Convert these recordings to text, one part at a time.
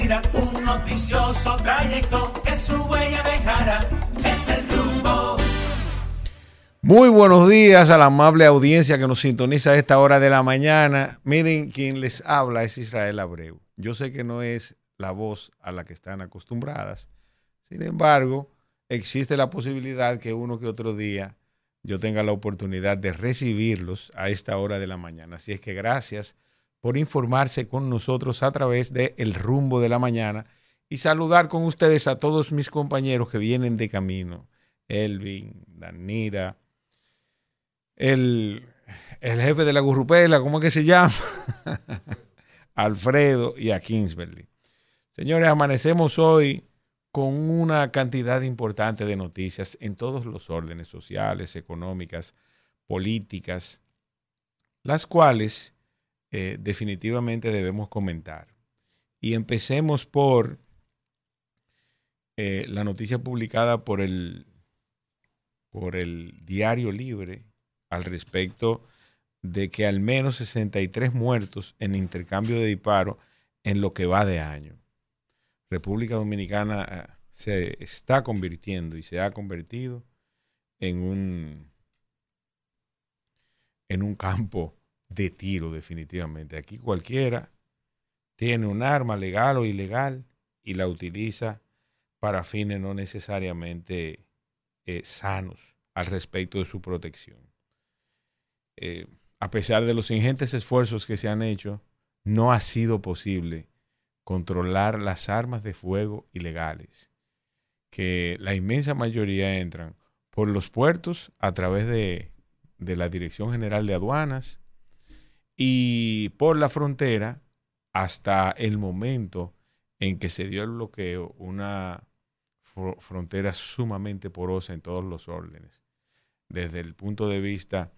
un noticioso trayecto que su huella dejará. Es el rumbo. Muy buenos días a la amable audiencia que nos sintoniza a esta hora de la mañana. Miren, quien les habla es Israel Abreu. Yo sé que no es la voz a la que están acostumbradas. Sin embargo, existe la posibilidad que uno que otro día yo tenga la oportunidad de recibirlos a esta hora de la mañana. Así es que gracias por informarse con nosotros a través de El Rumbo de la Mañana y saludar con ustedes a todos mis compañeros que vienen de camino. Elvin, Danira, el, el jefe de la Gurrupela, ¿cómo es que se llama? Alfredo y a Kingsbury. Señores, amanecemos hoy con una cantidad importante de noticias en todos los órdenes sociales, económicas, políticas, las cuales eh, definitivamente debemos comentar. Y empecemos por eh, la noticia publicada por el, por el Diario Libre al respecto de que al menos 63 muertos en intercambio de disparos en lo que va de año. República Dominicana eh, se está convirtiendo y se ha convertido en un, en un campo de tiro definitivamente. Aquí cualquiera tiene un arma legal o ilegal y la utiliza para fines no necesariamente eh, sanos al respecto de su protección. Eh, a pesar de los ingentes esfuerzos que se han hecho, no ha sido posible controlar las armas de fuego ilegales, que la inmensa mayoría entran por los puertos a través de, de la Dirección General de Aduanas, y por la frontera hasta el momento en que se dio el bloqueo, una frontera sumamente porosa en todos los órdenes, desde el punto de vista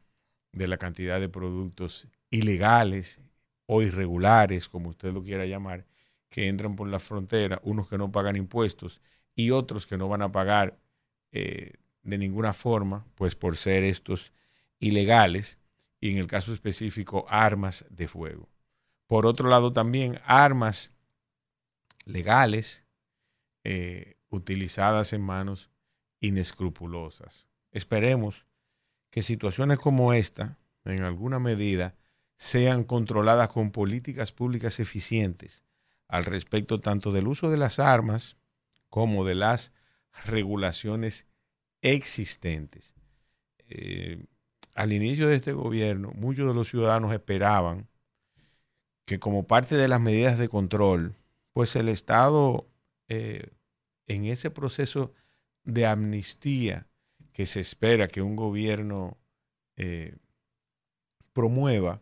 de la cantidad de productos ilegales o irregulares, como usted lo quiera llamar, que entran por la frontera, unos que no pagan impuestos y otros que no van a pagar eh, de ninguna forma, pues por ser estos ilegales, y en el caso específico armas de fuego. Por otro lado también armas legales eh, utilizadas en manos inescrupulosas. Esperemos que situaciones como esta, en alguna medida, sean controladas con políticas públicas eficientes al respecto tanto del uso de las armas como de las regulaciones existentes. Eh, al inicio de este gobierno, muchos de los ciudadanos esperaban que como parte de las medidas de control, pues el Estado, eh, en ese proceso de amnistía que se espera que un gobierno eh, promueva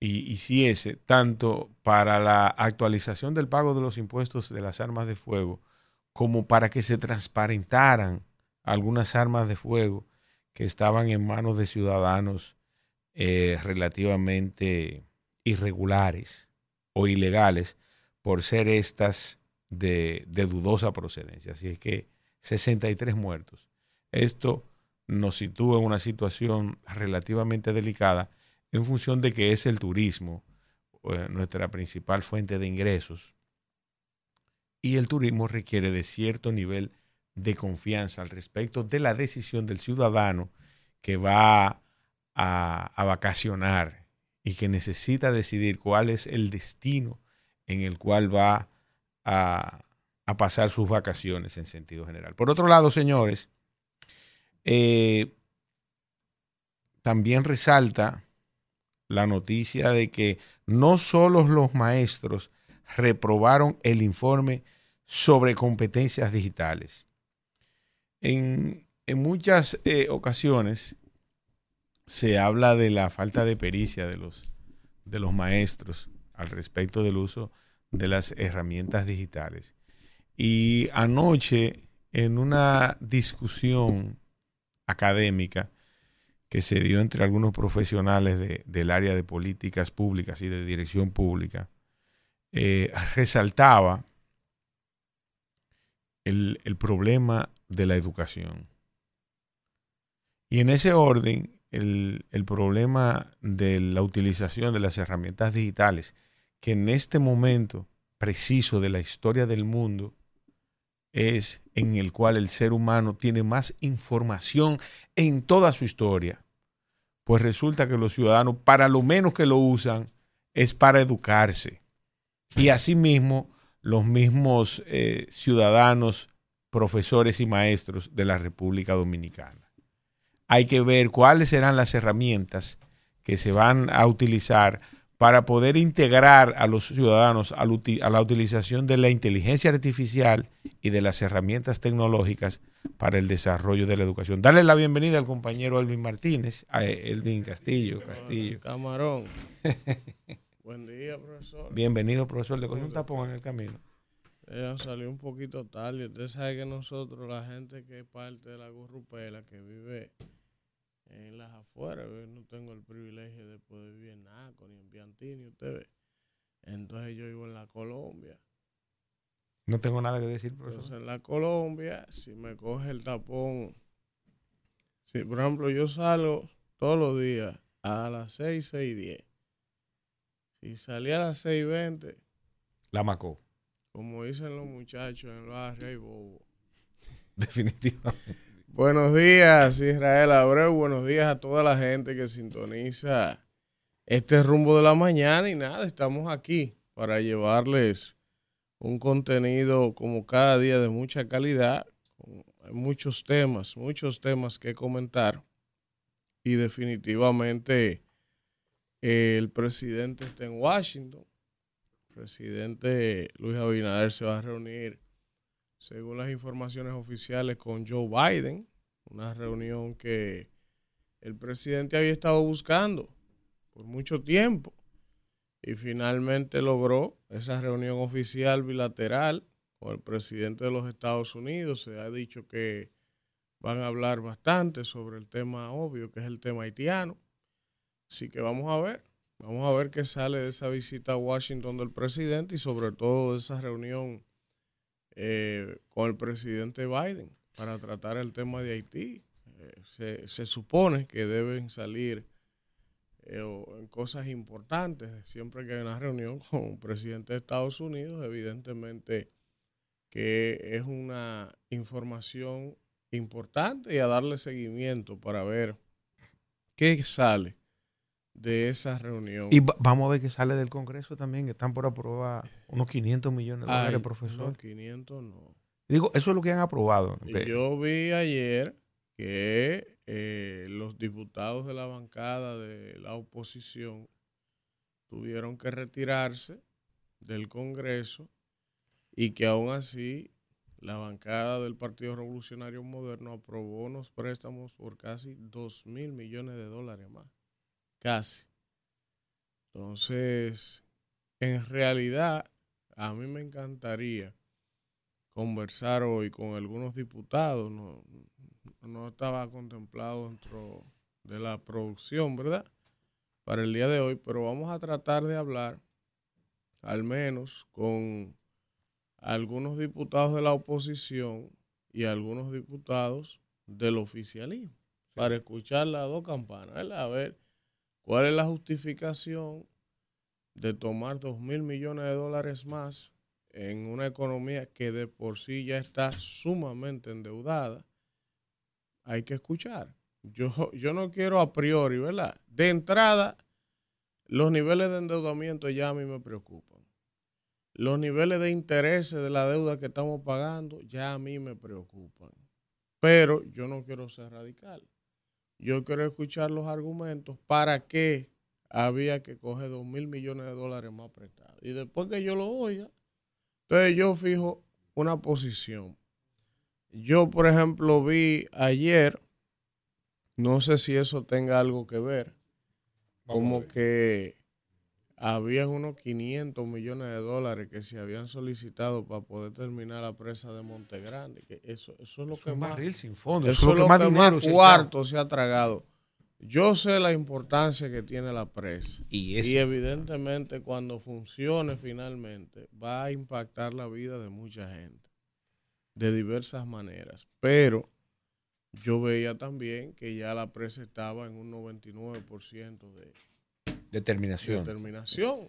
y hiciese tanto para la actualización del pago de los impuestos de las armas de fuego como para que se transparentaran algunas armas de fuego que estaban en manos de ciudadanos eh, relativamente irregulares o ilegales por ser estas de, dudosa procedencia. Así es que 63 muertos. Esto nos sitúa en una situación relativamente delicada en función de que es el turismo eh, nuestra principal fuente de ingresos. Y el turismo requiere de cierto nivel de confianza al respecto de la decisión del ciudadano que va a, vacacionar y que necesita decidir cuál es el destino en el cual va a, pasar sus vacaciones en sentido general. Por otro lado, señores, eh, también resalta la noticia de que no solo los maestros reprobaron el informe sobre competencias digitales, en, muchas eh, ocasiones se habla de la falta de pericia de los, de los maestros al respecto del uso de las herramientas digitales. Y anoche, en una discusión académica que se dio entre algunos profesionales del área de políticas públicas y de dirección pública, eh, resaltaba el, problema de la educación. Y en ese orden, el, el, problema de la utilización de las herramientas digitales, que en este momento preciso de la historia del mundo es en el cual el ser humano tiene más información en toda su historia. Pues resulta que los ciudadanos, para lo menos que lo usan, es para educarse. Y asimismo, los mismos eh, ciudadanos, profesores y maestros de la República Dominicana. Hay que ver cuáles serán las herramientas que se van a utilizar para poder integrar a los ciudadanos a la utilización de la inteligencia artificial y de las herramientas tecnológicas para el desarrollo de la educación. Dale la bienvenida al compañero Elvin Martínez, a Elvin Castillo. Castillo. Camarón. Buen día, profesor. Bienvenido, profesor. Le cogí un tapón en el camino. Ella salió un poquito tarde. Usted sabe que nosotros, la gente que es parte de la gurrupela, que vive en las afueras, no tengo el privilegio de poder vivir en Naco ni en Piantini, usted ve. Entonces yo vivo en la Colombia. No tengo nada que decir, profesor. Entonces en la Colombia, si me coge el tapón, si por ejemplo yo salgo todos los días a las 6, 6 y 10. Si salía a las 6 y 20. La macó. Como dicen los muchachos en el barrio, hay bobo. Definitivamente. Buenos días, Israel Abreu. Buenos días a toda la gente que sintoniza este rumbo de la mañana. Y nada, estamos aquí para llevarles un contenido como cada día de mucha calidad. Hay muchos temas, muchos temas que comentar. Y definitivamente el presidente está en Washington. El presidente Luis Abinader se va a reunir según las informaciones oficiales, con Joe Biden, una reunión que el presidente había estado buscando por mucho tiempo y finalmente logró esa reunión oficial bilateral con el presidente de los Estados Unidos. Se ha dicho que van a hablar bastante sobre el tema obvio, que es el tema haitiano. Así que vamos a ver, vamos a ver qué sale de esa visita a Washington del presidente y sobre todo de esa reunión eh, con el presidente Biden para tratar el tema de Haití. Eh, se, supone que deben salir eh, cosas importantes siempre que hay una reunión con un presidente de Estados Unidos, evidentemente que es una información importante y a darle seguimiento para ver qué sale de esa reunión. Y vamos a ver qué sale del Congreso también, que están por aprobar unos 500 millones de dólares, profesor. No, 500 no. Digo, eso es lo que han aprobado. Yo vi ayer que eh, los diputados de la bancada de la oposición tuvieron que retirarse del Congreso y que aún así la bancada del Partido Revolucionario Moderno aprobó unos préstamos por casi 2 mil millones de dólares más. Casi. Entonces, en realidad, a mí me encantaría conversar hoy con algunos diputados. No, no estaba contemplado dentro de la producción, ¿verdad? Para el día de hoy, pero vamos a tratar de hablar al menos con algunos diputados de la oposición y algunos diputados del oficialismo para escuchar las dos campanas, ¿verdad? A ver ¿Cuál es la justificación de tomar dos mil millones de dólares más en una economía que de por sí ya está sumamente endeudada? Hay que escuchar. Yo, yo no quiero a priori, ¿verdad? De entrada, los niveles de endeudamiento ya a mí me preocupan. Los niveles de intereses de la deuda que estamos pagando ya a mí me preocupan. Pero yo no quiero ser radical yo quiero escuchar los argumentos para qué había que coger dos mil millones de dólares más prestados. Y después que yo lo oiga, entonces yo fijo una posición. Yo, por ejemplo, vi ayer, no sé si eso tenga algo que ver, como que habían unos 500 millones de dólares que se habían solicitado para poder terminar la presa de Monte Grande. Que eso, eso es lo que más. sin fondo. Eso, es lo que más dinero cuarto se ha tragado. Yo sé la importancia que tiene la presa. Y, y, evidentemente cuando funcione finalmente va a impactar la vida de mucha gente. De diversas maneras. Pero yo veía también que ya la presa estaba en un 99% de Determinación. Determinación.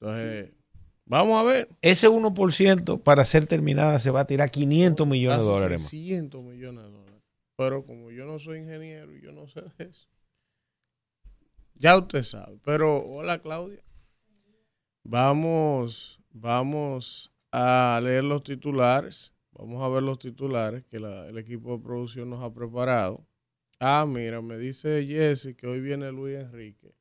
Entonces, Vamos a ver. Ese 1% para ser terminada se va a tirar 500 millones de dólares más. 600 millones de dólares. Pero como yo no soy ingeniero y yo no sé de eso. Ya usted sabe. Pero, hola Claudia. Vamos, vamos a leer los titulares. Vamos a ver los titulares que la- el equipo de producción nos ha preparado. Ah, mira, me dice Jesse que hoy viene Luis Enrique,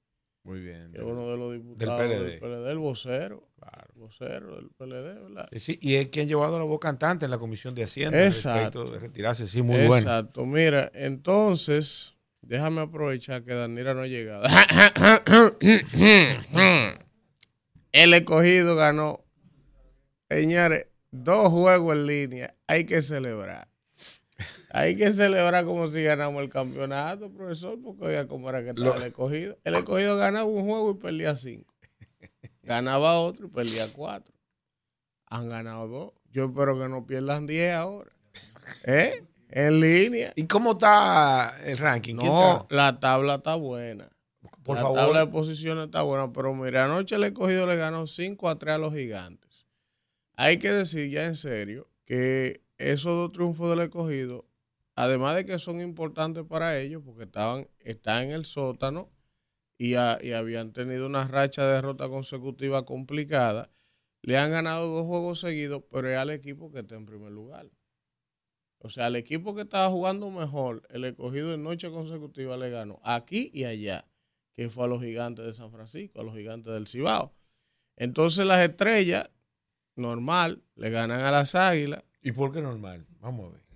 Muy bien. que es uno de los diputados PLD. del PLD, el vocero, Claro. vocero del PLD, ¿verdad? Sí, y es quien ha llevado la voz cantante en la Comisión de Hacienda Exacto. de retirarse. Sí, muy bueno. Exacto. Mira, entonces, déjame aprovechar que Danira no ha llegado. El escogido ganó. Señores, dos juegos en línea. Hay que celebrar. Hay que celebrar como si ganamos el campeonato, profesor, porque oiga cómo era que estaba Lo- el escogido. El escogido ganaba un juego y perdía cinco. Ganaba otro y perdía cuatro. Han ganado dos. Yo espero que no pierdan diez ahora. ¿Eh? En línea. ¿Y cómo está el ranking? ¿Quién No, la tabla está buena. Por la favor. tabla de posiciones está buena, pero mira, anoche el escogido le ganó 5 a 3 a los gigantes. Hay que decir ya en serio que esos dos triunfos del escogido, además de que son importantes para ellos, porque estaban, están en el sótano y, y habían tenido una racha de derrota consecutiva complicada, le han ganado dos juegos seguidos, pero es al equipo que está en primer lugar. O sea, al equipo que estaba jugando mejor, el escogido en noche consecutiva le ganó aquí y allá, que fue a los gigantes de San Francisco, a los gigantes del Cibao. Entonces las estrellas, normal, le ganan a las águilas. ¿Y por qué normal? Vamos a ver.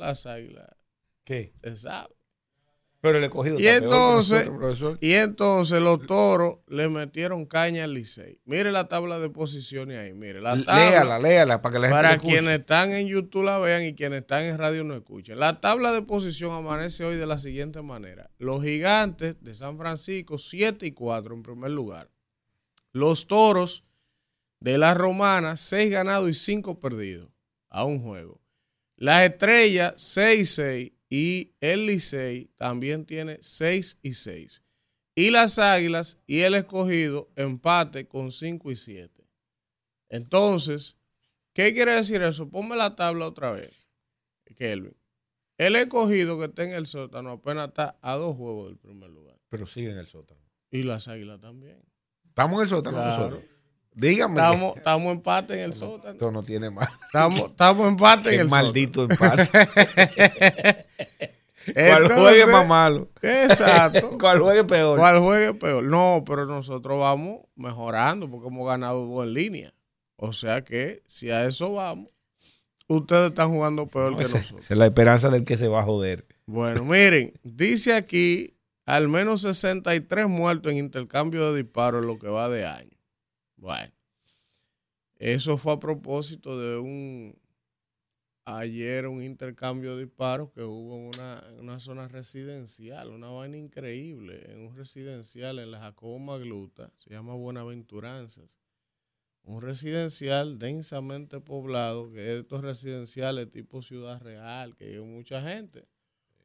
Las águilas, ¿Qué? se sabe. Pero el escogido Y está peor que entonces- nosotros. Y entonces los toros le metieron caña al Licey. Mire la tabla de posiciones ahí, mire. La tabla, Léala, léala, para que la gente Para quienes están en YouTube la vean y quienes están en radio no escuchen. La tabla de posición amanece hoy de la siguiente manera. Los gigantes de San Francisco, 7 y 4 en primer lugar. Los toros de la romana, 6 ganados y 5 perdidos a un juego. Las estrellas, 6 y 6. Y el Licey también tiene 6 y 6. Y las águilas y el escogido empate con 5 y 7. Entonces, ¿Qué quiere decir eso? Ponme la tabla otra vez, Kelvin. El escogido que está en el sótano apenas está a dos juegos del primer lugar. Pero sigue en el sótano. Y las águilas también. Estamos en el sótano Claro. nosotros. Dígame. Estamos, estamos empate en el sótano. Esto no tiene más. Estamos, estamos empate en el maldito empate. sótano. ¿Cuál Entonces, juegue más malo? Exacto. ¿Cuál juegue peor? ¿Cuál juegue peor? No, pero nosotros vamos mejorando porque hemos ganado dos en línea. O sea que si a eso vamos, ustedes están jugando peor que nosotros. esa es la esperanza del que se va a joder. Bueno, miren, dice aquí al menos 63 muertos en intercambio de disparos en lo que va de año. Bueno, eso fue a propósito de un ayer un intercambio de disparos que hubo en una, una zona residencial, una vaina increíble, en un residencial en la Jacobo Magluta, se llama Buenaventuranzas. Un residencial densamente poblado, que es estos residenciales tipo Ciudad Real, que hay mucha gente.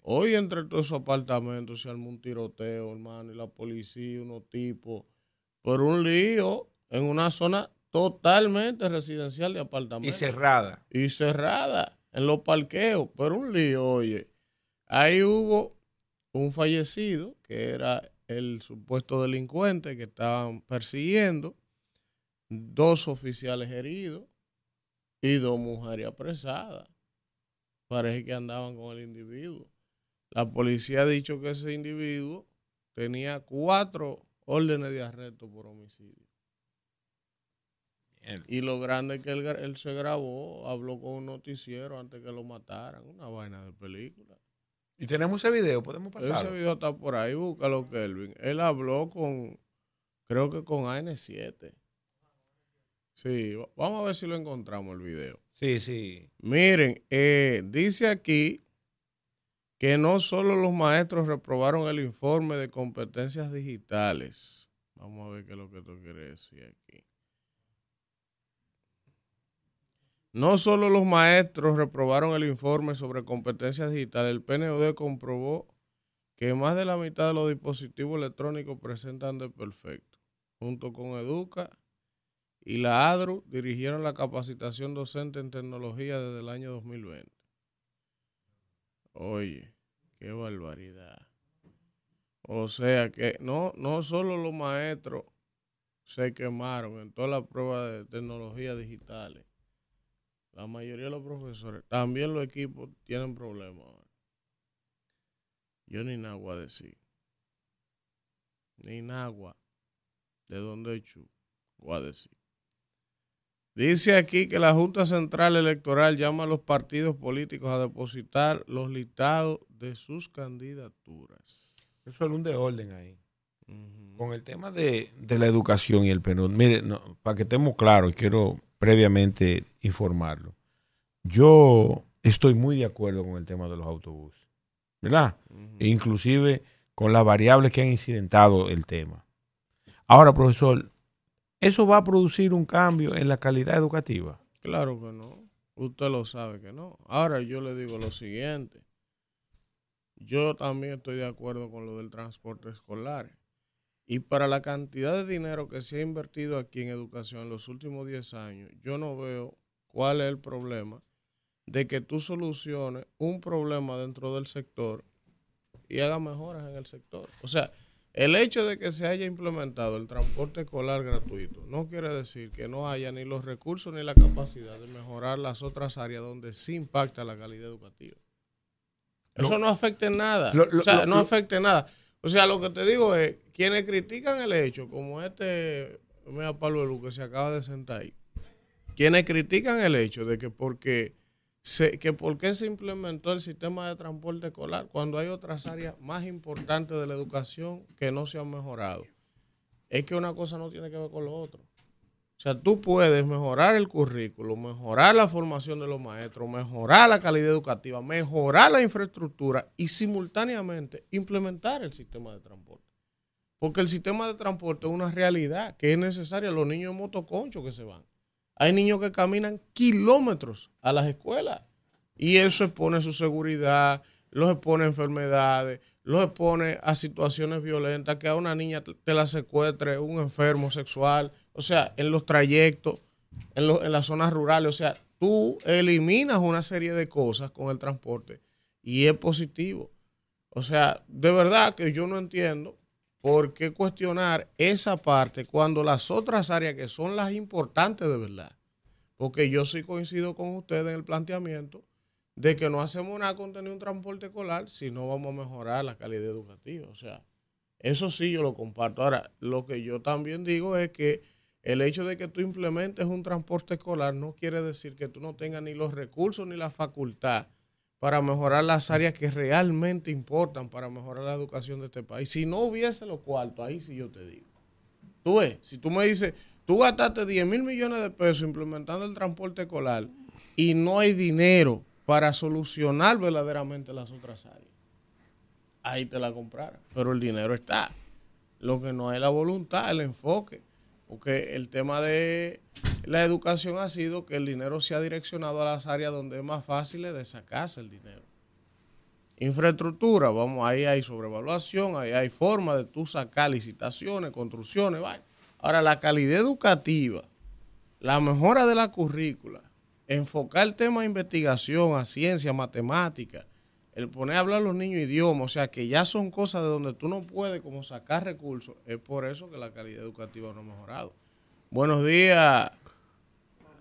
Hoy entre todos esos apartamentos se armó un tiroteo, hermano, y la policía, unos tipos, por un lío en una zona totalmente residencial de Y apartamentos. cerrada. Y cerrada en los parqueos, pero un lío, oye. Ahí hubo un fallecido, que era el supuesto delincuente que estaban persiguiendo, dos oficiales heridos y dos mujeres apresadas. Parece que andaban con el individuo. La policía ha dicho que ese individuo tenía cuatro órdenes de arresto por homicidio. Y lo grande es que él, se grabó, habló con un noticiero antes que lo mataran. Una vaina de película. Y tenemos ese video, podemos Ese pasarlo. video está por ahí, búscalo, Kelvin. Él habló con, creo que con AN7. Sí, va- vamos a ver si lo encontramos el video. Sí, sí. Miren, eh, dice aquí que no solo los maestros reprobaron el informe de competencias digitales. Vamos a ver qué es lo que esto quiere decir aquí. No solo los maestros reprobaron el informe sobre competencias digitales, el PNUD comprobó que más de la mitad de los dispositivos electrónicos presentan desperfecto, junto con Educa y la ADRU dirigieron la capacitación docente en tecnología desde el año 2020. Oye, qué barbaridad. O sea que no, no solo los maestros se quemaron en todas las pruebas de tecnología digitales. La mayoría de los profesores, también los equipos tienen problemas. Yo ni nada voy a decir. Ni nada de dónde hecho voy a decir. Dice aquí que la Junta Central Electoral llama a los partidos políticos a depositar los listados de sus candidaturas. Eso es un de orden ahí. Con el tema de, la educación y el penón, mire, para que estemos claros, quiero previamente informarlo. Yo estoy muy de acuerdo con el tema de los autobuses, ¿verdad? E inclusive con las variables que han incidentado el tema. Ahora, profesor, ¿eso va a producir un cambio en la calidad educativa? Claro que no. Usted lo sabe que no. Ahora yo le digo lo siguiente. Yo también estoy de acuerdo con lo del transporte escolar. Y para la cantidad de dinero que se ha invertido aquí en educación en los últimos 10 años, yo no veo cuál es el problema de que tú soluciones un problema dentro del sector y hagas mejoras en el sector. O sea, el hecho de que se haya implementado el transporte escolar gratuito no quiere decir que no haya ni los recursos ni la capacidad de mejorar las otras áreas donde sí impacta la calidad educativa. Eso no afecta en nada. o sea, no afecta en nada. O sea, lo que te digo es, quienes critican el hecho, como este mira Pablo Lu que se acaba de sentar ahí, quienes critican el hecho de que porque se, que por qué se implementó el sistema de transporte escolar cuando hay otras áreas más importantes de la educación que no se han mejorado. Es que una cosa no tiene que ver con lo otro. O sea, tú puedes mejorar el currículo, mejorar la formación de los maestros, mejorar la calidad educativa, mejorar la infraestructura y simultáneamente implementar el sistema de transporte. Porque el sistema de transporte es una realidad que es necesaria. Los niños en motoconcho que se van. Hay niños que caminan kilómetros a las escuelas y eso expone su seguridad, los expone a enfermedades, los expone a situaciones violentas, que a una niña te la secuestre un enfermo sexual, o sea, en los trayectos, en, en las zonas rurales, o sea, tú eliminas una serie de cosas con el transporte y es positivo. O sea, de verdad que yo no entiendo por qué cuestionar esa parte cuando las otras áreas que son las importantes de verdad, porque yo sí coincido con ustedes en el planteamiento de que no hacemos nada con tener un transporte escolar si no vamos a mejorar la calidad educativa. O sea, eso sí yo lo comparto. Ahora, lo que yo también digo es que el hecho de que tú implementes un transporte escolar no quiere decir que tú no tengas ni los recursos ni la facultad para mejorar las áreas que realmente importan para mejorar la educación de este país. Si no hubiese los cuartos, ahí sí yo te digo. Tú ves, si tú me dices, tú gastaste 10 mil millones de pesos implementando el transporte escolar y no hay dinero para solucionar verdaderamente las otras áreas, ahí te la compraron. Pero el dinero está. Lo que no hay la voluntad, el enfoque. Porque el tema de la educación ha sido que el dinero se ha direccionado a las áreas donde es más fácil de sacarse el dinero. Infraestructura, vamos, ahí hay sobrevaluación, ahí hay forma de tú sacar licitaciones, construcciones, vaya. Ahora, la calidad educativa, la mejora de la currícula, enfocar el tema de investigación a ciencia, matemática, el poner a hablar a los niños idiomas, o sea, que ya son cosas de donde tú no puedes como sacar recursos, es por eso que la calidad educativa no ha mejorado. Buenos días,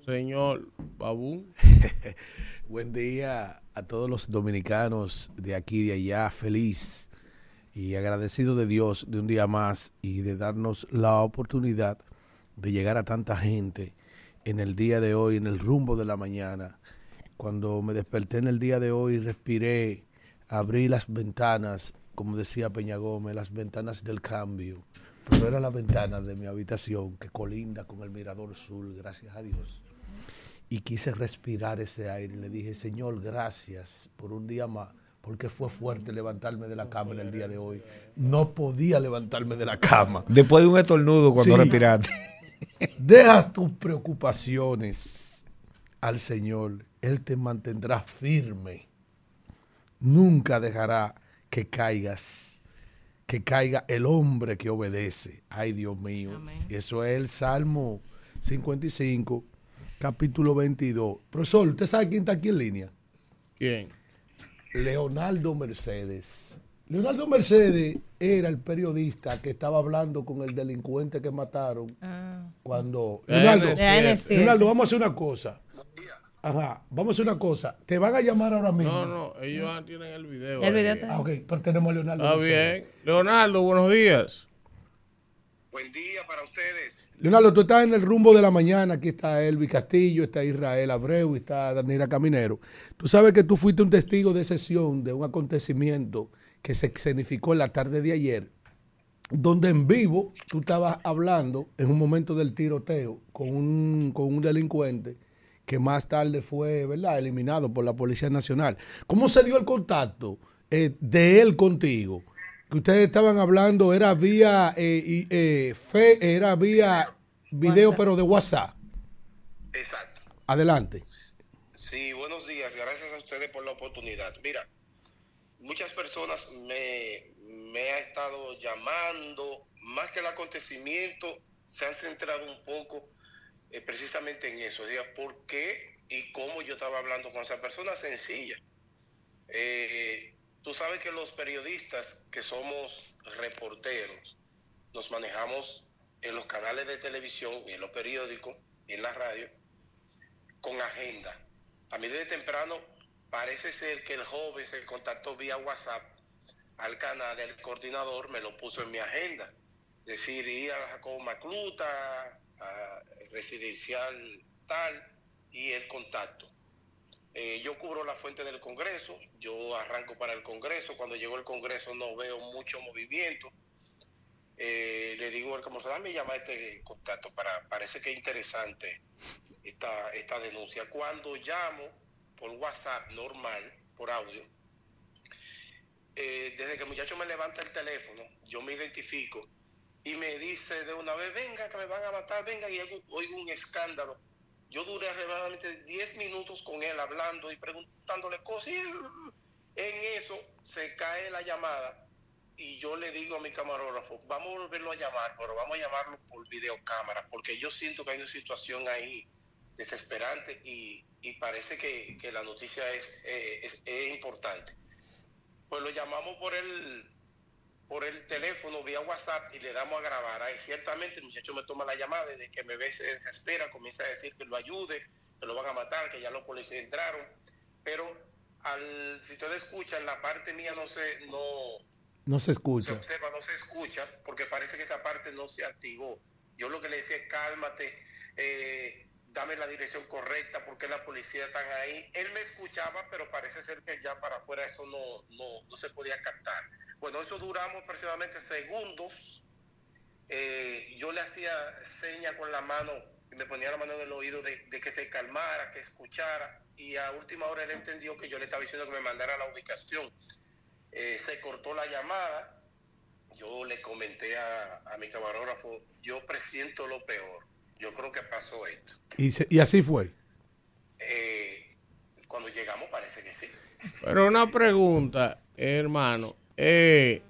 señor Babú. Buen día a todos los dominicanos de aquí y de allá, feliz y agradecido de Dios de un día más y de darnos la oportunidad de llegar a tanta gente en el día de hoy, en el rumbo de la mañana cuando me desperté en el día de hoy, respiré, abrí las ventanas, como decía Peña Gómez, las ventanas del cambio. Pero era la ventana de mi habitación que colinda con el mirador sur, gracias a Dios. Y quise respirar ese aire y le dije, Señor, gracias por un día más, porque fue fuerte levantarme de la cama en el día de hoy. No podía levantarme de la cama. Después de un estornudo cuando respiraste. Deja tus preocupaciones al Señor él te mantendrá firme. Nunca dejará que caigas, que caiga el hombre que obedece. Ay, Dios mío. Eso es el Salmo 55, capítulo 22. Profesor, ¿usted sabe quién está aquí en línea? ¿Quién? Leonardo Mercedes. Leonardo Mercedes era el periodista que estaba hablando con el delincuente que mataron Ah. cuando... Leonardo, AN7. De AN7. Leonardo, vamos a hacer una cosa. Ajá, vamos a hacer una cosa. Te van a llamar ahora mismo. No, no, ellos ya tienen el video. El video está- Ah, ok, pero tenemos a Leonardo Está bien. Leonardo, buenos días. Buen día para ustedes. Leonardo, tú estás en el rumbo de la mañana. Aquí está Elvi Castillo, está Israel Abreu y está Daniela Caminero. Tú sabes que tú fuiste un testigo de sesión de un acontecimiento que se escenificó en la tarde de ayer, donde en vivo tú estabas hablando en un momento del tiroteo con un, con un delincuente que más tarde fue ¿verdad? eliminado por la Policía Nacional. ¿Cómo se dio el contacto eh, de él contigo? Que ustedes estaban hablando, era vía eh, y, eh, fe, era vía video, WhatsApp. pero de WhatsApp. Exacto. Adelante. Sí, buenos días. Gracias a ustedes por la oportunidad. Mira, muchas personas me, me han estado llamando, más que el acontecimiento, se han centrado un poco eh, precisamente en eso. Diga, ¿por qué y cómo yo estaba hablando con esa persona? Sencilla. Eh, tú sabes que los periodistas que somos reporteros nos manejamos en los canales de televisión y en los periódicos y en la radio con agenda. A mí desde temprano parece ser que el joven se contactó vía WhatsApp al canal, el coordinador me lo puso en mi agenda. Decir, ir a Macluta, residencial tal, y el contacto. Eh, yo cubro la fuente del Congreso, yo arranco para el Congreso, cuando llego al Congreso no veo mucho movimiento. Eh, le digo al comisario, dame llamar este contacto, para, parece que es interesante esta, esta denuncia. Cuando llamo por WhatsApp normal, por audio, eh, desde que el muchacho me levanta el teléfono, yo me identifico y me dice de una vez, venga, que me van a matar, venga, y oigo, un escándalo. Yo duré aproximadamente 10 minutos con él hablando y preguntándole cosas. En eso se cae la llamada y yo le digo a mi camarógrafo, vamos a volverlo a llamar, pero vamos a llamarlo por videocámara, porque yo siento que hay una situación ahí desesperante y, y parece que, que la noticia es, eh, es, es importante. Pues lo llamamos por el, por el teléfono vía WhatsApp y le damos a grabar. Ahí ciertamente el muchacho me toma la llamada, desde que me ve se desespera, comienza a decir que lo ayude, que lo van a matar, que ya los policías entraron. Pero al, si ustedes escuchan, la parte mía no se, no, No se se escucha. observa, no se escucha, porque parece que esa parte no se activó. Yo lo que le decía es cálmate, eh, dame la dirección correcta, porque la policía están ahí. Él me escuchaba, pero parece ser que ya para afuera eso no, no, no se podía captar. Bueno, eso duramos aproximadamente segundos. Eh, yo le hacía seña con la mano y me ponía la mano en el oído de, de que se calmara, que escuchara. Y a última hora él entendió que yo le estaba diciendo que me mandara la ubicación. Eh, se cortó la llamada. Yo le comenté a, a mi camarógrafo, yo presiento lo peor. Yo creo que pasó esto. Y, se- y así fue. Eh, cuando llegamos parece que sí. Pero una pregunta, hermano. Eh,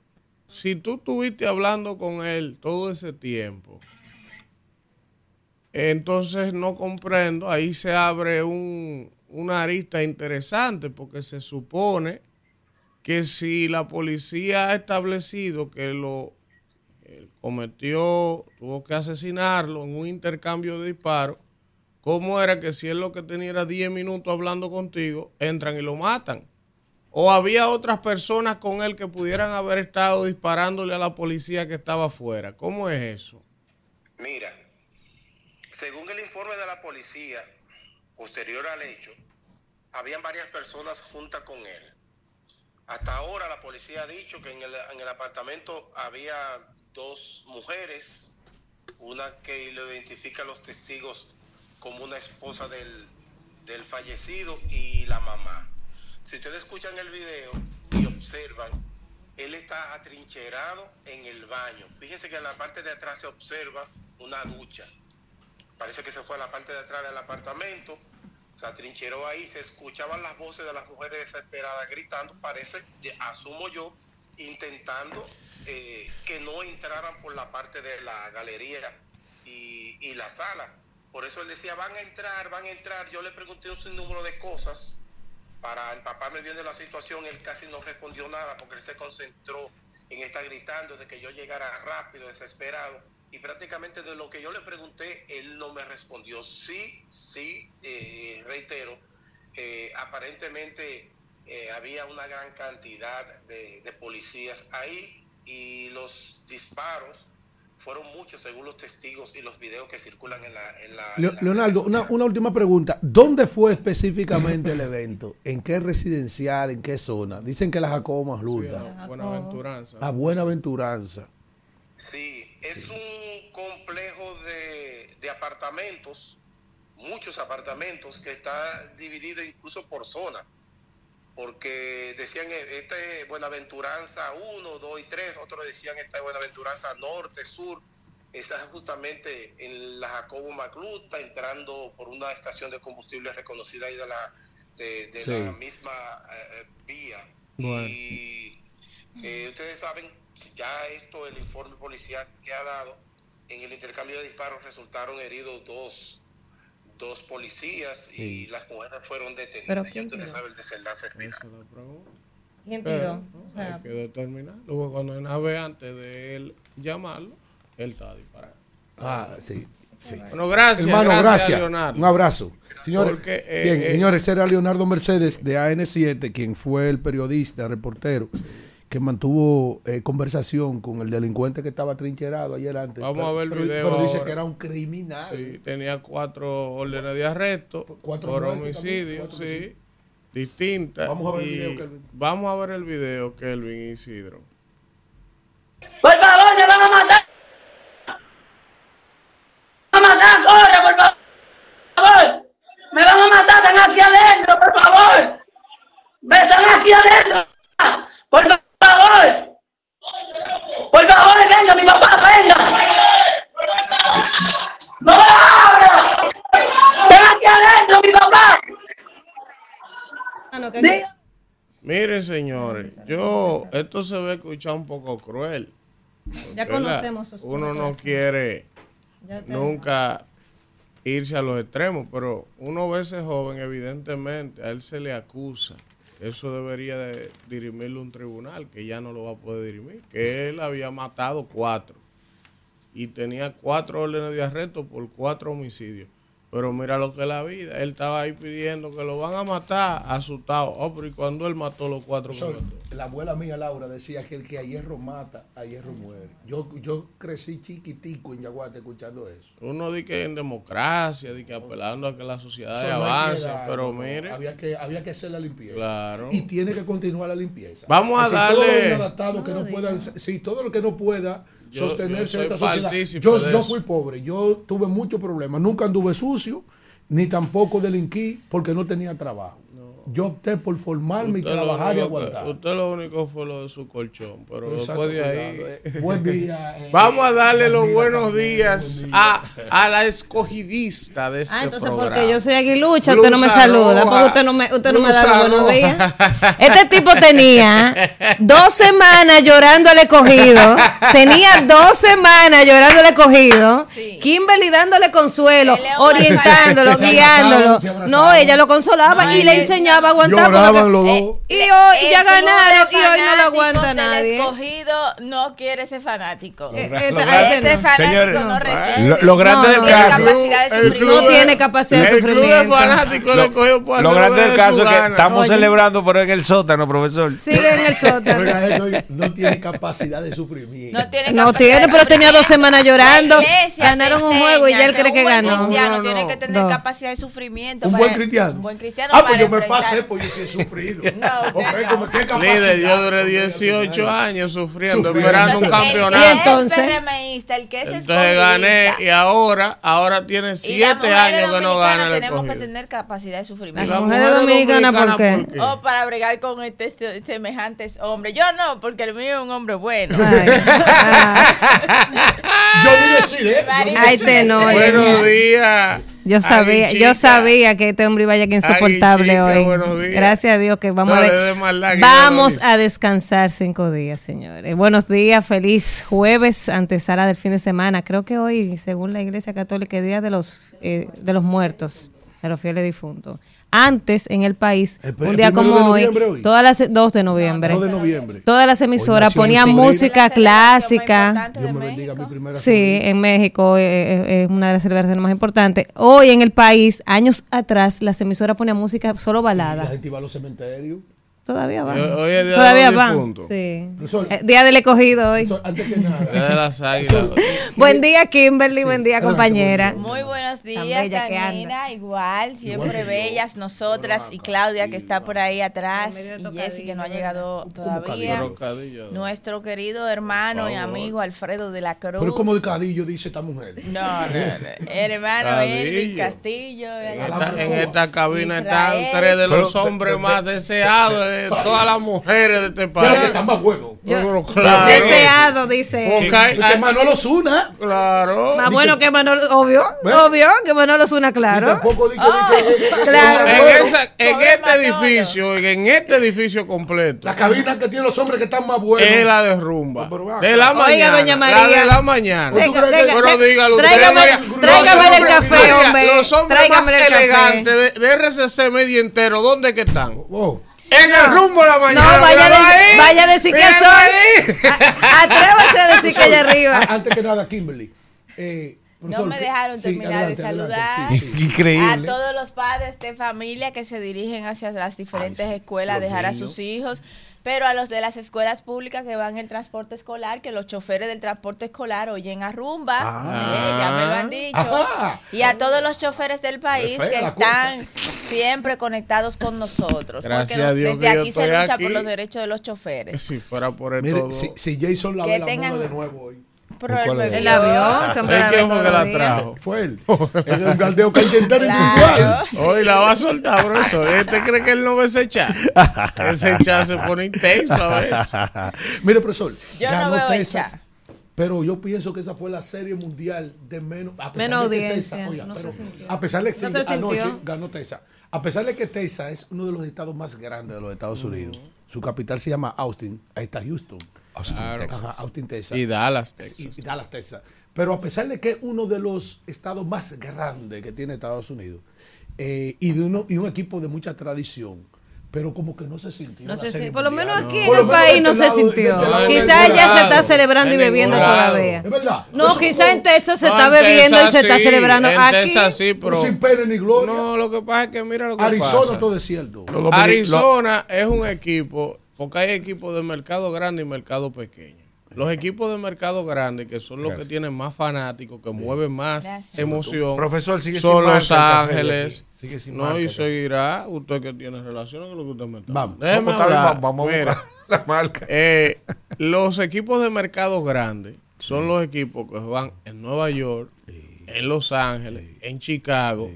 si tú estuviste hablando con él todo ese tiempo, entonces no comprendo, ahí se abre un, una arista interesante porque se supone que si la policía ha establecido que lo cometió, tuvo que asesinarlo en un intercambio de disparos, ¿cómo era que si él lo que tenía era 10 minutos hablando contigo, entran y lo matan? ¿O había otras personas con él que pudieran haber estado disparándole a la policía que estaba afuera? ¿Cómo es eso? Mira, según el informe de la policía, posterior al hecho, habían varias personas juntas con él. Hasta ahora la policía ha dicho que en el, en el apartamento había dos mujeres, una que lo identifica a los testigos como una esposa del, del fallecido y la mamá. Si ustedes escuchan el video y observan, él está atrincherado en el baño. Fíjense que en la parte de atrás se observa una ducha. Parece que se fue a la parte de atrás del apartamento, se atrincheró ahí, se escuchaban las voces de las mujeres desesperadas gritando, parece, asumo yo, intentando eh, que no entraran por la parte de la galería y, y la sala. Por eso él decía, van a entrar, van a entrar. Yo le pregunté un sinnúmero de cosas para empaparme bien de la situación. Él casi no respondió nada porque él se concentró en estar gritando de que yo llegara rápido, desesperado. Y prácticamente de lo que yo le pregunté, él no me respondió. Sí, sí, eh, reitero, eh, aparentemente eh, había una gran cantidad de, de policías ahí y los disparos fueron muchos según los testigos y los videos que circulan en la... En la- en la- Leonardo, una, una última pregunta. ¿Dónde fue específicamente el evento? ¿En qué residencial? ¿En qué zona? Dicen que la Jacobo Masluta. Buena- Buenaventuranza. A Buenaventuranza. Sí, es un complejo de, de apartamentos, muchos apartamentos, que está dividido incluso por zona. Porque decían, eh, este es Buenaventuranza 1, 2 y 3, otros decían, esta es Buenaventuranza Norte, Sur. Está justamente en la Jacobo Macluta, entrando por una estación de combustible reconocida ahí de la, de, de Sí. la misma eh, eh, vía. Bueno. Y eh, ustedes saben, ya esto, el informe policial que ha dado, en el intercambio de disparos resultaron heridos dos, dos policías y las mujeres fueron detenidas. ¿Pero Ya quién ustedes tiró? saben el desenlace final. Esa es la pregunta. ¿Quién Pero, tiró? ¿no? O sea, hay que determinar. Luego, cuando una vez antes de él llamarlo, él estaba disparando. Ah, sí. sí. Bueno, gracias. Hermano, gracias. Leonardo. Un abrazo. Señores, Porque, eh, bien, eh, señores, era Leonardo Mercedes de AN7, quien fue el periodista, reportero, que mantuvo eh, conversación con el delincuente que estaba trincherado ayer antes. Vamos Pero- a ver el pero, video Pero dice ahora. que era un criminal. Sí, tenía cuatro órdenes de arresto Cuatro por homicidio, cuatro sí, homicidios. distintas. Vamos a ver el video, Kelvin. Vamos a ver el video, Kelvin Isidro. Por favor, me van a matar. Me van a matar, corre, por favor. Me van a matar, están aquí adentro, por favor. Me están aquí adentro. Por favor. Por favor, venga, mi papá, venga. No me abra. Están aquí adentro, mi papá. ah, no, que- Diga. Miren, señores, yo, esto se ve escuchar un poco cruel. ya conocemos sus Uno no quiere nunca irse a los extremos, pero uno ve ese joven, evidentemente, a él se le acusa. Eso debería de dirimirlo un tribunal, que ya no lo va a poder dirimir, que él había matado cuatro y tenía cuatro órdenes de arresto por cuatro homicidios. Pero mira lo que es la vida. Él estaba ahí pidiendo que lo van a matar, asustado. Oh, pero ¿y cuando él mató los cuatro? que mató? La abuela mía Laura decía que el que a hierro mata, a hierro muere. Yo, yo crecí chiquitico en Yaguate escuchando eso. Uno dice que en democracia, dice que apelando a que la sociedad Eso no hay avance, pero no, mire. Había que, había que hacer la limpieza. Claro. Y tiene que continuar la limpieza. Vamos a darle- los inadaptados que no puedan, sí, todo lo que no pueda Yo- sostenerse yo en esta sociedad. Yo, de yo fui pobre, yo tuve muchos problemas. Nunca anduve sucio, ni tampoco delinquí porque no tenía trabajo. Yo opté por formarme y Usted lo trabajar y que- aguantar. Usted lo único fue lo de su colchón, pero Exacto, después de ahí... eh. Buen día. eh, Vamos a darle los buenos también, días buen día. a, a la escogidista de este Ah, entonces programa. porque yo soy aguilucha, usted no me saluda, roja, porque usted no me, usted no me da los buenos días. Este tipo tenía dos semanas llorando al escogido, tenía dos semanas llorando al escogido, Sí. Kimberly dándole consuelo, orientándolo, guiándolo. No, ella lo consolaba No, y le enseñaba a aguantar. Lloraban porque- los Eh, dos. y hoy El ya de ganaron y hoy no lo aguanta nadie. escogido no quiere ser fanático. Eh, Lo eh, grande- a este no. fanático Señores, no Lo, lo grande No, del no, tiene caso, capacidad de El sufrimiento. No tiene capacidad de sufrimiento. por lo grande de del caso es que estamos celebrando, pero en el sótano, profesor. Sigue en el sótano. No tiene capacidad de sufrimiento. No tiene No pero tenía dos semanas llorando. Ganaron un juego y ya él cree que un buen ganó. cristiano no, tiene que tener capacidad de sufrimiento. Un buen cristiano. Un buen cristiano. Ah, pues yo me enfrentar- pasé, pues yo sí he sufrido. No, no. ¿qué capacidad? Líder, yo duré 18 años sufriendo, Sufriendo. esperando un campeonato. Y El entonces- el que es Entonces gané y ahora, ahora tiene Y las 7 mujeres años que no gana el Tenemos que tener capacidad de ¿Y sufrimiento. las mujeres mujeres dominicanas, ¿por qué? O para bregar con este, este- semejantes hombres. Yo no, porque el mío es un hombre bueno. Ay. Yo ni decir, ¿eh? Ay, decir. tenor. Buenos días. Yo sabía, yo sabía que este hombre iba a llegar insoportable Aguichita, hoy. Gracias a Dios que vamos, No, a, de- vamos a descansar cinco días, señores. Buenos días, feliz jueves, antesala del fin de semana. Creo que hoy, según la Iglesia Católica, es día de los eh, de los muertos, de los fieles difuntos. Antes en el país, El un día como hoy, todas las 2 de noviembre. 2 de noviembre. Todas las emisoras ponían música clásica. Dios me bendiga mi primera Sí, en México eh, eh, es una de las celebraciones más importantes. Hoy en el país, años atrás, las emisoras ponían música solo La balada. gente iba a los cementerios. Todavía van. Hoy- hoy es día de Todavía van. Sí. Eh, Día del escogido hoy. Antes que nada. Día de las águilas. Buen día, Kimberly. Buen día, compañera. Muy buenos días, bella que anda. Danira. Igual, siempre bellas nosotras y Claudia que está por ahí atrás y Jessy que no ha llegado todavía. Nuestro querido hermano y amigo Alfredo de la Cruz. Pero es como de cadillo, dice esta mujer. No, no, no. El hermano. Elvis Castillo. En esta, cabina están tres de los hombres más de- deseados de todas las mujeres de este Pero que país. está más bueno. Pero claro. Deseado, dice. Porque hay- Porque Manolo Zuna. Claro. Más bueno que Manolo, obvio, ¿Ves? obvio, que Manolo suena Y claro. tampoco di que- Oh, di que- que- que- que- claro. que- En, esa- este edificio, en este edificio completo, La cabina que tienen los hombres que están más buenos. es la de rumba. Pero va, De la. Oiga, mañana. La de la mañana. ¿Tú Venga, crees que- venga, Pero dígalo tráigame, el Los café, hombres- hombre. Los hombres más elegantes de, de RCC medio entero, ¿dónde que están? Wow. En el rumbo de la mañana. No, vaya decir- ahí. vaya a decir que soy. A- Atrévase a decir que allá arriba. Antes que nada, Kimberly. eh, No me ¿qué- dejaron sí, terminar adelante, de adelante, saludar. sí, sí. Increíble. A todos los padres de familia que se dirigen hacia las diferentes Ay, sí, escuelas a dejar a sus hijos, pero a los de las escuelas públicas que van en el transporte escolar, que los choferes del transporte escolar oyen a rumba, Ah. eh, ya me lo han dicho, y a todos los choferes del país que están siempre conectados con nosotros, Gracias porque a Dios desde que yo aquí se lucha aquí. por los derechos de los choferes. Si fuera por el Mire, todo. si, si Jason la ve la tengan- de nuevo hoy. Es? El avión, ¿Es quién fue todos que la trajo? Fue él. En el galdeo que individual. Claro. Hoy la va a soltar, profesor. ¿Este cree que él no va a ese chat? Ese chat se pone intenso a veces. Mire, profesor, Yo no ganó el Texas. Pero yo pienso que esa fue la serie mundial de menos. A pesar Menos de que Texas- oiga, no pero a pesar de que No anoche ganó Texas. A pesar de que Texas es uno de los estados más grandes de los Estados Unidos. Su capital se llama Austin. Ahí está Houston. Claro. Ajá, Austin, Texas. Y Dallas, Texas. y Dallas, Texas. Pero a pesar de que es uno de los estados más grandes que tiene Estados Unidos eh, y de uno y un equipo de mucha tradición, pero como que no se sintió. No la sé serie si, por lo menos aquí en el país de no este se sintió. este Quizás ya se está celebrando y bebiendo todavía. Es verdad. No, quizás en Texas se No, está en bebiendo y se está celebrando. En Aquí, Texas sí, pero. sin pena ni gloria. No, lo que pasa es que mira lo que Arizona pasa. todo desierto. Arizona es un equipo, porque hay equipos de mercado grande y mercado pequeño. Los equipos de mercado grande, que son los que tienen más fanáticos, que mueven más Gracias. emoción, Profesor, sigue son sin Los marca Ángeles. Sigue sin No, marca y seguirá usted que tiene relación con lo que usted me está Vamos. Déjeme Vamos, hablar. vamos Mira, la marca. eh, los equipos de mercado grande son los equipos que juegan en Nueva York, en Los Ángeles, en Chicago.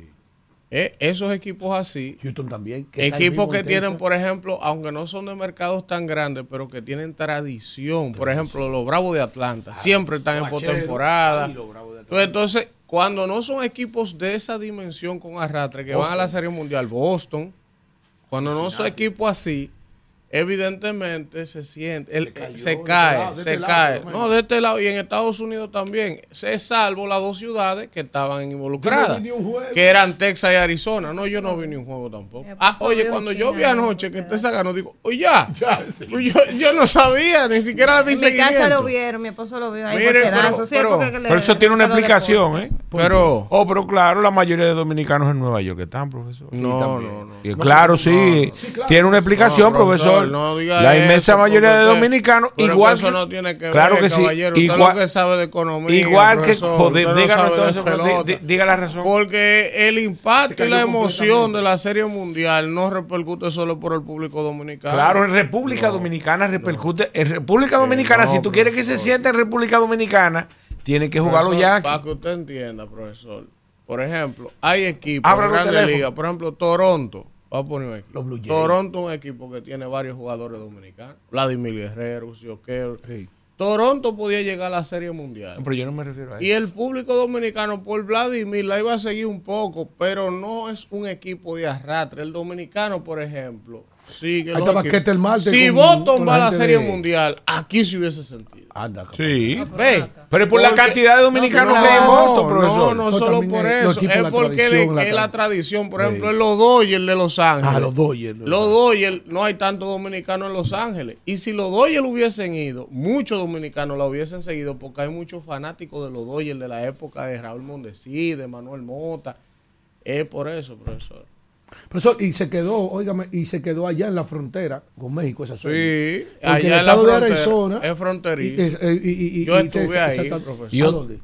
Eh, esos equipos así Houston también. que Equipos que en tienen, por ejemplo, aunque no son de mercados tan grandes, pero que tienen tradición. Por ejemplo, los Bravos de Atlanta. Siempre están en postemporada. Atlanta. Pues entonces, cuando no son equipos de esa dimensión con arrastre, que van a la. Serie Mundial, Boston, cuando no son equipos así, evidentemente se siente, el- Se cayó, se este cae, lado, se este lado, cae. no, de este lado y en Estados Unidos también. Se salvo las dos ciudades que estaban involucradas, que eran Texas y Arizona. No, yo no vi ni un juego tampoco. Eh, Ah, pues, oye, cuando China, yo vi no, anoche que Texas ganó, digo, oye, ya. Ya, sí. Pues yo, yo no sabía, ni siquiera vi En mi casa lo vieron, mi esposo lo vio ahí Mire, por pedazo. pero- Sí, pero- le- Pero eso tiene una explicación. ¿eh? Pero, Oh, pero claro, la mayoría de dominicanos en Nueva York están, profesor. no, no, no. Y claro, sí, Sí, claro. tiene una explicación, No, profesor, profesor. no diga la inmensa mayoría de dominicanos, pero igual eso que, no tiene que claro ver, que sí, igual, que sabe de economía. igual que, profesor, no de diga la razón. Porque el impacto y la emoción de la Serie Mundial no repercute solo por el público dominicano. Claro, en República Dominicana repercute. En República Dominicana, si tú quieres que se sienta en República Dominicana, tiene que jugar los Profesor, Yankees. Para que usted entienda, profesor. Por ejemplo, hay equipos grandes teléfonos. ligas. Por ejemplo, Toronto. Voy a poner. Los Blue Jays. Toronto es un equipo que tiene varios jugadores dominicanos. Vladimir Guerrero, Sioquero. Sí. Toronto podía llegar a la Serie Mundial. Pero yo no me refiero a Y eso. el público dominicano por Vladimir la iba a seguir un poco, pero no es un equipo de arrastre. El dominicano, por ejemplo, Ahí estaba equipos. Ketel Marte Si Boston va a la Serie de- Mundial, aquí se hubiese sentido. Anda, capaz. Sí. Ve. Pero es por la cantidad de dominicanos no, que hay en Boston, profesor. No, no Pero solo por es eso. Es la porque tradición, le- la es la tra- tradición. Por Sí. ejemplo, en los Dodgers de Los Ángeles. Ah, los Dodgers. Los Dodgers, no hay tantos dominicanos en Los Ángeles. Y si los Dodgers hubiesen ido, muchos dominicanos la hubiesen seguido porque hay muchos fanáticos de los Dodgers de la época de Raúl Mondesí, de Manuel Mota. Es por eso, profesor. Profesor, y se quedó, óigame, y se quedó allá en la frontera con México esa serie. Sí, Porque allá el en la estado de frontera, Arizona es fronterizo. eh, y- y- y- Yo y- estuve ahí, profesor.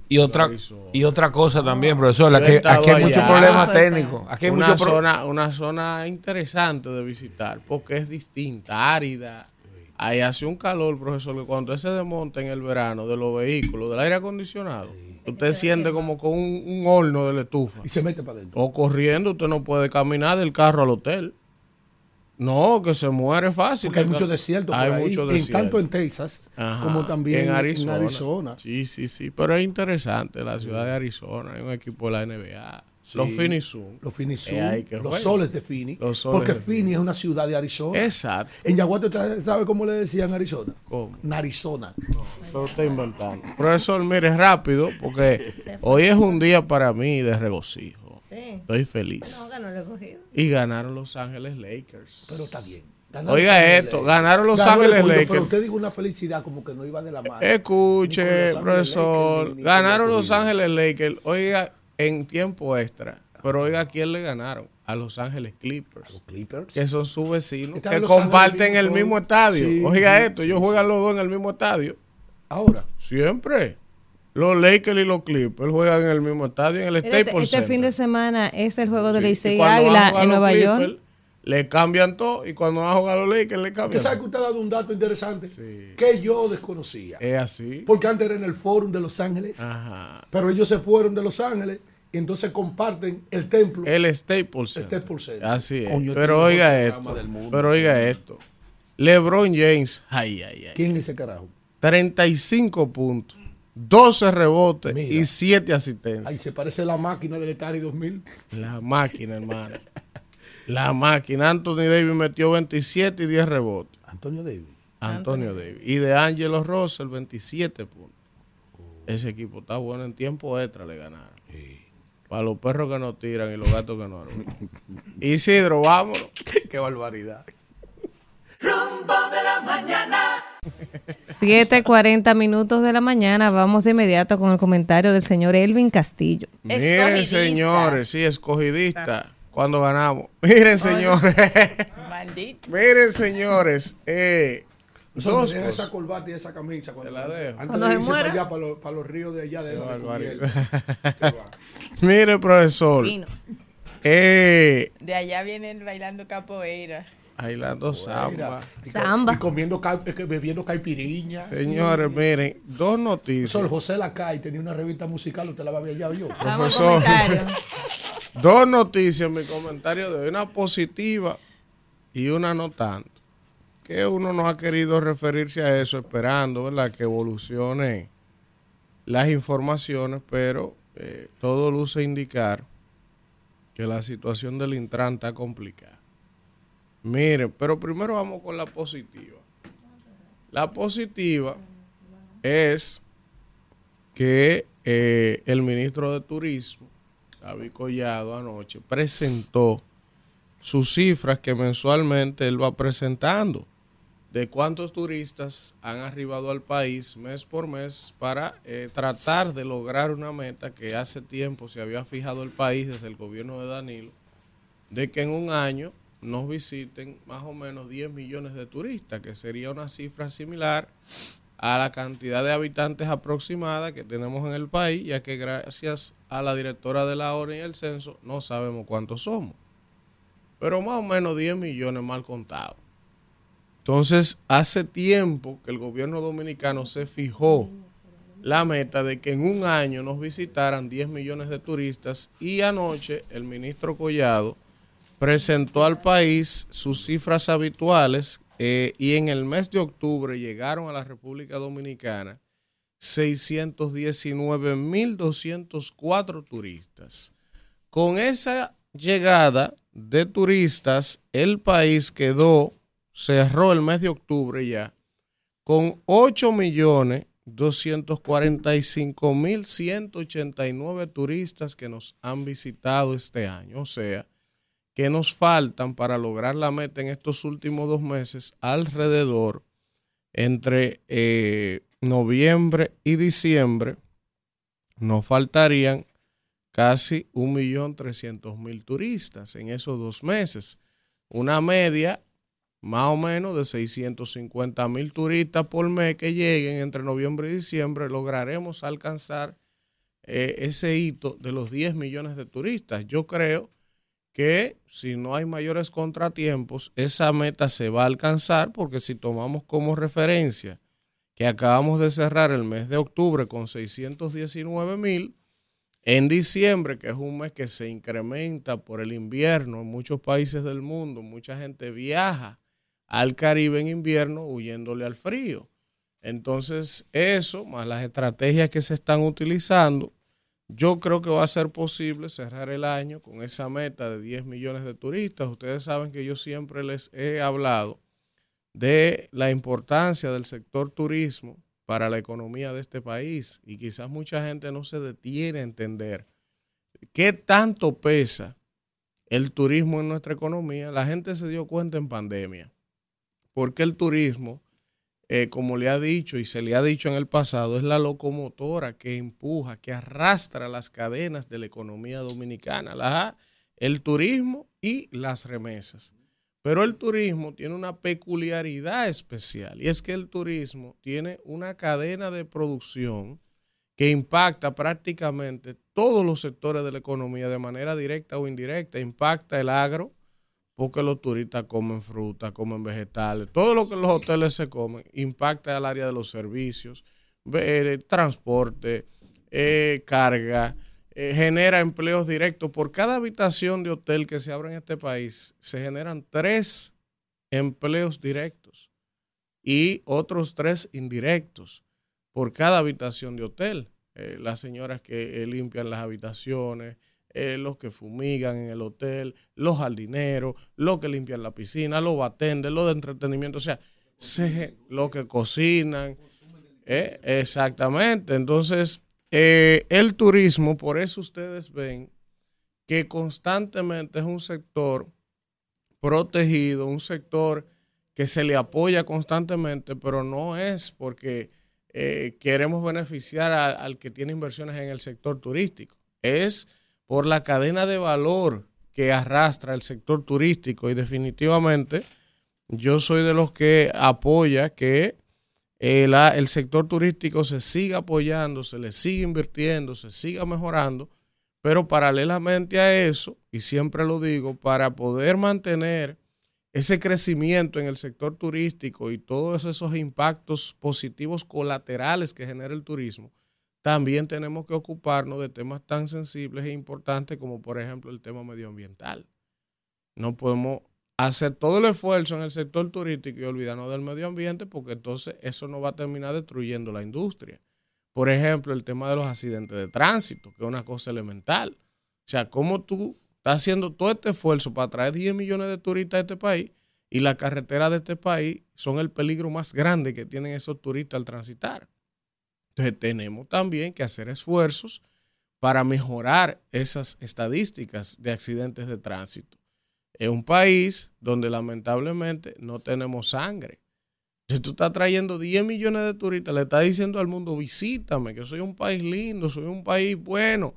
Y, otra y otra cosa también, profesor, aquí, hay muchos problemas técnicos. Aquí hay una, muchos pro- zona, una zona interesante de visitar porque es distinta, árida. Ahí hace un calor, profesor, que cuando se desmonta en el verano de los vehículos, del aire acondicionado, usted siente como con un, un horno de la estufa. Y se mete para adentro. O corriendo, usted no puede caminar del carro al hotel. No, que se muere fácil. Porque hay mucho desierto por Hay ahí, mucho en- desierto. tanto en Texas Ajá, como también en Arizona. Sí, sí, sí. Pero es interesante la ciudad de Arizona. Hay un equipo de la NBA. Los Sí. Phoenix Suns. Los ahí Suns, que los soles de Phoenix. Los soles porque Phoenix es una ciudad de Arizona. Exacto. En Yaguate, ¿usted ¿sabe cómo le decían Arizona? ¿Cómo? Narizona. Pero está inventando. Profesor, mire rápido, porque hoy es un día para mí de regocijo. Estoy feliz. Y ganaron Los Ángeles Lakers. Pero está bien. Ganaron Oiga esto, Lakers. ganaron Los Ganó el Ángeles Cuyo, Lakers. Pero usted dijo una felicidad como que no iba de la mano. Escuche, profesor. Lakers, ni- ni con Ganaron el Los. Ángeles Lakers. Oiga, en tiempo extra. Pero oiga, ¿a quién le ganaron? A Los Ángeles Clippers. Los Clippers. Que son sus vecinos. Que comparten el mismo estadio. Sí, Oiga sí, esto, sí, ellos sí. juegan los dos en el mismo estadio. Ahora. Siempre. Los Lakers y los Clippers juegan en el mismo estadio, en el Este, Staples este Center. fin de semana es el juego de Licey a Águila en Nueva Clippers, York. Le cambian todo y cuando van a jugar los Lakers le Usted cambian. sabe que usted ha dado un dato interesante que yo desconocía. Es así. Porque antes era en el Fórum de Los Ángeles. Ajá. Pero ellos se fueron de Los Ángeles y entonces comparten el templo. El Staples Center. Staples Center. Así es. Coño, pero el oiga esto. programa del mundo. Pero oiga esto. LeBron James, ay, ay, ay. ¿Quién es ese carajo? 35 puntos, 12 rebotes Mira. y 7 Ay, asistencias. se parece a la máquina del Atari 2000. La máquina, hermano. La máquina. Anthony Davis metió 27 y 10 rebotes. Antonio Davis. Antonio Davis. Y de Angelo Russell, 27 puntos. Ese equipo está bueno en tiempo extra, le ganaron. Para los perros que no tiran y los gatos que no arrullan. Isidro, vámonos. Qué barbaridad. Rumbo de la mañana. 7:40 minutos de la mañana. Vamos de inmediato con el comentario del señor Elvin Castillo. Miren, señores, sí, escogidista. Cuando ganamos. Miren, señores. Maldito. Miren, señores. Eh, Nosotros dos esa corbata y esa camisa cuando, la dejo. antes Cuando de se irse para allá, para los, para los ríos de allá de la de va. Mire, profesor. Eh, De allá vienen bailando capoeira. bailando samba. Y, Samba. y comiendo, bebiendo caipiriña. Señores, miren, dos noticias. Profesor José Lacay tenía una revista musical, usted la había hallado yo. Profesor. Dos noticias en mi comentario de hoy, una positiva y una no tanto. Que uno no ha querido referirse a eso esperando, ¿verdad? Que evolucione las informaciones, pero eh, todo luce indicar que la situación del Intran está complicada. Miren, pero primero vamos con la positiva. La positiva es que eh, el ministro de Turismo, David Collado, anoche presentó sus cifras que mensualmente él va presentando de cuántos turistas han arribado al país mes por mes para eh, tratar de lograr una meta que hace tiempo se había fijado el país desde el gobierno de Danilo, de que en un año nos visiten más o menos 10 millones de turistas, que sería una cifra similar a la cantidad de habitantes aproximada que tenemos en el país, ya que gracias a la directora de la ONU y el censo no sabemos cuántos somos. Pero más o menos 10 millones mal contados. Entonces, hace tiempo que el gobierno dominicano se fijó la meta de que en un año nos visitaran 10 millones de turistas y anoche el ministro Collado presentó al país sus cifras habituales eh, y en el mes de octubre llegaron a la República Dominicana 619.204 turistas. Con esa llegada de turistas, el país quedó, cerró el mes de octubre ya, con 8.245.189 turistas que nos han visitado este año. O sea, que nos faltan para lograr la meta en estos últimos dos meses alrededor entre eh, noviembre y diciembre nos faltarían casi 1.300.000 turistas en esos dos meses. Una media más o menos de 650.000 turistas por mes que lleguen entre noviembre y diciembre, lograremos alcanzar eh, ese hito de los 10 millones de turistas. Yo creo que si no hay mayores contratiempos, esa meta se va a alcanzar porque si tomamos como referencia que acabamos de cerrar el mes de octubre con 619 mil, en diciembre, que es un mes que se incrementa por el invierno en muchos países del mundo, mucha gente viaja al Caribe en invierno huyéndole al frío. Entonces, eso, más las estrategias que se están utilizando, yo creo que va a ser posible cerrar el año con esa meta de 10 millones de turistas. Ustedes saben que yo siempre les he hablado de la importancia del sector turismo para la economía de este país y quizás mucha gente no se detiene a entender qué tanto pesa el turismo en nuestra economía. La gente se dio cuenta en pandemia, porque el turismo, eh, como le ha dicho y se le ha dicho en el pasado, es la locomotora que empuja, que arrastra las cadenas de la economía dominicana, la, el turismo y las remesas. Pero el turismo tiene una peculiaridad especial y es que el turismo tiene una cadena de producción que impacta prácticamente todos los sectores de la economía de manera directa o indirecta. Impacta el agro porque los turistas comen fruta, comen vegetales, todo lo que los hoteles se comen. Impacta el área de los servicios, eh, transporte, eh, carga, eh, genera empleos directos. Por cada habitación de hotel que se abre en este país, se generan tres empleos directos y otros tres indirectos por cada habitación de hotel. Eh, las señoras que eh, limpian las habitaciones, los que fumigan en el hotel, los jardineros, los que limpian la piscina, los batentes, los de entretenimiento, o sea, se, los que cocinan. exactamente. Entonces, eh, el turismo, por eso ustedes ven que constantemente es un sector protegido, un sector que se le apoya constantemente, pero no es porque eh, queremos beneficiar al que tiene inversiones en el sector turístico, es por la cadena de valor que arrastra el sector turístico y definitivamente yo soy de los que apoya que eh, el sector turístico se siga apoyando, se le sigue invirtiendo, se siga mejorando, pero paralelamente a eso, y siempre lo digo, para poder mantener ese crecimiento en el sector turístico y todos esos impactos positivos colaterales que genera el turismo, también tenemos que ocuparnos de temas tan sensibles e importantes como por ejemplo el tema medioambiental. No podemos hacer todo el esfuerzo en el sector turístico y olvidarnos del medio ambiente, porque entonces eso no va a terminar destruyendo la industria. Por ejemplo, el tema de los accidentes de tránsito, que es una cosa elemental. O sea, cómo tú estás haciendo todo este esfuerzo para traer 10 millones de turistas a este país y las carreteras de este país son el peligro más grande que tienen esos turistas al transitar. Entonces tenemos también que hacer esfuerzos para mejorar esas estadísticas de accidentes de tránsito es un país donde lamentablemente no tenemos sangre. Si tú estás trayendo 10 millones de turistas, le estás diciendo al mundo, visítame, que soy un país lindo, soy un país bueno.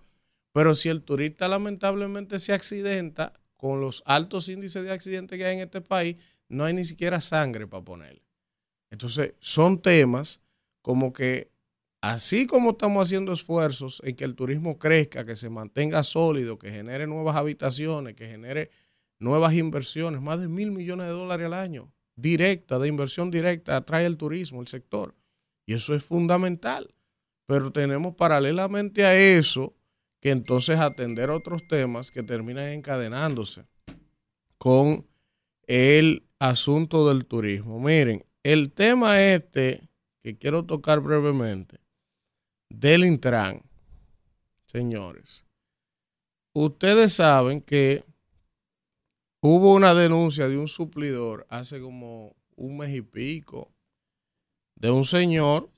Pero si el turista lamentablemente se accidenta, con los altos índices de accidentes que hay en este país, no hay ni siquiera sangre para ponerle. Entonces, son temas como que, así como estamos haciendo esfuerzos en que el turismo crezca, que se mantenga sólido, que genere nuevas habitaciones, que genere nuevas inversiones, más de mil millones de dólares al año, directa, de inversión directa, atrae el turismo, el sector. Y eso es fundamental. Pero tenemos paralelamente a eso que entonces atender otros temas que terminan encadenándose con el asunto del turismo. Miren, el tema este que quiero tocar brevemente del Intran, señores. Ustedes saben que hubo una denuncia de un suplidor hace como un mes y pico de un señor,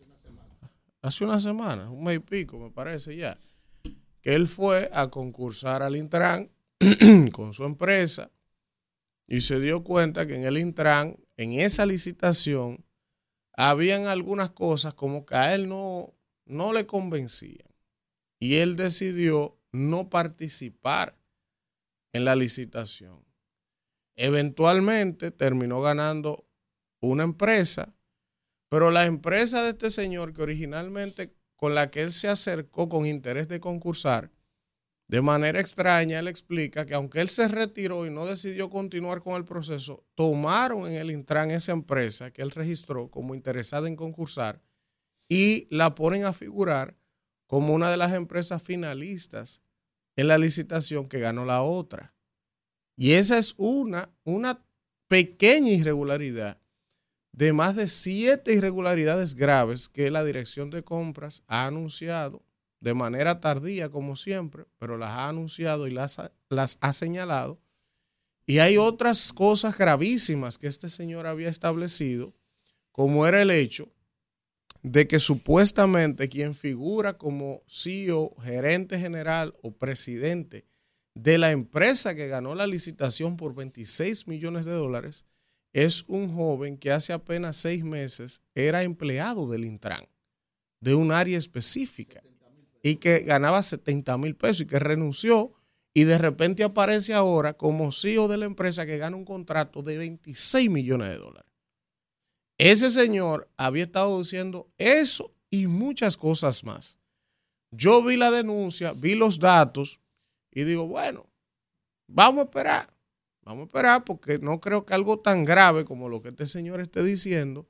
hace una semana, un mes y pico me parece ya, que él fue a concursar al Intran con su empresa y se dio cuenta que en el Intran, en esa licitación, habían algunas cosas como que a él no, no le convencían. Y él decidió no participar en la licitación. Eventualmente terminó ganando una empresa, pero la empresa de este señor que originalmente con la que él se acercó con interés de concursar, de manera extraña, él explica que aunque él se retiró y no decidió continuar con el proceso, tomaron en el Intran esa empresa que él registró como interesada en concursar y la ponen a figurar como una de las empresas finalistas en la licitación que ganó la otra. Y esa es una, una pequeña irregularidad de más de siete irregularidades graves que la Dirección de Compras ha anunciado de manera tardía, como siempre, pero las ha anunciado y las ha, las ha señalado. Y hay otras cosas gravísimas que este señor había establecido, como era el hecho de que supuestamente quien figura como CEO, gerente general o presidente de la empresa que ganó la licitación por 26 millones de dólares es un joven que hace apenas seis meses era empleado del Intran, de un área específica y que ganaba 70 mil pesos y que renunció y de repente aparece ahora como CEO de la empresa que gana un contrato de 26 millones de dólares. Ese señor había estado diciendo eso y muchas cosas más. Yo vi la denuncia, vi los datos y digo, bueno, vamos a esperar, vamos a esperar porque no creo que algo tan grave como lo que este señor esté diciendo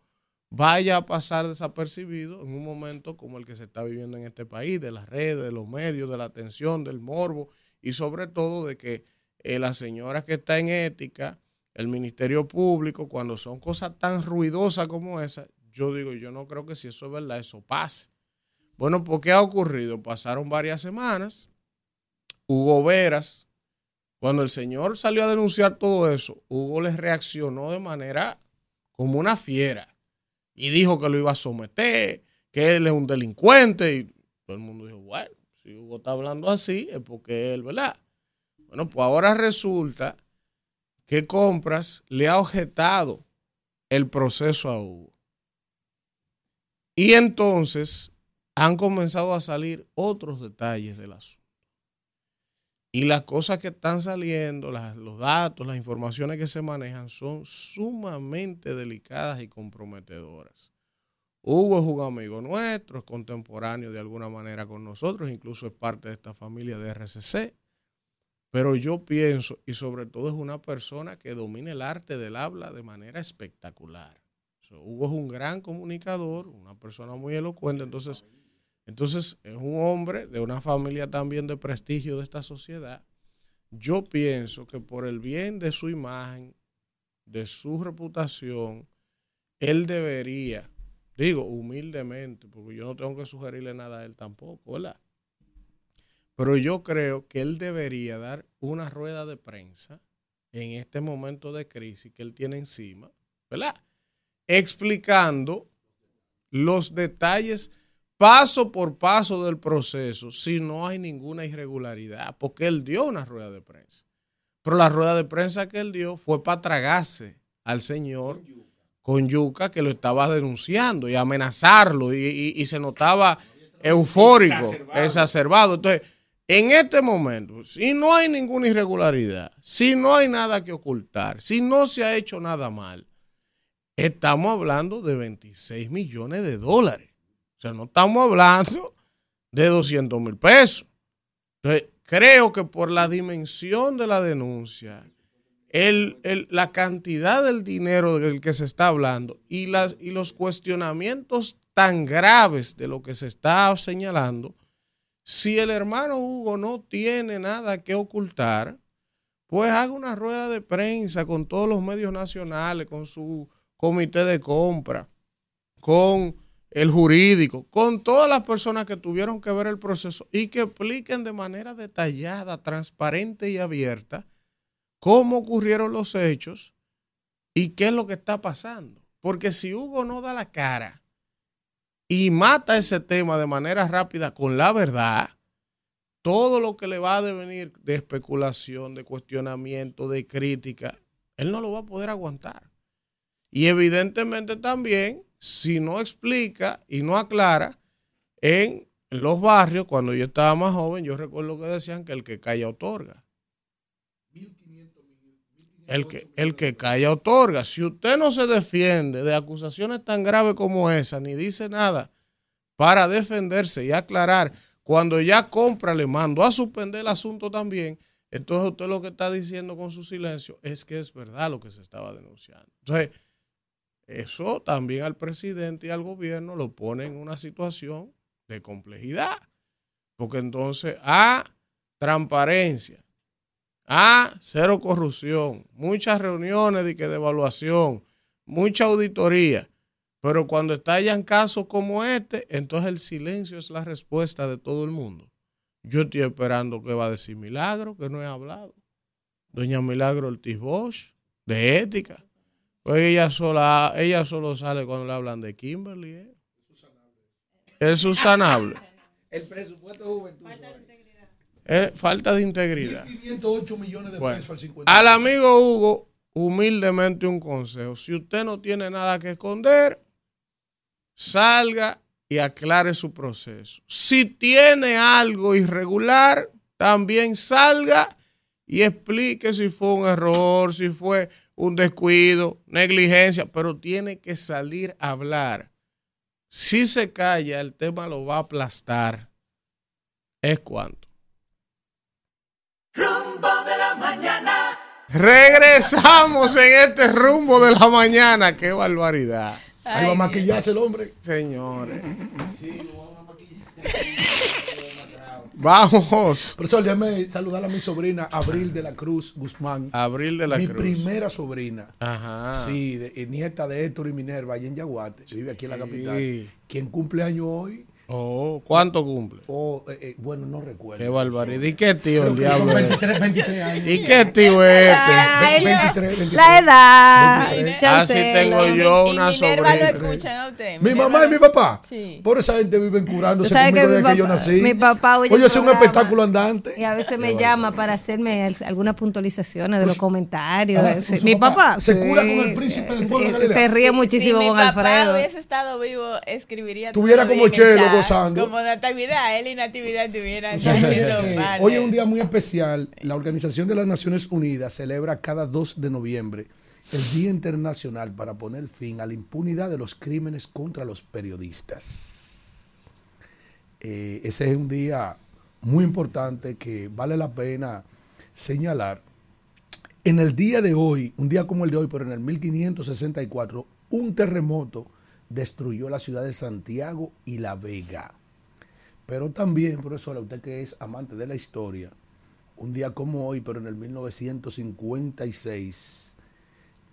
vaya a pasar desapercibido en un momento como el que se está viviendo en este país, de las redes, de los medios, de la atención, del morbo y sobre todo de que eh, la señora que está en ética, el Ministerio Público, cuando son cosas tan ruidosas como esa, yo digo, yo no creo que si eso es verdad, eso pase. Bueno, ¿por qué ha ocurrido? Pasaron varias semanas, Hugo Veras, cuando el señor salió a denunciar todo eso, Hugo les reaccionó de manera como una fiera y dijo que lo iba a someter, que él es un delincuente. Y todo el mundo dijo, bueno, si Hugo está hablando así, es porque él, ¿verdad? Bueno, pues ahora resulta que Compras le ha objetado el proceso a Hugo. Y entonces han comenzado a salir otros detalles del asunto. Y las cosas que están saliendo, los datos, las informaciones que se manejan son sumamente delicadas y comprometedoras. Hugo es un amigo nuestro, es contemporáneo de alguna manera con nosotros, incluso es parte de esta familia de RCC. Pero yo pienso, y sobre todo es una persona que domina el arte del habla de manera espectacular. Hugo es un gran comunicador, una persona muy elocuente, entonces entonces, es un hombre de una familia también de prestigio de esta sociedad. Yo pienso que por el bien de su imagen, de su reputación, él debería, digo humildemente, porque yo no tengo que sugerirle nada a él tampoco, ¿verdad? Pero yo creo que él debería dar una rueda de prensa en este momento de crisis que él tiene encima, ¿verdad? Explicando los detalles paso por paso del proceso si no hay ninguna irregularidad, porque él dio una rueda de prensa. Pero la rueda de prensa que él dio fue para tragarse al señor con yuca que lo estaba denunciando y amenazarlo y, se notaba eufórico, exacerbado. Entonces, en este momento, si no hay ninguna irregularidad, si no hay nada que ocultar, si no se ha hecho nada mal, estamos hablando de 26 millones de dólares. O sea, no estamos hablando de 200 mil pesos. Entonces, creo que por la dimensión de la denuncia, la cantidad del dinero del que se está hablando y, las, y los cuestionamientos tan graves de lo que se está señalando, si el hermano Hugo no tiene nada que ocultar, pues haga una rueda de prensa con todos los medios nacionales, con su comité de compra, con el jurídico, con todas las personas que tuvieron que ver el proceso y que expliquen de manera detallada, transparente y abierta cómo ocurrieron los hechos y qué es lo que está pasando. Porque si Hugo no da la cara y mata ese tema de manera rápida con la verdad, todo lo que le va a devenir de especulación, de cuestionamiento, de crítica, él no lo va a poder aguantar. Y evidentemente también, si no explica y no aclara, en los barrios, cuando yo estaba más joven, yo recuerdo que decían que el que calla otorga. El que, el que calla otorga. Si usted no se defiende de acusaciones tan graves como esa, ni dice nada para defenderse y aclarar, cuando ya compra le mandó a suspender el asunto también, entonces usted lo que está diciendo con su silencio es que es verdad lo que se estaba denunciando. Entonces, eso también al presidente y al gobierno lo pone en una situación de complejidad. Porque entonces, A, transparencia. A, cero corrupción. Muchas reuniones de, evaluación. Mucha auditoría. Pero cuando estallan casos como este, entonces el silencio es la respuesta de todo el mundo. Yo estoy esperando que va a decir Milagro, que no he hablado. Doña Milagro Ortiz Bosch, de ética. Pues ella, sola, ella solo sale cuando le hablan de Kimberly. ¿eh? Es susanable. El presupuesto de juventud. Es falta de integridad. 508 millones de Bueno, pesos al 50. al amigo Hugo, humildemente un consejo. Si usted no tiene nada que esconder, salga y aclare su proceso. Si tiene algo irregular, también salga y explique si fue un error, si fue un descuido, negligencia, pero tiene que salir a hablar. Si se calla, el tema lo va a aplastar. Es cuanto. Rumbo de la mañana. Regresamos en este rumbo de la mañana. ¡Qué barbaridad! Ahí va a maquillarse el hombre. Señores. Vamos. Profesor, déjame saludar a mi sobrina Abril de la Cruz Guzmán. Abril de la mi Cruz. primera sobrina. Ajá. Sí, de- eh, nieta de Héctor y Minerva, allá en Yaguate. Vive aquí en la Sí. capital. Quien cumple año hoy, Oh, ¿Cuánto cumple? o, eh, eh, bueno, no recuerdo. Qué barbaridad. ¿Y qué tío el diablo? es? 23, 23 años. ¿Y qué tío es este? Ay, 23, 23. La edad. 23. Así tengo yo una lo sobrina. escuchan a usted. Mi mamá y mi papá. Sí. Por esa gente viven curándose conmigo desde mi que yo papá- nací. mi papá oye es un espectáculo andante. Y a veces me llama para hacerme al- algunas puntualizaciones de los comentarios. ah, su Mi papá papá se sí. cura con el príncipe del pueblo de. Se ríe muchísimo si con mi papá Alfredo. hubiese estado vivo, escribiría Tuviera como Chelo. Gozando. Como Natividad, él y Natividad tuvieran O sea, haciendo parte. Hoy es un día muy especial. La Organización de las Naciones Unidas celebra cada 2 de noviembre el Día Internacional para poner fin a la impunidad de los crímenes contra los periodistas. Eh, ese es un día muy importante que vale la pena señalar. En el día de hoy, un día como el de hoy, pero en el 1564, un terremoto destruyó la ciudad de Santiago y La Vega. Pero también, profesora, usted que es amante de la historia, un día como hoy, pero en el 1956,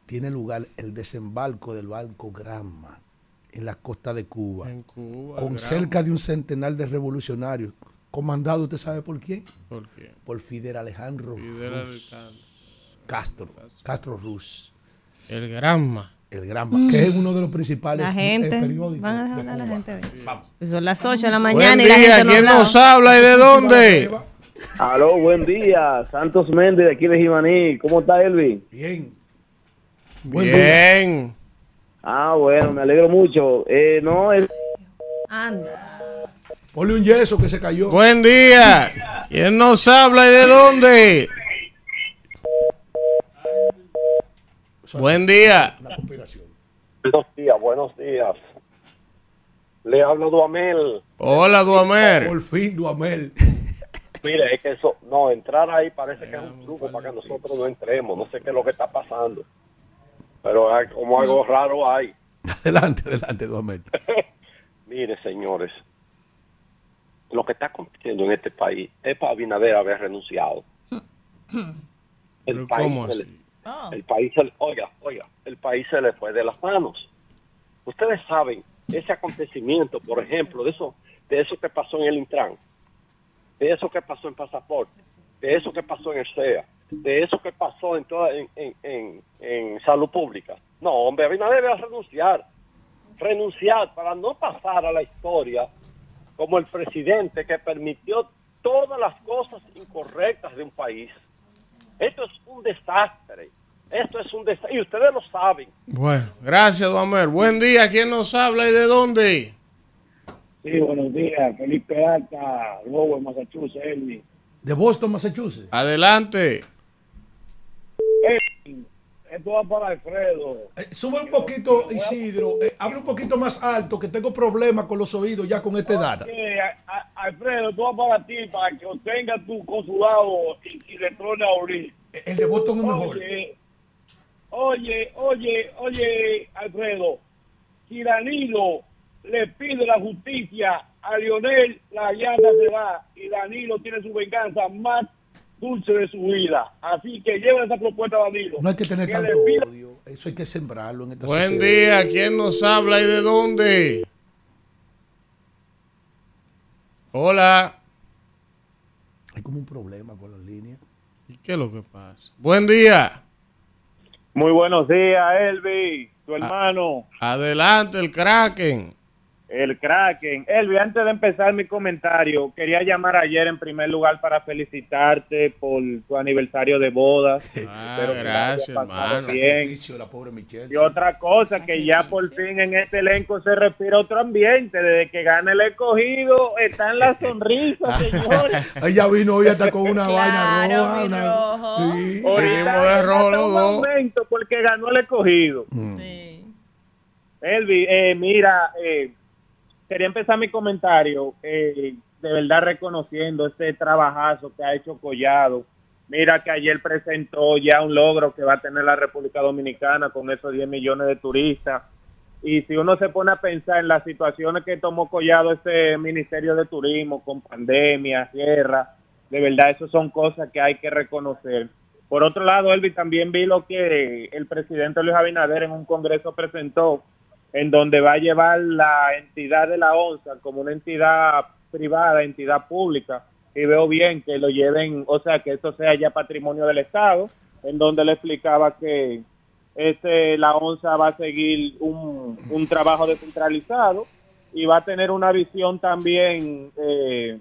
tiene lugar el desembarco del barco Granma en la costa de Cuba, En Cuba. con cerca de un centenar de revolucionarios, comandado, ¿usted sabe por quién? ¿Por Fidel Alejandro Fidel Ruz Alejandro. Castro, Castro Ruz, El Granma. El Granma, que es uno de los principales La eh, gente. periódicos Van a de dejar a la gente. Pues son las 8 de la Buen mañana y la día. gente no ¿Quién nos habla y de dónde? Aló, buen día. Santos Méndez de aquí de Jimaní. ¿Cómo está Elvin? Bien. Buen día. Bien. Ah, bueno, me alegro mucho. Eh, no, es Anda. Ponle un yeso que se cayó. Buen día. ¿Quién nos habla y de dónde? Buen día. Una conspiración. Buenos días, buenos días. Le hablo Duamel. Hola, Duamer. Por fin, Duamel. Mire, es que eso, no, entrar ahí parece que es un truco para que nosotros no entremos. No sé qué es lo que está pasando. Pero hay como algo raro hay. Adelante, adelante, Duamel. Mire, señores, lo que está aconteciendo en este país es para Abinader haber renunciado. el Pero país, ¿cómo se le- así? Oh. el país, se oiga, oiga, el país se le fue de las manos. Ustedes saben ese acontecimiento, por ejemplo, de eso, de eso que pasó en el Intran, de eso que pasó en Pasaporte, de eso que pasó en el CEA, de eso que pasó en toda en, en, en, salud pública. No, hombre, debe renunciar, renunciar para no pasar a la historia como el presidente que permitió todas las cosas incorrectas de un país. Esto es un desastre. Esto es un desastre. Y ustedes lo saben. Bueno, gracias, Duamer. Buen día. ¿Quién nos habla y de dónde? Sí, buenos días. Felipe Alta, Lobo, Massachusetts, Elvis. De Boston, Massachusetts. Adelante. Esto va para Alfredo. Eh, sube un poquito, Isidro. eh, habla un poquito más alto, que tengo problemas con los oídos ya con esta edad. A- Alfredo, esto va para ti, para que obtenga tu consulado y, y retorne a abrir. El de Boston es mejor. Oye, oye, oye, oye, Alfredo, si Danilo le pide la justicia a Lionel, la llanta se va y Danilo tiene su venganza más dulce de su vida. Así que lleva esa propuesta a Danilo. No hay que tener Que tanto odio. Eso hay que sembrarlo en esta Buen sociedad. día. ¿Quién nos habla y de dónde? Hola. Hay como un problema con las líneas. ¿Y qué es lo que pasa? Buen día. Muy buenos días, Elvi, tu hermano, Adelante, el Kraken. El Kraken. Elvi, antes de empezar mi comentario, quería llamar ayer en primer lugar para felicitarte por tu aniversario de bodas. Ah, Espero gracias, hermano. bien. Sacrificio de la pobre Michelle. Y otra cosa, que ya por fin en este elenco se respira otro ambiente. Desde que gana el escogido, están las sonrisas, señores. Ella vino hoy hasta con una vaina Claro, roja. una- rojo. Sí. Vinimos de rojo un porque ganó el escogido. Mm. Sí. Elvi, eh, mira, eh, quería empezar mi comentario eh, de verdad reconociendo este trabajazo que ha hecho Collado. Mira que ayer presentó ya un logro que va a tener la República Dominicana con esos 10 millones de turistas. Y si uno se pone a pensar en las situaciones que tomó Collado este Ministerio de Turismo con pandemia, guerra, de verdad, eso son cosas que hay que reconocer. Por otro lado, Elvi, también vi lo que el presidente Luis Abinader en un congreso presentó, en donde va a llevar la entidad de la ONSA como una entidad privada, entidad pública, y veo bien que lo lleven, o sea, que esto sea ya patrimonio del Estado, en donde le explicaba que este, la ONSA va a seguir un, un trabajo descentralizado y va a tener una visión también eh,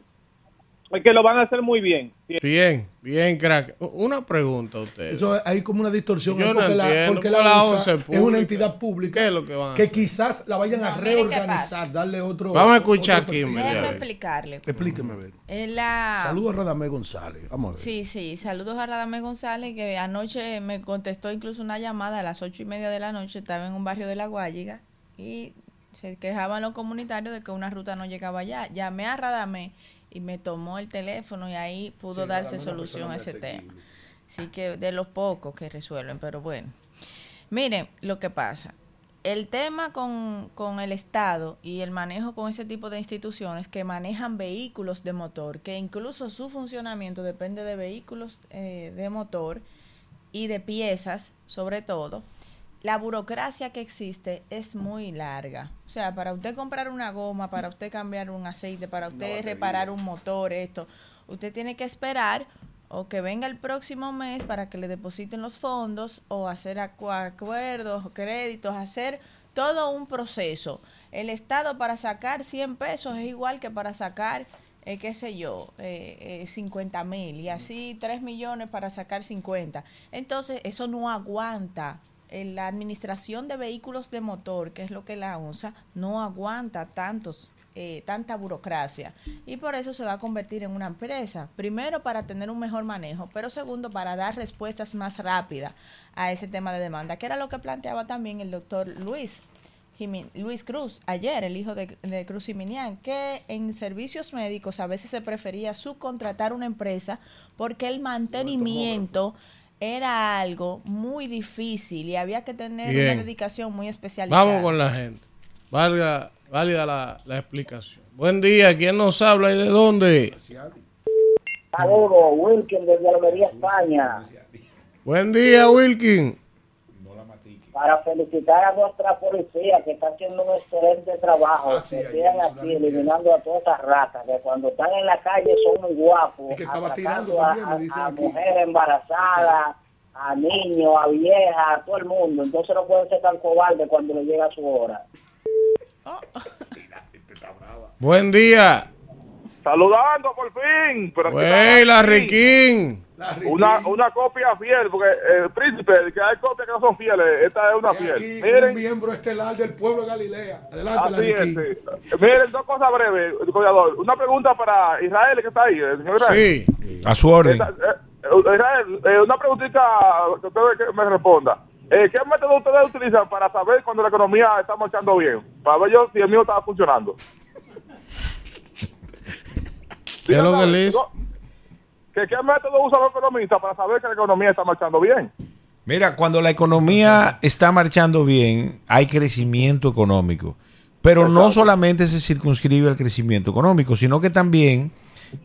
que lo van a hacer muy bien. Bien, bien, crack. Una pregunta a ustedes. Eso hay como una distorsión. Yo ¿eh? no porque la, entiendo, porque porque la la es es una entidad pública ¿Qué es lo que van a que hacer? quizás la vayan a reorganizar, darle otro. Vamos a escuchar aquí. Déjame explicarle. Explíqueme, a ver. La... Saludos a Radamé González. Vamos a ver. Sí, sí, saludos a Radamé González, que anoche me contestó incluso una llamada a las ocho y media de la noche, estaba en un barrio de La Guayiga y se quejaban los comunitarios de que una ruta no llegaba allá. Llamé a Radamé y me tomó el teléfono y ahí pudo Sí, darse solución a ese tema. Así que de los pocos que resuelven, pero bueno. Miren lo que pasa. El tema con, con el Estado y el manejo con ese tipo de instituciones que manejan vehículos de motor, que incluso su funcionamiento depende de vehículos eh, de motor y de piezas, sobre todo, la burocracia que existe es muy larga. O sea, para usted comprar una goma, para usted cambiar un aceite, para usted reparar un motor, esto, usted tiene que esperar o que venga el próximo mes para que le depositen los fondos o hacer acu- acuerdos, créditos, hacer todo un proceso. El Estado para sacar 100 pesos es igual que para sacar, eh, qué sé yo, eh, eh, 50 mil y así 3 millones para sacar 50. Entonces, eso no aguanta. Eh, La administración de vehículos de motor, que es lo que la ONSA, no aguanta tantos eh, tanta burocracia y por eso se va a convertir en una empresa. Primero para tener un mejor manejo, pero segundo para dar respuestas más rápidas a ese tema de demanda, que era lo que planteaba también el doctor Luis. Luis Cruz, ayer, el hijo de, de Cruz Jiminián, que en servicios médicos a veces se prefería subcontratar una empresa porque el mantenimiento era algo muy difícil y había que tener Bien. una dedicación muy especializada. Vamos con la gente. Valga, válida la, la explicación. Buen día. ¿Quién nos habla y de dónde? Saludos, Wilkin desde Almería, España. Buen día, Wilkin. Para felicitar a nuestra policía que está haciendo un excelente trabajo, Ah, que sigan así eliminando a todas esas ratas, que cuando están en la calle son muy guapos, Y que estaba atacando tirando a, también, me a- dicen a aquí. mujeres embarazadas, a niños, a viejas, a todo el mundo. Entonces no pueden ser tan cobardes cuando le llega su hora. Buen día. Saludando por fin. Pero aquí. Riquín. Una, una copia fiel, porque el príncipe, que hay copias que no son fieles, esta es una fiel. Aquí Miren, un miembro estelar del pueblo de Galilea. Adelante, así es, Larriquín. sí. Miren, dos cosas breves, cuidador. Una pregunta para Israel, que está ahí, el señor Israel. Sí. A su orden. Esta- eh, eh, Israel, eh, una preguntita que usted que me responda. Eh, ¿Qué método ustedes utilizan para saber cuando la economía está marchando bien? Para ver yo si el mío está funcionando. ¿Qué es lo que No, ¿Qué, ¿Qué método usan los economistas para saber que la economía está marchando bien? Mira, cuando la economía está marchando bien, hay crecimiento económico. Pero no solamente se circunscribe al crecimiento económico, sino que también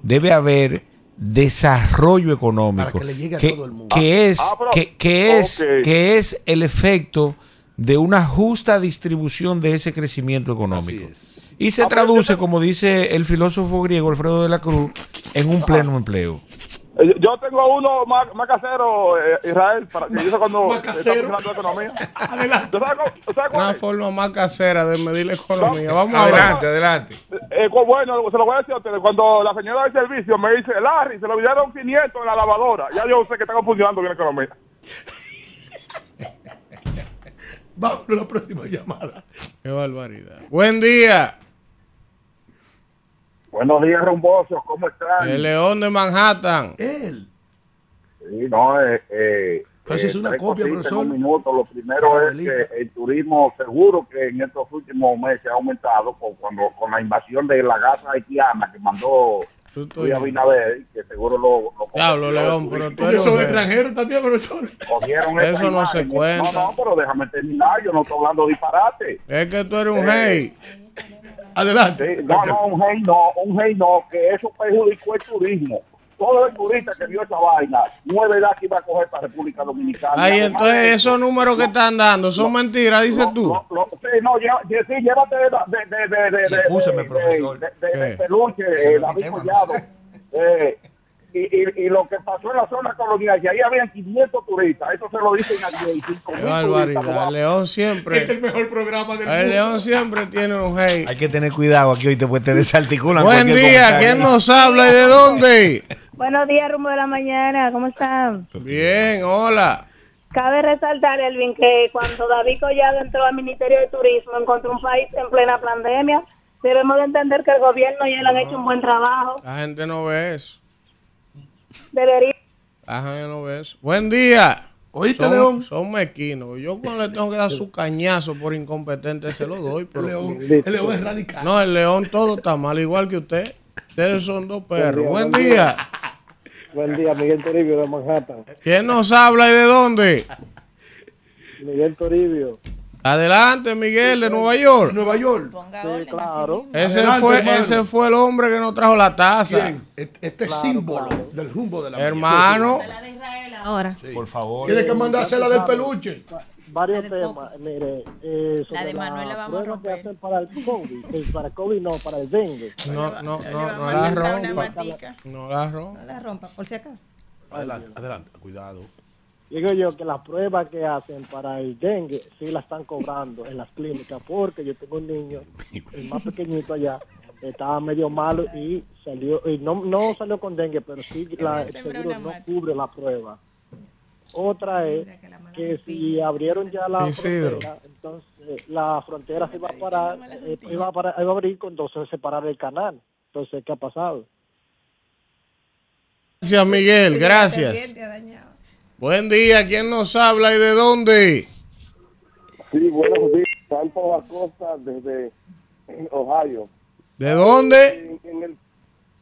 debe haber desarrollo económico. Para que le llegue a que, todo el mundo. que es, Ah, pero- que, que es, ok. que es el efecto de una justa distribución de ese crecimiento económico. Así es. Y se Ah, traduce, como dice el filósofo griego Alfredo de la Cruz, en un pleno empleo. Eh, Yo tengo uno más, más casero, eh, Israel, para que yo cuando Más casero. la economía. Adelante. ¿Tú sabes cómo- tú sabes cuál Una es? forma más casera de medir la economía. Vamos a ver. Adelante, adelante. Eh, cu- bueno, se lo voy a decir a ustedes. Cuando la señora del servicio me dice, Larry, se lo olvidaron 500 en la lavadora, ya yo sé que está funcionando bien la economía. Vamos a la próxima llamada. Qué barbaridad. Buen día. Buenos días, rumbosos, ¿cómo están? El León de Manhattan. Él. Sí, no, eh, eh, Pues es una tres copia, profesor. un minuto. Lo primero es que el turismo seguro que en estos últimos meses ha aumentado con, cuando, con la invasión de la gasa haitiana que mandó Luis Abinader, que seguro lo... lo Diablo, León, pero tú eres un- extranjeros también, profesor. Cogieron Eso esa no se cuenta. No, no, pero déjame terminar, yo no estoy hablando disparate. Es que tú eres un Eh, hey. Adelante. Sí, no, no, un hey no, un hey no, que eso perjudicó el turismo. Todo el turista que vio esa vaina, no es verdad que iba a coger para República Dominicana. Además entonces esos números que están dando son mentiras, dices tú. sí, no, lleva- sí, llévate de, de, de, de, de, de, eh. Eh, y, y, y lo que pasó en la zona colonial, que ahí habían 500 turistas, eso se lo dicen a 5 Qué barbaridad. El León siempre. Este es el mejor programa del El mundo. León siempre tiene un hey. Hay que tener cuidado aquí hoy te, pues, te desarticulan. Buen día, comentario. ¿quién nos habla y de dónde? Buenos días, rumbo de la mañana, ¿cómo están? Bien, hola. Cabe resaltar, Elvin, que cuando David Collado entró al Ministerio de Turismo, encontró un país en plena pandemia. Debemos de entender que el gobierno y él han hecho un buen trabajo. La gente no ve eso. Debería La gente no ve eso. Buen día. ¿Oíste, son, León? Son mequinos. Yo cuando le tengo que dar su cañazo por incompetente se lo doy. El Pero... león, el león es radical. No, el león todo está mal, igual que usted. Ustedes son dos perros. Buen día. Buen día, Miguel Toribio de Manhattan. ¿Quién nos habla y de dónde? Miguel Toribio. Adelante, Miguel, de Nueva York. Nueva York. Sí, claro. Ese Adelante, fue, hermano. ese fue el hombre que nos trajo la taza. ¿Quién? Este, este símbolo del rumbo de la Hermano, La de Israel ahora. Sí. Por favor. Tiene que mandarse la del peluche. Varios temas. Mire, eh, sobre La de Manuel la vamos a que romper. para el COVID. eh, para el COVID no, para el dengue. no, no, no, no la rompa. No la No rompa. la rompa, por si acaso. Adelante, adelante. Cuidado. Digo yo que las pruebas que hacen para el dengue sí la están cobrando en las clínicas porque yo tengo un niño, el más pequeñito allá, estaba medio malo y salió, y no, no salió con dengue, pero sí la, el seguro no cubre la prueba. Otra es que si abrieron ya la Isidro. frontera, entonces la frontera se va a parar, eh, iba a, parar- iba a abrir, entonces separar el canal. Entonces, ¿qué ha pasado? Gracias, Miguel, gracias. Buen día, ¿quién nos habla y de dónde? Sí, buenos días. Santos Acosta desde Ohio. ¿De dónde? En, en el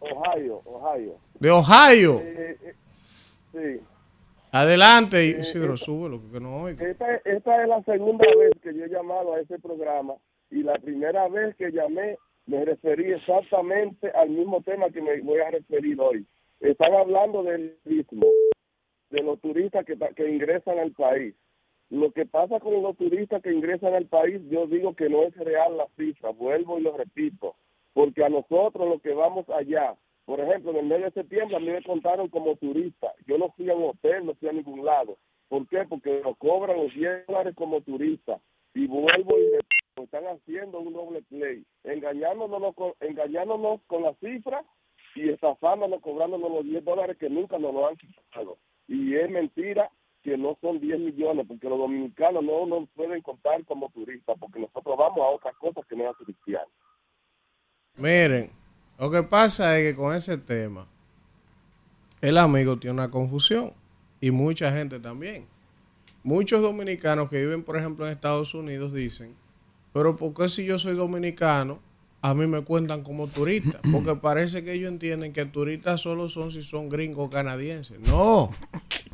Ohio, Ohio. De Ohio. Eh, eh, sí. Adelante, Isidro, súbelo, que no oigo. Esta, esta es la segunda vez que yo he llamado a ese programa y la primera vez que llamé me referí exactamente al mismo tema que me voy a referir hoy. Están hablando del istmo. De los turistas que, que ingresan al país. Lo que pasa con los turistas que ingresan al país, yo digo que no es real la cifra, vuelvo y lo repito, porque a nosotros los que vamos allá, por ejemplo, en el mes de septiembre a mí me contaron como turista, yo no fui a un hotel, no fui a ningún lado. ¿Por qué? Porque nos cobran los 10 dólares como turista. Y vuelvo y repito, están haciendo un doble play, engañándonos engañándonos con la cifra y estafándonos, cobrándonos los 10 dólares que nunca nos lo han quitado. Y es mentira que no son 10 millones, porque los dominicanos no nos pueden contar como turistas, porque nosotros vamos a otras cosas que no es cristiano. Miren, lo que pasa es que con ese tema, el amigo tiene una confusión y mucha gente también. Muchos dominicanos que viven, por ejemplo, en Estados Unidos dicen, pero ¿por qué si yo soy dominicano, a mí me cuentan como turista? Porque parece que ellos entienden que turistas solo son si son gringos canadienses. No.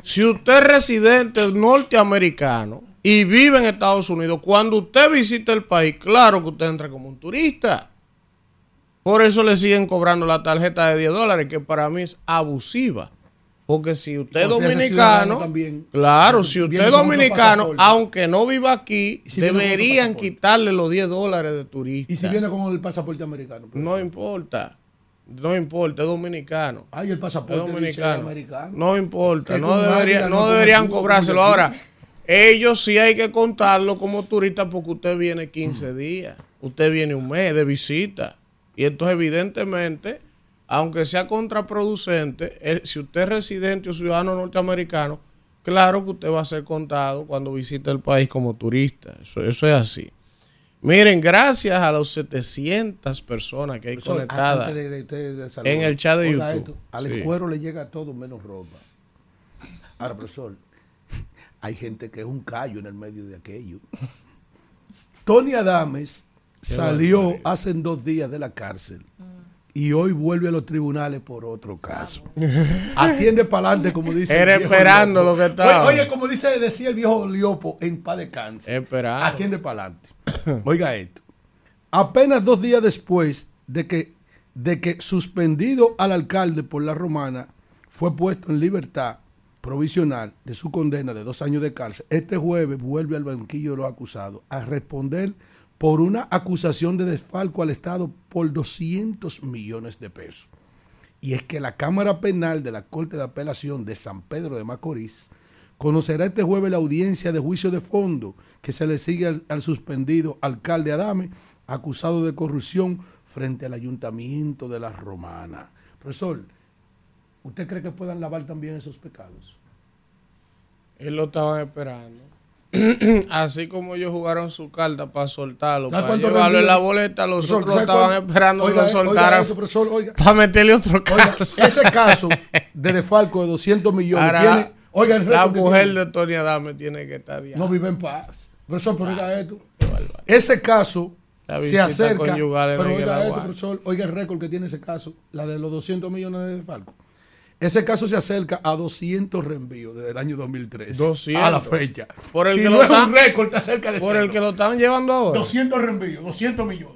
Si usted es residente norteamericano y vive en Estados Unidos, cuando usted visita el país, claro que usted entra como un turista. Por eso le siguen cobrando la tarjeta de 10 dólares, que para mí es abusiva. Porque si usted es dominicano, también. claro, si usted es dominicano, aunque no viva aquí, si deberían quitarle los 10 dólares de turista. Y si viene con el pasaporte americano. No importa. No importa, es dominicano. Ay, el pasaporte Es dice dominicano. americano. No importa, no, debería, no deberían cobrárselo. Ahora, ellos sí hay que contarlo como turista porque usted viene 15 días, usted viene un mes de visita. Y entonces, evidentemente, aunque sea contraproducente, eh, si usted es residente o ciudadano norteamericano, claro que usted va a ser contado cuando visite el país como turista. Eso, eso es así. Miren, gracias a las 700 personas que hay conectadas antes de- de- de- de saludar, en el chat de YouTube. esto, al Sí. escuero le llega todo menos ropa. Ahora, profesor, hay gente que es un callo en el medio de aquello. Tony Adames salió hace dos días de la cárcel y hoy vuelve a los tribunales por otro caso. Atiende para adelante, como dice. el Era viejo esperando Liopo. lo que estaba. Oye, oye, como dice, decía el viejo Liopo, en paz de cáncer. Esperando. Atiende para adelante. Oiga esto. Apenas dos días después de que, de que suspendido al alcalde por la romana fue puesto en libertad provisional de su condena de dos años de cárcel, este jueves vuelve al banquillo de los acusados a responder por una acusación de desfalco al Estado por 200 millones de pesos. Y es que la Cámara Penal de la Corte de Apelación de San Pedro de Macorís conocerá este jueves la audiencia de juicio de fondo que se le sigue al, suspendido alcalde Adame, acusado de corrupción frente al ayuntamiento de la Romana. Profesor, ¿usted cree que puedan lavar también esos pecados? Él lo estaban esperando. Así como ellos jugaron su carta para soltarlo, ¿Sabe para llevarlo en la boleta, los Profesor, otros ¿sabe estaban cuánto? esperando Oiga, que lo oiga soltaran oiga. para meterle otro Oiga, caso. ese caso de desfalco de 200 millones Ahora, tiene, oiga, el la mujer tiene. de Tony Adame tiene que estar diablo. no vive en paz. Profesor, pero oiga esto. Ese caso La se acerca. Pero oiga esto, profesor, oiga el récord que tiene ese caso, la de los 200 millones de Falco. Ese caso se acerca a 200 reenvíos desde el año 2003 200. a la fecha. Por el si que no lo es está- un récord, está cerca de Por el que lo están llevando ahora. 200 reenvíos, 200 millones.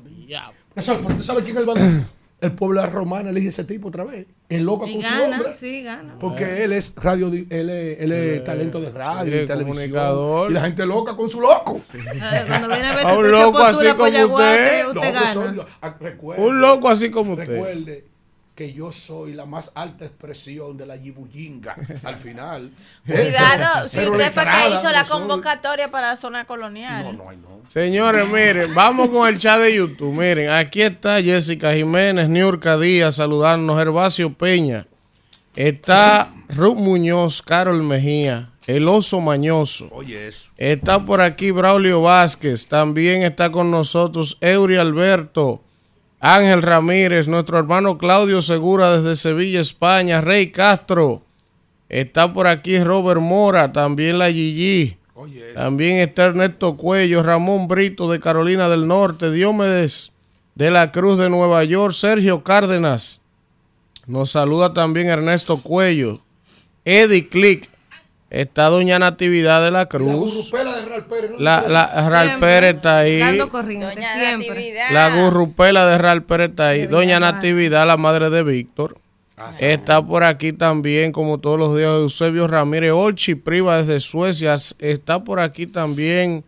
Profesor, ¿pero usted sabe quién es el bandido? El pueblo romano elige ese tipo otra vez. El loco Y con su gana, hombre. sí, gana. Porque él es radio, di- él es, él es talento de radio y televisión. comunicador. Y la gente loca con su loco. Cuando viene a ver A un loco así como usted. usted No, gana. profesor, ah, recuerde, Un loco así como usted. Recuerde que yo soy la más alta expresión de la yibuyinga al final. Cuidado, si usted fue que hizo la convocatoria para la zona colonial. No, no, no. Señores, miren, vamos con el chat de YouTube. Miren, aquí está Jessica Jiménez, Niurka Díaz, saludarnos, Gervasio Peña. Está Ruth Muñoz, Carol Mejía, El Oso Mañoso. Oye, eso. Está por aquí Braulio Vázquez. También está con nosotros Eury Alberto, Ángel Ramírez, nuestro hermano Claudio Segura desde Sevilla, España, Rey Castro. Está por aquí Robert Mora, también la Gigi. También está Ernesto Cuello, Ramón Brito de Carolina del Norte, Diomedes de la Cruz de Nueva York, Sergio Cárdenas. Nos saluda también Ernesto Cuello. Eddie Click. Está Doña Natividad de la Cruz. Gurrupela de Real Pérez. ¿no? La, la Ral Siempre. Pérez está ahí. Dando corriente, siempre. La gurrupela de Ral Pérez está ahí. Doña Natividad. La madre de Víctor. Está por aquí también, como todos los días, Eusebio Ramírez Olchi Priva desde Suecia. Está por aquí también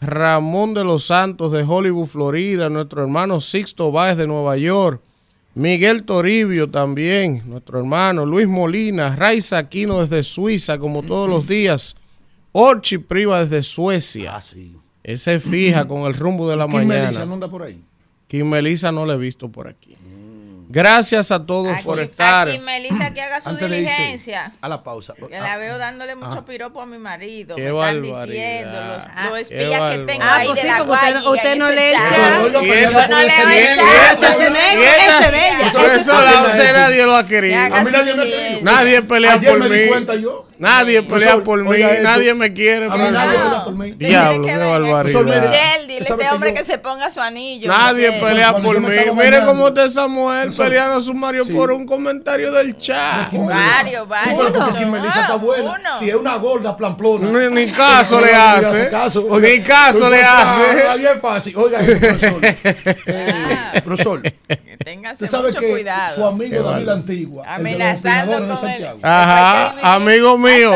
Ramón de los Santos de Hollywood, Florida. Nuestro hermano Sixto Báez de Nueva York. Miguel Toribio también, nuestro hermano. Luis Molina, Raiza Aquino desde Suiza, como todos los días. Olchi Priva desde Suecia. Ese fija con el rumbo de la mañana. Melissa no anda por ahí. Kim Melissa no la he visto por aquí. Gracias a todos por estar. Aquí Melissa que haga su Antes dice, diligencia. a la pausa. Que la veo dándole mucho piropo a mi marido. Qué me están barbaridad. diciendo los, los Qué espías que tengo Ah, ahí pues de sí, la porque usted, no- usted le chat. echa. Oiga, Y pero eso- ella no le puede he ser echado. bien. Ese es su negro, Y esta- ese de ella. Eso, nadie lo ha querido. A mí nadie me diligencia. Nadie pelea Ayer por me di mí. Nadie pelea por mí. esto. Nadie me quiere. A mí nadie pelea por mí. Diablo, qué barbaridad. Michelle, dile a ¿Sabe este hombre yo- que se ponga su anillo. Nadie Michelle. pelea por mí. Mire cómo está esa mujer peleando a su Mario Sí. por un comentario del chat. Varios, Sí, varios. pero porque Melissa está buena. Uno. Si es una gorda plamplona. Ni, ni caso le hace. caso. Oiga, Ni caso le hace. Ahí es fácil. Oiga, profesor. Eh, profesor, téngase usted sabe mucho que cuidado. su amigo David Antigua, el de los Amenazando opinadores de Santiago. Ajá, amigo mío.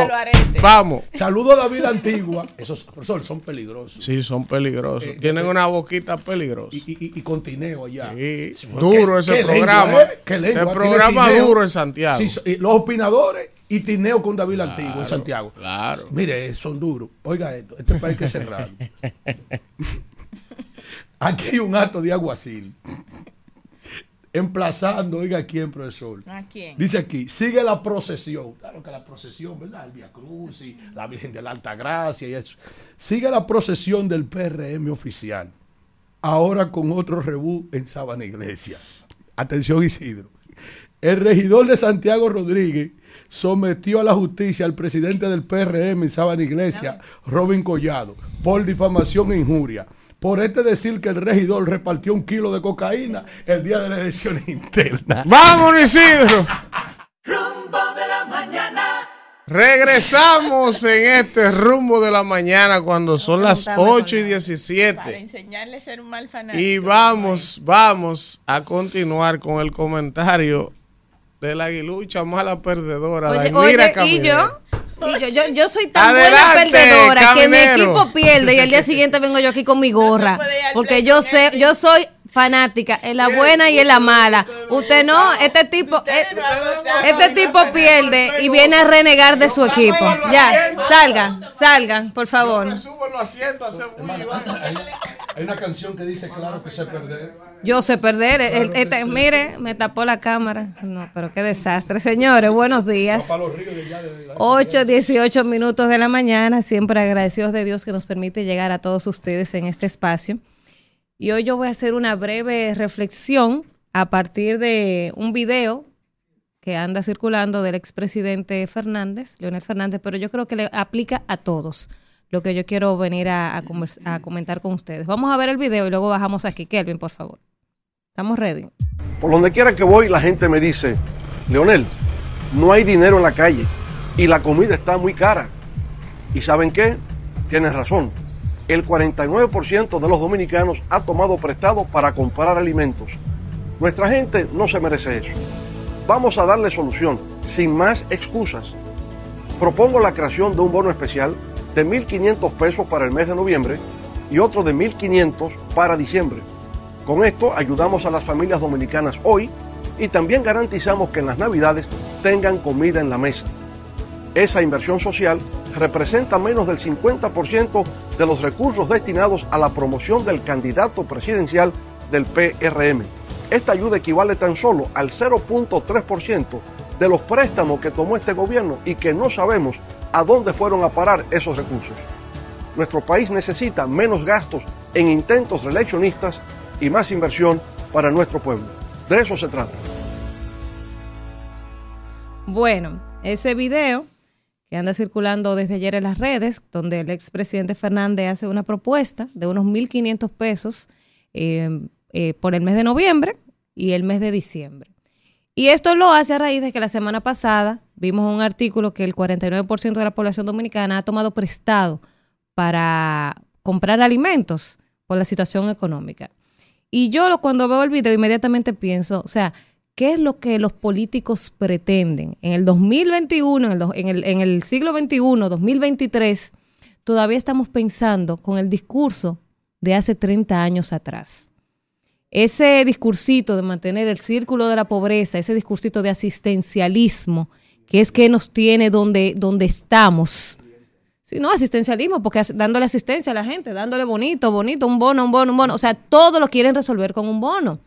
Vamos. Saludo a David Antigua. Esos, profesor, son peligrosos. Sí, son peligrosos. Eh, Tienen eh, una boquita peligrosa. Y, y, y, y con tineo allá. Sí, duro ese qué programa. lengua, ¿eh? Qué lengua, Ese tiene programa tineo. duro en Santiago. Sí, los opinadores y tineo con David Antigua en Santiago. claro. Mire, son duros. Oiga esto, este país hay que cerrarlo. Aquí hay un acto de aguacil. Emplazando, oiga, ¿a quién, profesor? ¿A quién? Dice aquí, sigue la procesión. Claro que la procesión, ¿verdad? El Via Cruz y la Virgen de la Alta Gracia y eso. Sigue la procesión del PRM oficial. Ahora con otro rebú en Sabana Iglesia. Atención, Isidro. El regidor de Santiago Rodríguez sometió a la justicia al presidente del PRM en Sabana Iglesia, Robin Collado, por difamación e injuria. Por este decir que el regidor repartió un kilo de cocaína el día de las elecciones internas. ¡Vamos, Isidro! Rumbo de la mañana. Regresamos en este rumbo de la mañana cuando son las preguntarme con 8 y Para 17. enseñarle a ser un mal fanático. Y vamos, vamos a continuar con el comentario de la aguilucha mala perdedora. Oye, oye, y yo, yo, yo, yo soy tan Adelante, buena perdedora que mi equipo pierde y al día siguiente vengo yo aquí con mi gorra. Porque yo sé, yo soy fanática en la buena y en la mala. Usted no, este tipo, eh, este tipo pierde y viene a renegar de su equipo. Ya, salga, salga, por favor. Hay una canción que dice, claro que sé perder. Yo sé perder. El- este- mire, me tapó la cámara. No, pero qué desastre. Señores, buenos días. 8, 18 minutos de la mañana. Siempre agradecidos de Dios que nos permite llegar a todos ustedes en este espacio. Y hoy yo voy a hacer una breve reflexión a partir de un video que anda circulando del expresidente Fernández, Leonel Fernández, pero yo creo que le aplica a todos lo que yo quiero venir a, comentar con ustedes. Vamos a ver el video y luego bajamos aquí. Kelvin, por favor. Estamos ready. Por donde quiera que voy, la gente me dice, Leonel, no hay dinero en la calle y la comida está muy cara. ¿Y saben qué? Tienes razón. El 49% de los dominicanos ha tomado prestado para comprar alimentos. Nuestra gente no se merece eso. Vamos a darle solución, sin más excusas. Propongo la creación de un bono especial de 1.500 pesos para el mes de noviembre y otro de 1.500 para diciembre. Con esto ayudamos a las familias dominicanas hoy y también garantizamos que en las navidades tengan comida en la mesa. Esa inversión social representa menos del 50% de los recursos destinados a la promoción del candidato presidencial del PRM. Esta ayuda equivale tan solo al 0.3% de los préstamos que tomó este gobierno y que no sabemos a dónde fueron a parar esos recursos. Nuestro país necesita menos gastos en intentos reeleccionistas y más inversión para nuestro pueblo. De eso se trata. Bueno, ese video que anda circulando desde ayer en las redes, donde el expresidente Fernández hace una propuesta de unos 1.500 pesos eh, eh, por el mes de noviembre y el mes de diciembre. Y esto lo hace a raíz de que la semana pasada vimos un artículo que el 49% de la población dominicana ha tomado prestado para comprar alimentos por la situación económica. Y yo cuando veo el video inmediatamente pienso, o sea, ¿qué es lo que los políticos pretenden? En el 2021, en el, en el, siglo XXI, 2023, todavía estamos pensando con el discurso de hace 30 años atrás. Ese discursito de mantener el círculo de la pobreza, ese discursito de asistencialismo, que es que nos tiene donde, donde estamos. Sí, no, asistencialismo, porque dándole asistencia a la gente, dándole bonito, bonito, un bono, un bono, un bono. O sea, todo lo quieren resolver con un bono.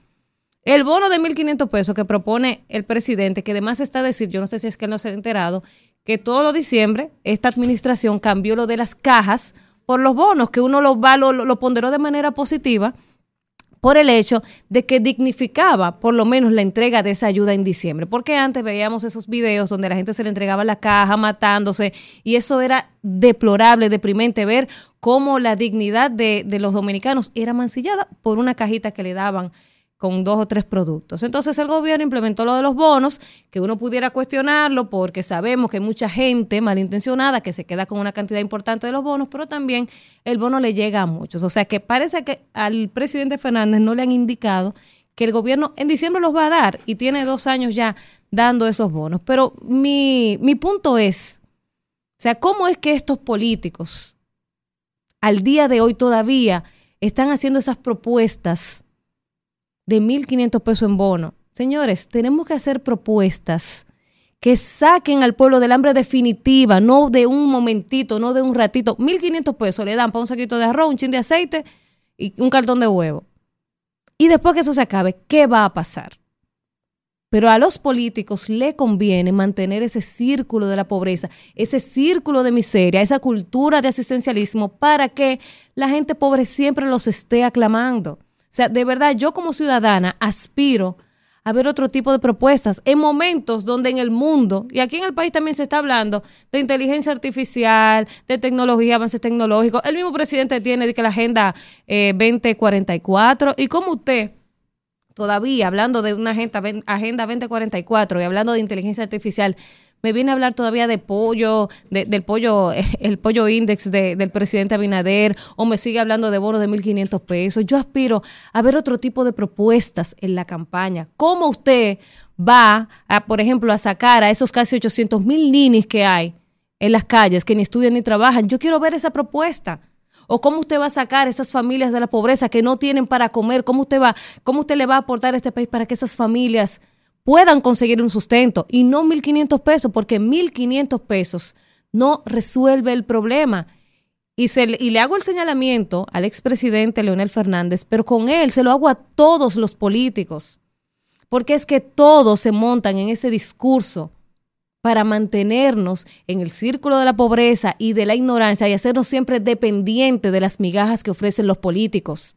El bono de 1.500 pesos que propone el presidente, que además está a decir, yo no sé si es que no se ha enterado, que todo lo diciembre esta administración cambió lo de las cajas por los bonos, que uno lo, va, lo, ponderó de manera positiva por el hecho de que dignificaba por lo menos la entrega de esa ayuda en diciembre. Porque antes veíamos esos videos donde la gente se le entregaba la caja matándose y eso era deplorable, deprimente ver cómo la dignidad de los dominicanos era mancillada por una cajita que le daban con dos o tres productos. Entonces el gobierno implementó lo de los bonos, que uno pudiera cuestionarlo porque sabemos que hay mucha gente malintencionada que se queda con una cantidad importante de los bonos, pero también el bono le llega a muchos. O sea que parece que al presidente Fernández no le han indicado que el gobierno en diciembre los va a dar y tiene dos años ya dando esos bonos. Pero mi, mi punto es, o sea, ¿cómo es que estos políticos al día de hoy todavía están haciendo esas propuestas de 1.500 pesos en bono. Señores, tenemos que hacer propuestas que saquen al pueblo del hambre definitiva, no de un momentito, no de un ratito. 1.500 pesos le dan para un saquito de arroz, un chin de aceite y un cartón de huevo. Y después que eso se acabe, ¿qué va a pasar? Pero a los políticos le conviene mantener ese círculo de la pobreza, ese círculo de miseria, esa cultura de asistencialismo para que la gente pobre siempre los esté aclamando. Sea, de verdad, yo como ciudadana aspiro a ver otro tipo de propuestas en momentos donde en el mundo, y aquí en el país también se está hablando de inteligencia artificial, de tecnología, avances tecnológicos. El mismo presidente tiene que la Agenda eh, 2044, y como usted todavía hablando de una agenda, agenda 2044 y hablando de inteligencia artificial, me viene a hablar todavía de pollo, de- del pollo, el pollo index de- del presidente Abinader, o me sigue hablando de bonos de 1.500 pesos. Yo aspiro a ver otro tipo de propuestas en la campaña. ¿Cómo usted va, a, por ejemplo, a sacar a esos casi 800 mil ninis que hay en las calles, que ni estudian ni trabajan? Yo quiero ver esa propuesta. ¿O cómo usted va a sacar esas familias de la pobreza que no tienen para comer? ¿Cómo usted va, cómo usted le va a aportar a este país para que esas familias puedan conseguir un sustento y no 1.500 pesos? Porque 1.500 pesos no resuelve el problema. Y, se, y le hago el señalamiento al expresidente Leonel Fernández, pero con él se lo hago a todos los políticos. Porque es que todos se montan en ese discurso para mantenernos en el círculo de la pobreza y de la ignorancia y hacernos siempre dependientes de las migajas que ofrecen los políticos.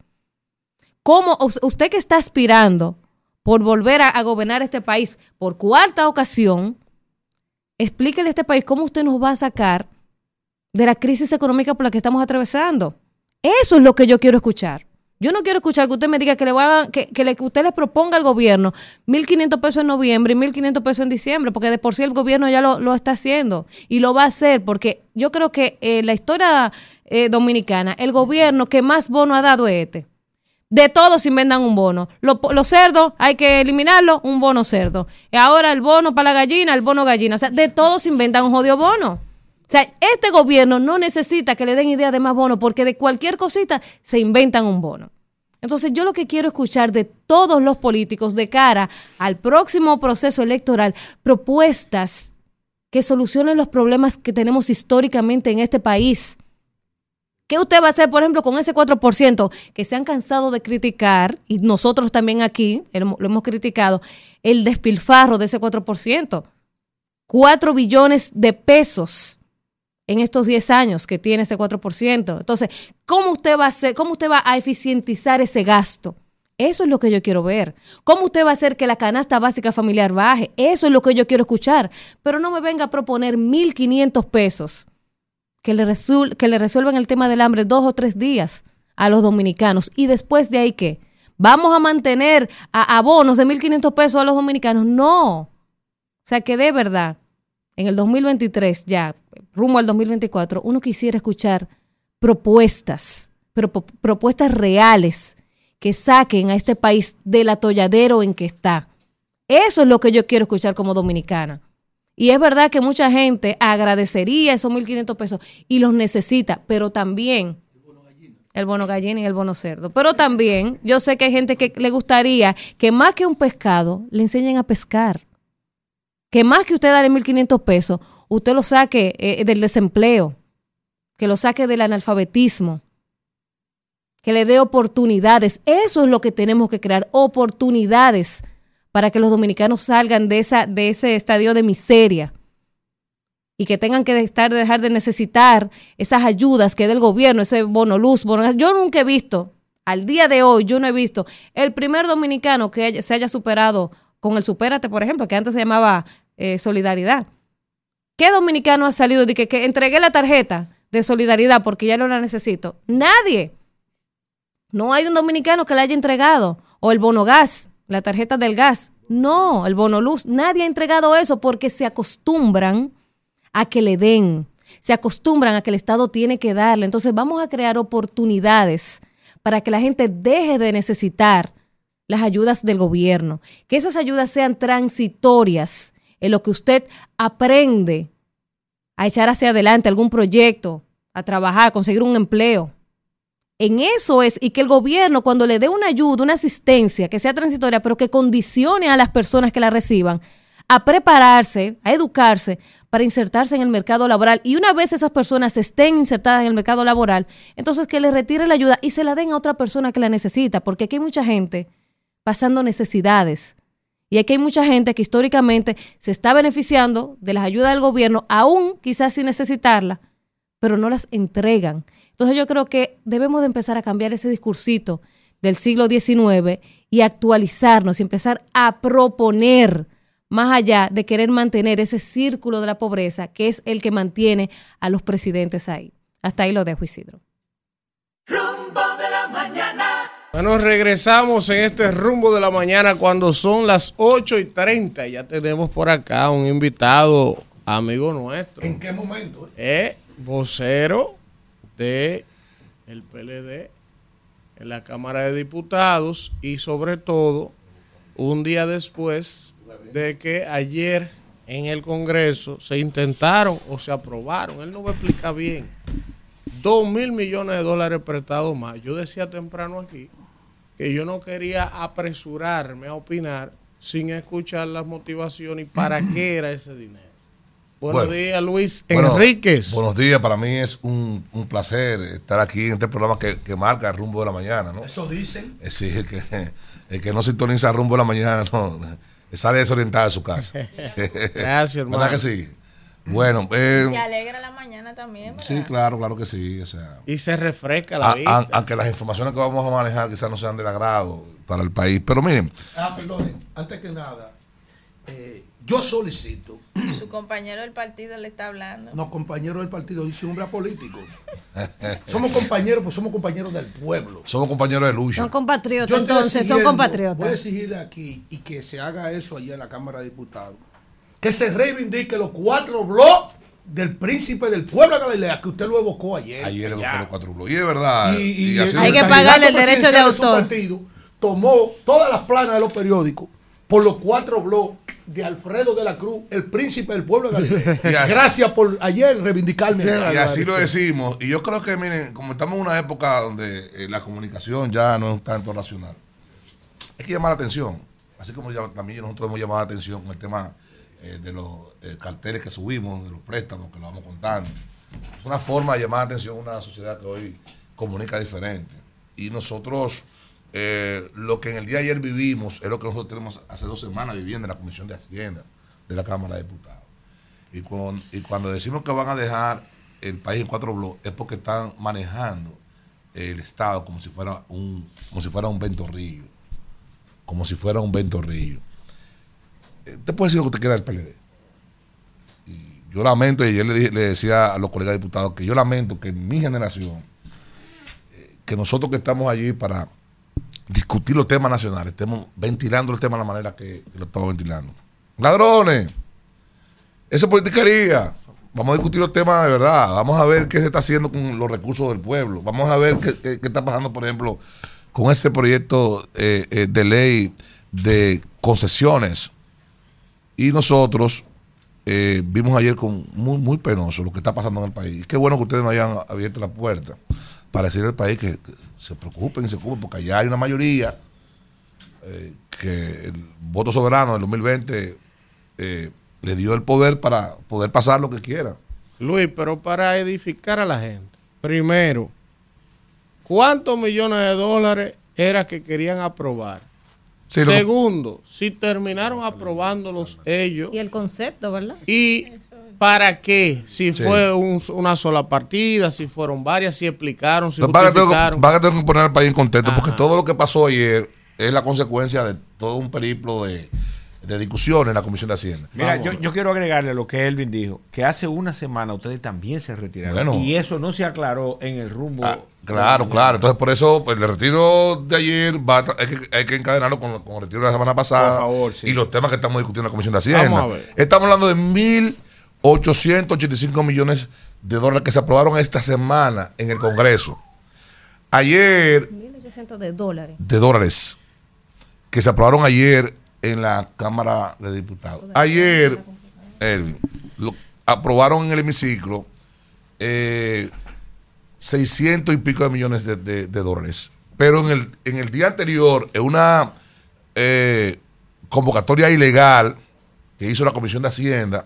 ¿Cómo us- usted que está aspirando por volver a, gobernar este país por cuarta ocasión, explíquele a este país cómo usted nos va a sacar de la crisis económica por la que estamos atravesando? Eso es lo que yo quiero escuchar. Yo no quiero escuchar que usted me diga que le va a- que usted le proponga al gobierno 1.500 pesos en noviembre y 1.500 pesos en diciembre, porque de por sí el gobierno ya lo, lo está haciendo y lo va a hacer, porque yo creo que eh, la historia eh, dominicana, el gobierno que más bono ha dado es este. De todos inventan un bono. Lo- Los cerdos hay que eliminarlo, un bono cerdo. Y ahora el bono para la gallina, el bono gallina. O sea, de todos inventan un jodido bono. O sea, este gobierno no necesita que le den idea de más bono porque de cualquier cosita se inventan un bono. Entonces yo lo que quiero escuchar de todos los políticos de cara al próximo proceso electoral, propuestas que solucionen los problemas que tenemos históricamente en este país. ¿Qué usted va a hacer, por ejemplo, con ese 4% que se han cansado de criticar, y nosotros también aquí lo hemos criticado, el despilfarro de ese 4%? 4 billones de pesos en estos 10 años que tiene ese 4%. Entonces, ¿cómo usted va a hacer, cómo usted va a eficientizar ese gasto? Eso es lo que yo quiero ver. ¿Cómo usted va a hacer que la canasta básica familiar baje? Eso es lo que yo quiero escuchar. Pero no me venga a proponer 1.500 pesos que le, que le resuelvan el tema del hambre dos o tres días a los dominicanos. Y después de ahí, ¿qué? ¿Vamos a mantener a, a bonos de 1.500 pesos a los dominicanos? No. O sea que de verdad, en el 2023 ya, rumbo al 2024, uno quisiera escuchar propuestas, propuestas reales que saquen a este país del atolladero en que está. Eso es lo que yo quiero escuchar como dominicana. Y es verdad que mucha gente agradecería esos 1.500 pesos y los necesita, pero también el bono gallina y el bono cerdo. Pero también yo sé que hay gente que le gustaría que más que un pescado le enseñen a pescar. Que más que usted darle 1.500 pesos, usted lo saque eh, del desempleo, que lo saque del analfabetismo, que le dé oportunidades. Eso es lo que tenemos que crear, oportunidades para que los dominicanos salgan de, esa, de ese estadio de miseria y que tengan que estar, dejar de necesitar esas ayudas que del gobierno, ese bono luz, bono. Yo nunca he visto, al día de hoy, yo no he visto el primer dominicano que se haya superado con el Supérate, por ejemplo, que antes se llamaba eh, Solidaridad. ¿Qué dominicano ha salido de que, que entregué la tarjeta de solidaridad porque ya no la necesito? Nadie. No hay un dominicano que la haya entregado. O el bono gas, la tarjeta del gas. No, el bono luz. Nadie ha entregado eso porque se acostumbran a que le den. Se acostumbran a que el Estado tiene que darle. Entonces vamos a crear oportunidades para que la gente deje de necesitar las ayudas del gobierno. Que esas ayudas sean transitorias en lo que usted aprende a echar hacia adelante algún proyecto, a trabajar, a conseguir un empleo. En eso es, y que el gobierno cuando le dé una ayuda, una asistencia, que sea transitoria, pero que condicione a las personas que la reciban a prepararse, a educarse para insertarse en el mercado laboral. Y una vez esas personas estén insertadas en el mercado laboral, entonces que le retire la ayuda y se la den a otra persona que la necesita, porque aquí hay mucha gente pasando necesidades. Y aquí hay mucha gente que históricamente se está beneficiando de las ayudas del gobierno, aún quizás sin necesitarla, pero no las entregan. Entonces yo creo que debemos de empezar a cambiar ese discursito del siglo XIX y actualizarnos y empezar a proponer más allá de querer mantener ese círculo de la pobreza que es el que mantiene a los presidentes ahí. Hasta ahí lo dejo, Isidro. Rumbo de la mañana. Bueno, regresamos en este rumbo de la mañana cuando son las 8 y 30. Ya tenemos por acá un invitado, amigo nuestro. ¿En qué momento? Es vocero de el PLD en la Cámara de Diputados y sobre todo un día después de que ayer en el Congreso se intentaron o se aprobaron, él no me explica bien, dos mil millones de dólares prestados más. Yo decía temprano aquí que yo no quería apresurarme a opinar sin escuchar las motivaciones y para qué era ese dinero. Buenos Bueno, días, Luis Bueno, Enríquez. Buenos días, para mí es un, un placer estar aquí en este programa que, que marca el rumbo de la mañana, ¿no? Eso dicen. Eh, Sí, el que, el que no sintoniza rumbo de la mañana, no, sale desorientado de su casa. Gracias, hermano. ¿Verdad que sí? Bueno, eh, Se alegra la mañana también, ¿verdad? sí, claro, claro que sí. O sea, Y se refresca la a- vista. a- aunque las informaciones que vamos a manejar quizás no sean del agrado para el país, pero miren, Ah, perdone, antes que nada, eh, yo solicito, Su compañero del partido le está hablando. no compañero del partido, yo soy hombre político. Somos compañeros, pues somos compañeros del pueblo. somos compañeros de lucha. Son compatriotas, entonces, son compatriotas. Voy a exigir aquí y que se haga eso allá en la Cámara de Diputados. Que se reivindique los cuatro blogs del príncipe del pueblo de Galilea que usted lo evocó ayer. Ayer evocó los cuatro blogs. Y es verdad. Y, Hay que pagarle el derecho de presidencial su autor. partido tomó todas las planas de los periódicos por los cuatro blogs de Alfredo de la Cruz, el príncipe del pueblo de así- Gracias por ayer reivindicarme. Y así lo decimos. Y yo creo que, miren, como estamos en una época donde eh, la comunicación ya no es tanto racional, hay que llamar la atención. Así como ya- también nosotros hemos llamado la atención con el tema eh, de los eh, carteles que subimos, de los préstamos que lo vamos contando. Es una forma de llamar la atención a una sociedad que hoy comunica diferente. Y nosotros, eh, lo que en el día de ayer vivimos, es lo que nosotros tenemos hace dos semanas viviendo en la Comisión de Hacienda de la Cámara de Diputados. Y, con- y cuando decimos que van a dejar el país en cuatro bloques, es porque están manejando el Estado como si fuera un, como si fuera un ventorrillo. Como si fuera un ventorrillo. Eh, Te puede decir lo que te queda del PLD. Y yo lamento, y ayer le, decía a los colegas diputados que yo lamento que mi generación, eh, que nosotros que estamos allí para discutir los temas nacionales, estemos ventilando el tema de la manera que, lo estamos ventilando. Ladrones, esa es politiquería. Vamos a discutir los temas de verdad. Vamos a ver qué se está haciendo con los recursos del pueblo. Vamos a ver qué está pasando, por ejemplo, con ese proyecto eh, eh, de ley de concesiones Y nosotros eh, vimos ayer con muy, muy penoso lo que está pasando en el país. Qué bueno que ustedes no hayan abierto la puerta para decir al país que, se preocupen y se ocupen, porque allá hay una mayoría eh, que el voto soberano del 2020 eh, le dio el poder para poder pasar lo que quiera. Luis, pero para edificar a la gente, primero, ¿cuántos millones de dólares era que querían aprobar? Sí, lo- Segundo, si terminaron aprobándolos ellos, Y el concepto, ¿verdad? ¿y para qué? Si Sí. fue un- una sola partida, si fueron varias, si explicaron, si que pasa es que poner al país en contexto, porque Ajá. todo lo que pasó ayer es la consecuencia de todo un periplo de, de discusión en la Comisión de Hacienda. Mira, yo, yo quiero agregarle a lo que Elvin dijo, que hace una semana ustedes también se retiraron. Bueno. y eso no se aclaró en el rumbo. Ah, Claro, claro. Entonces, por eso, pues, el retiro de ayer va a hay, que, hay que encadenarlo con, con el retiro de la semana pasada. Por favor, sí. Y los temas que estamos discutiendo en la Comisión de Hacienda. Vamos a ver. Estamos hablando de 1.885 millones de dólares que se aprobaron esta semana en el Congreso. Ayer 1.800 de dólares. de dólares que se aprobaron ayer en la Cámara de Diputados. Ayer, Elvin, lo- aprobaron en el hemiciclo eh, 600 y pico de millones de, de- de dólares. Pero en el, en el día anterior, en una eh, convocatoria ilegal que hizo la Comisión de Hacienda,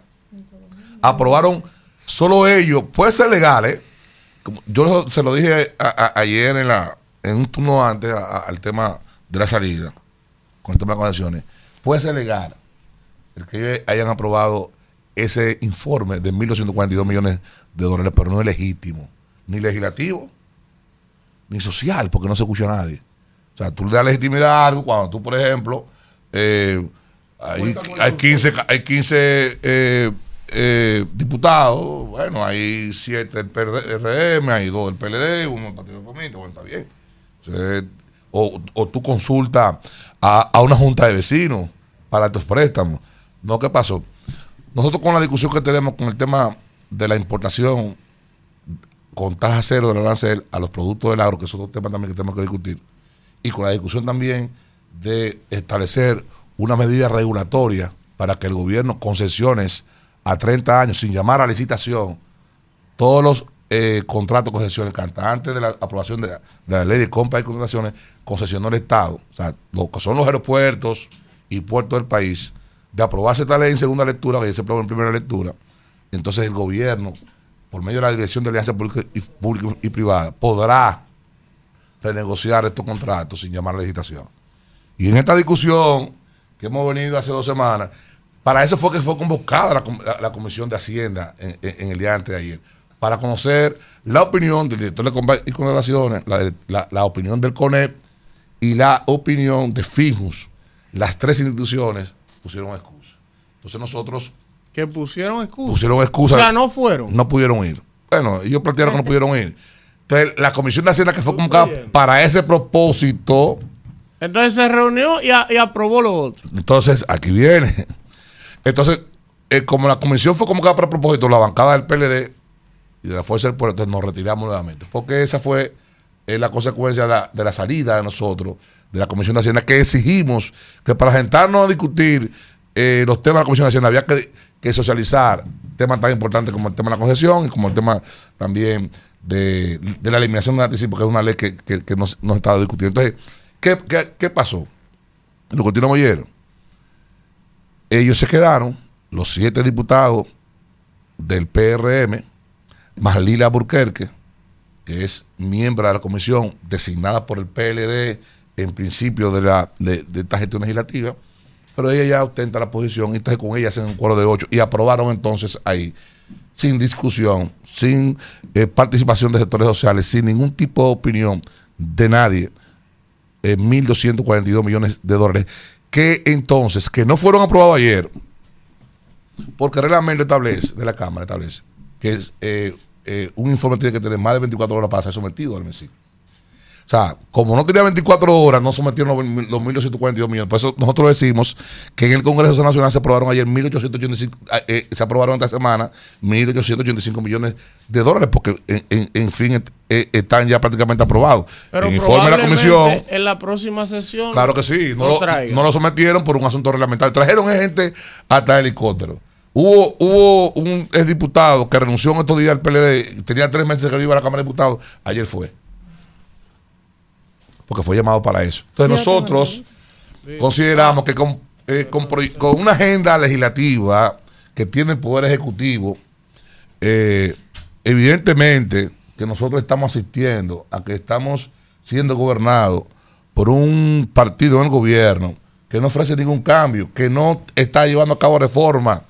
aprobaron solo ellos, puede ser legal, ¿eh? Yo se lo dije a- a- ayer en, la, en un turno antes a- al tema de la salida, con el tema de las condiciones, puede ser legal el que hayan aprobado ese informe de 1.242 millones de dólares, pero no es legítimo, ni legislativo, ni social, porque no se escucha a nadie. O sea, tú le das legitimidad a algo cuando tú, por ejemplo, eh, hay, hay 15, ca- hay 15 eh, eh, diputados, bueno, hay 7 del PRM, hay 2 del PLD, uno del Partido Comunista, bueno, está bien. O, o tú consultas a, a una junta de vecinos para estos préstamos. No, ¿qué pasó? Nosotros con la discusión que tenemos con el tema de la importación con tasa cero del arancel a los productos del agro, que es otro tema también que tenemos que discutir, y con la discusión también de establecer una medida regulatoria para que el gobierno concesiones a 30 años sin llamar a licitación todos los eh, contratos concesiones que antes de la aprobación de la, ley de compra y contrataciones concesionó el Estado, o sea, lo que son los aeropuertos y puertos del país, de aprobarse esta ley en segunda lectura, que ya se aprobó en primera lectura, entonces el gobierno, por medio de la Dirección de Alianza Pública y, y Privada, podrá renegociar estos contratos sin llamar a licitación. Y en esta discusión que hemos venido hace dos semanas, para eso fue que fue convocada la, com- la- la Comisión de Hacienda en, el día antes de ayer, para conocer la opinión del director de compra y contrataciones, la, la- la opinión del CONEP y la opinión de FIJUS. Las tres instituciones pusieron excusa. Entonces nosotros Que pusieron excusa. pusieron excusa. O sea, no fueron. No pudieron ir. Bueno, ellos plantearon que no pudieron ir. Entonces, la Comisión de Hacienda que fue convocada para ese propósito, Entonces se reunió y, a- y aprobó lo otro. entonces aquí viene. Entonces, eh, como la comisión fue convocada para propósito, la bancada del PLD y de la Fuerza del Pueblo, nos retiramos nuevamente. Porque esa fue eh, la consecuencia de la, salida de nosotros, de la Comisión de Hacienda, que exigimos que para sentarnos a discutir eh, los temas de la Comisión de Hacienda había que, que socializar temas tan importantes como el tema de la concesión y como el tema también de, de la eliminación del anticipo, que es una ley que, que, que nos, nos estaba discutiendo. Entonces, ¿qué, qué, qué pasó? Lo continuamos ayer. Ellos se quedaron, los siete diputados del PRM, más Lila Burquerque, que es miembro de la comisión designada por el PLD en principio de, la, de, de esta gestión legislativa, pero ella ya ostenta la posición y entonces con ella hacen un cuadro de ocho y aprobaron entonces ahí, sin discusión, sin eh, participación de sectores sociales, sin ningún tipo de opinión de nadie, eh, 1.242 millones de dólares, que entonces, que no fueron aprobados ayer, porque el reglamento establece, de la Cámara establece, que es, eh, eh, un informe tiene que tener más de 24 horas para ser sometido al MESIC. O sea, como no tenía 24 horas, no sometieron los, mil- los 1.242 millones. Por eso nosotros decimos que en el Congreso Nacional se aprobaron ayer 1.885, eh, eh, se aprobaron esta semana 1.885 millones de dólares, porque en, en- en fin eh, están ya prácticamente aprobados. Pero en informe de la comisión. en la próxima sesión. Claro que sí, no, lo lo, traigan. no lo sometieron por un asunto reglamentario. Trajeron gente hasta helicóptero. Hubo, hubo un diputado que renunció en estos días al PLD, tenía tres meses que no iba a la Cámara de Diputados, ayer fue. Porque fue llamado para eso. Entonces nosotros consideramos que con, eh, con una agenda legislativa que tiene el Poder Ejecutivo, eh, evidentemente que nosotros estamos asistiendo a que estamos siendo gobernados por un partido en el gobierno que no ofrece ningún cambio, que no está llevando a cabo reformas.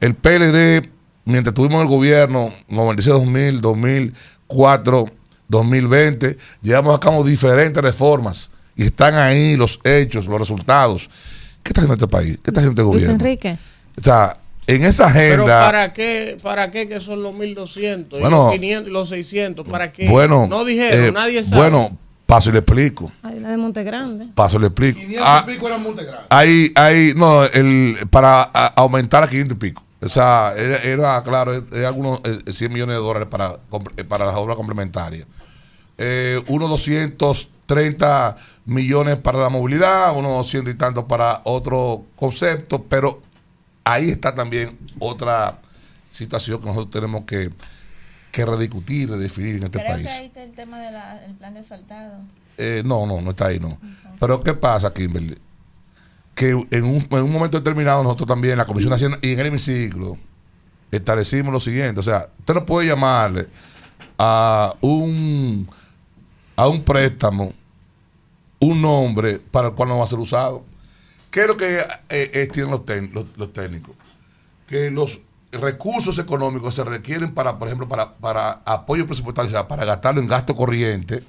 El PLD, mientras estuvimos en el gobierno, 96, 2000, 2004, 2020, llevamos a cabo diferentes reformas y están ahí los hechos, los resultados. ¿Qué está haciendo este país? ¿Qué está haciendo este Luis gobierno? Enrique. O sea, en esa Pero agenda... ¿para qué, ¿para qué que son los 1200 Bueno. y los 500 y los 600? ¿Para qué? Bueno, no dijeron, eh, nadie sabe. Bueno, paso y le explico. Hay la de Monte Grande. Paso y le explico. Ah, hay, hay, no, el, para a- aumentar a 500 y pico. O sea, era, era, claro, es- es algunos eh, 100 millones de dólares para, eh, para las obras complementarias. Eh, unos 230 millones para la movilidad, unos 200 y tantos para otro concepto, pero ahí está también otra situación que nosotros tenemos que, que rediscutir, redefinir en este Creo país. que ahí está el tema del plan de asfaltado. Eh, no, no, no está ahí, no. Pero ¿qué pasa, Kimberly? Que en un, en un momento determinado nosotros también, la Comisión de Hacienda y en el hemiciclo, establecimos lo siguiente. O sea, usted no puede llamarle a un, a un préstamo un nombre para el cual no va a ser usado. ¿Qué es lo que eh, tienen los, los- los técnicos? Que los recursos económicos se requieren para, por ejemplo, para, para apoyo presupuestario, o sea, para gastarlo en gasto corriente.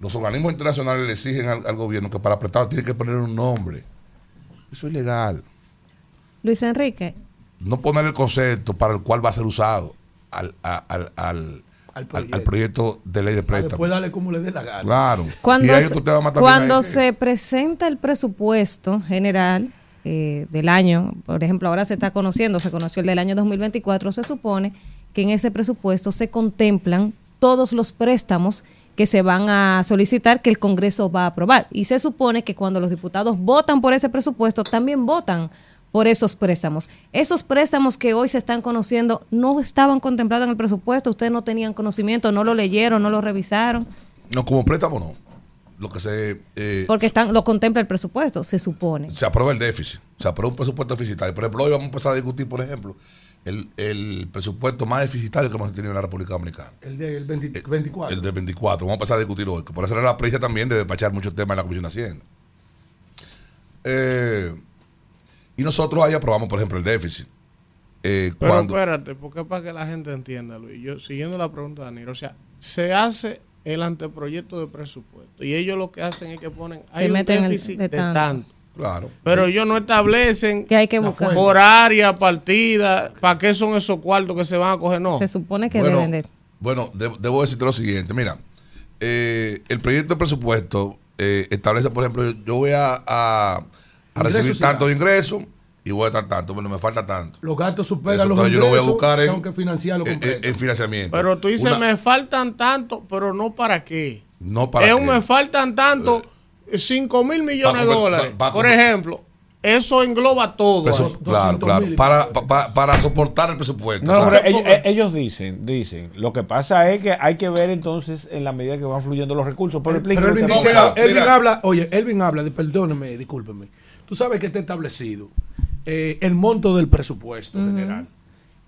Los organismos internacionales le exigen al, al gobierno que para prestarlo tiene que poner un nombre. Eso es ilegal. Luis Enrique. No poner el concepto para el cual va a ser usado al, al, al, al- al proyecto. de ley de Para préstamo. después darle como le dé la gana. Claro. Cuando, y ahí se- tú te vas a matar cuando se presenta el presupuesto general eh, del año, por ejemplo, ahora se está conociendo, se conoció el del año 2024, se supone que en ese presupuesto se contemplan todos los préstamos que se van a solicitar que el Congreso va a aprobar. Y se supone que cuando los diputados votan por ese presupuesto, también votan por esos préstamos. Esos préstamos que hoy se están conociendo no estaban contemplados en el presupuesto, ustedes no tenían conocimiento, no lo leyeron, no lo revisaron. No, como préstamo no. Lo que se. eh, Porque están, lo contempla el presupuesto, se supone. se aprueba el déficit, se aprueba un presupuesto deficitario. Por ejemplo, hoy vamos a empezar a discutir, por ejemplo, el, el presupuesto más deficitario que hemos tenido en la República Dominicana. El del 20 24. El del 24. Vamos a empezar a discutir hoy. que Por eso era la prisa también de despachar muchos temas en la Comisión de Hacienda. Eh, y nosotros ahí aprobamos, por ejemplo, el déficit. Eh, Pero cuando, espérate, porque es para que la gente entienda, Luis. Yo, siguiendo la pregunta de Danilo, o sea, se hace el anteproyecto de presupuesto y ellos lo que hacen es que ponen, hay un el- déficit de de, tanto. tanto. Claro. Pero ellos no establecen Que hay que buscar. por área, partida, para qué son esos cuartos que se van a coger, no. Se supone que Bueno, deben de... Bueno, de- debo decirte lo siguiente. Mira, eh, el proyecto de presupuesto eh, establece, por ejemplo, yo voy a, a- a Ingresos recibir tanto de ingresos y voy a estar tanto, pero me falta tanto. Los gastos superan Eso, los entonces yo ingresos. lo voy a buscar en, tengo que financiarlo en- completo. en- en financiamiento. Pero tú dices, Una- me faltan tanto, pero no para qué. No para es qué. un me faltan tanto, 5 mil millones de dólares. por ejemplo, eso engloba todo. Presu- ahí. claro, claro. Para, pa- pa- para soportar el presupuesto. No, o sea, pero ellos, eh, ellos dicen, dicen, lo que pasa es que hay que ver entonces en la medida que van fluyendo los recursos. Pero, Pero lo Elvin dice, habla, oye, Elvin habla, de, perdóneme, discúlpeme. Tú sabes que está establecido eh, el monto del presupuesto general.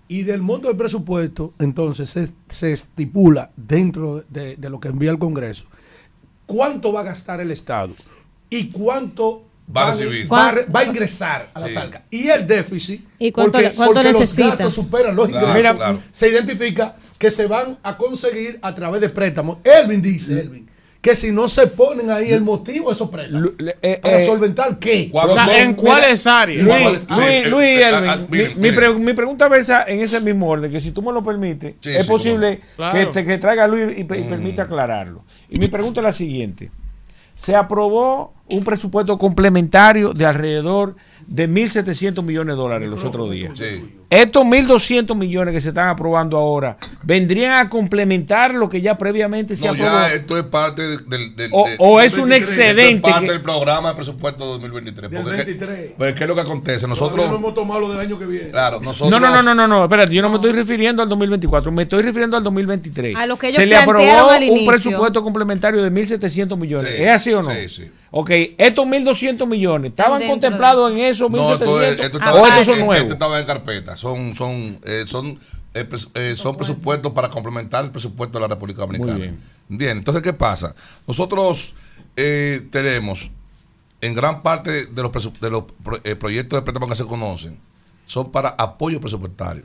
Y del monto del presupuesto, entonces, se, se estipula dentro de, de lo que envía el Congreso cuánto va a gastar el Estado y cuánto Va a van- recibir. va, a re- va a ingresar a la Sí. salca. Y el déficit, ¿Y cuánto- porque, cuánto porque necesita? los gastos superan los ingresos, claro. se identifica que se van a conseguir a través de préstamos. Elvin dice, Elvin, que si no se ponen ahí el motivo de esos préstamos. eh, ¿Para eh, solventar qué? Cuando son- mira, Luis, Luis, Luis eh, Elvin, mi- mire, mi, mire. pre- mi pregunta versa en ese mismo orden, que si tú me lo permites, Sí, es sí, posible. Claro. que, te- que traiga Luis y, y Mm. permita aclararlo. Y mi pregunta es la siguiente. Se aprobó un presupuesto complementario de alrededor de 1.700 millones de dólares los otros días. Estos 1.200 millones que se están aprobando ahora vendrían a complementar lo que ya previamente se No, aprobó. ya esto es parte del. del- del- O- o es un 2023. Esto excedente es parte que- del programa de presupuesto 2023. Del porque, 23. Pues, ¿qué es lo que acontece? Nosotros. Todavía no hemos tomado lo del año que viene. Claro, nosotros. No, no, no, no, no, no, espérate, yo no me estoy refiriendo al 2024, me estoy refiriendo al 2023. A lo que ellos Se le aprobó al un presupuesto complementario de 1.700 millones. Sí, ¿Es así o no? sí, sí. Ok, estos 1.200 millones, ¿estaban contemplados en esos No, esto, 1.700 es- esto o estaba, estos son esto nuevos? estaba en carpeta. Son, son, eh, son, eh, pres- eh, son presupuestos para complementar el presupuesto de la República Dominicana. Muy bien. Bien, entonces, ¿qué pasa? Nosotros eh, tenemos en gran parte de los, de los pro- eh, proyectos de préstamo que se conocen, son para apoyo presupuestario.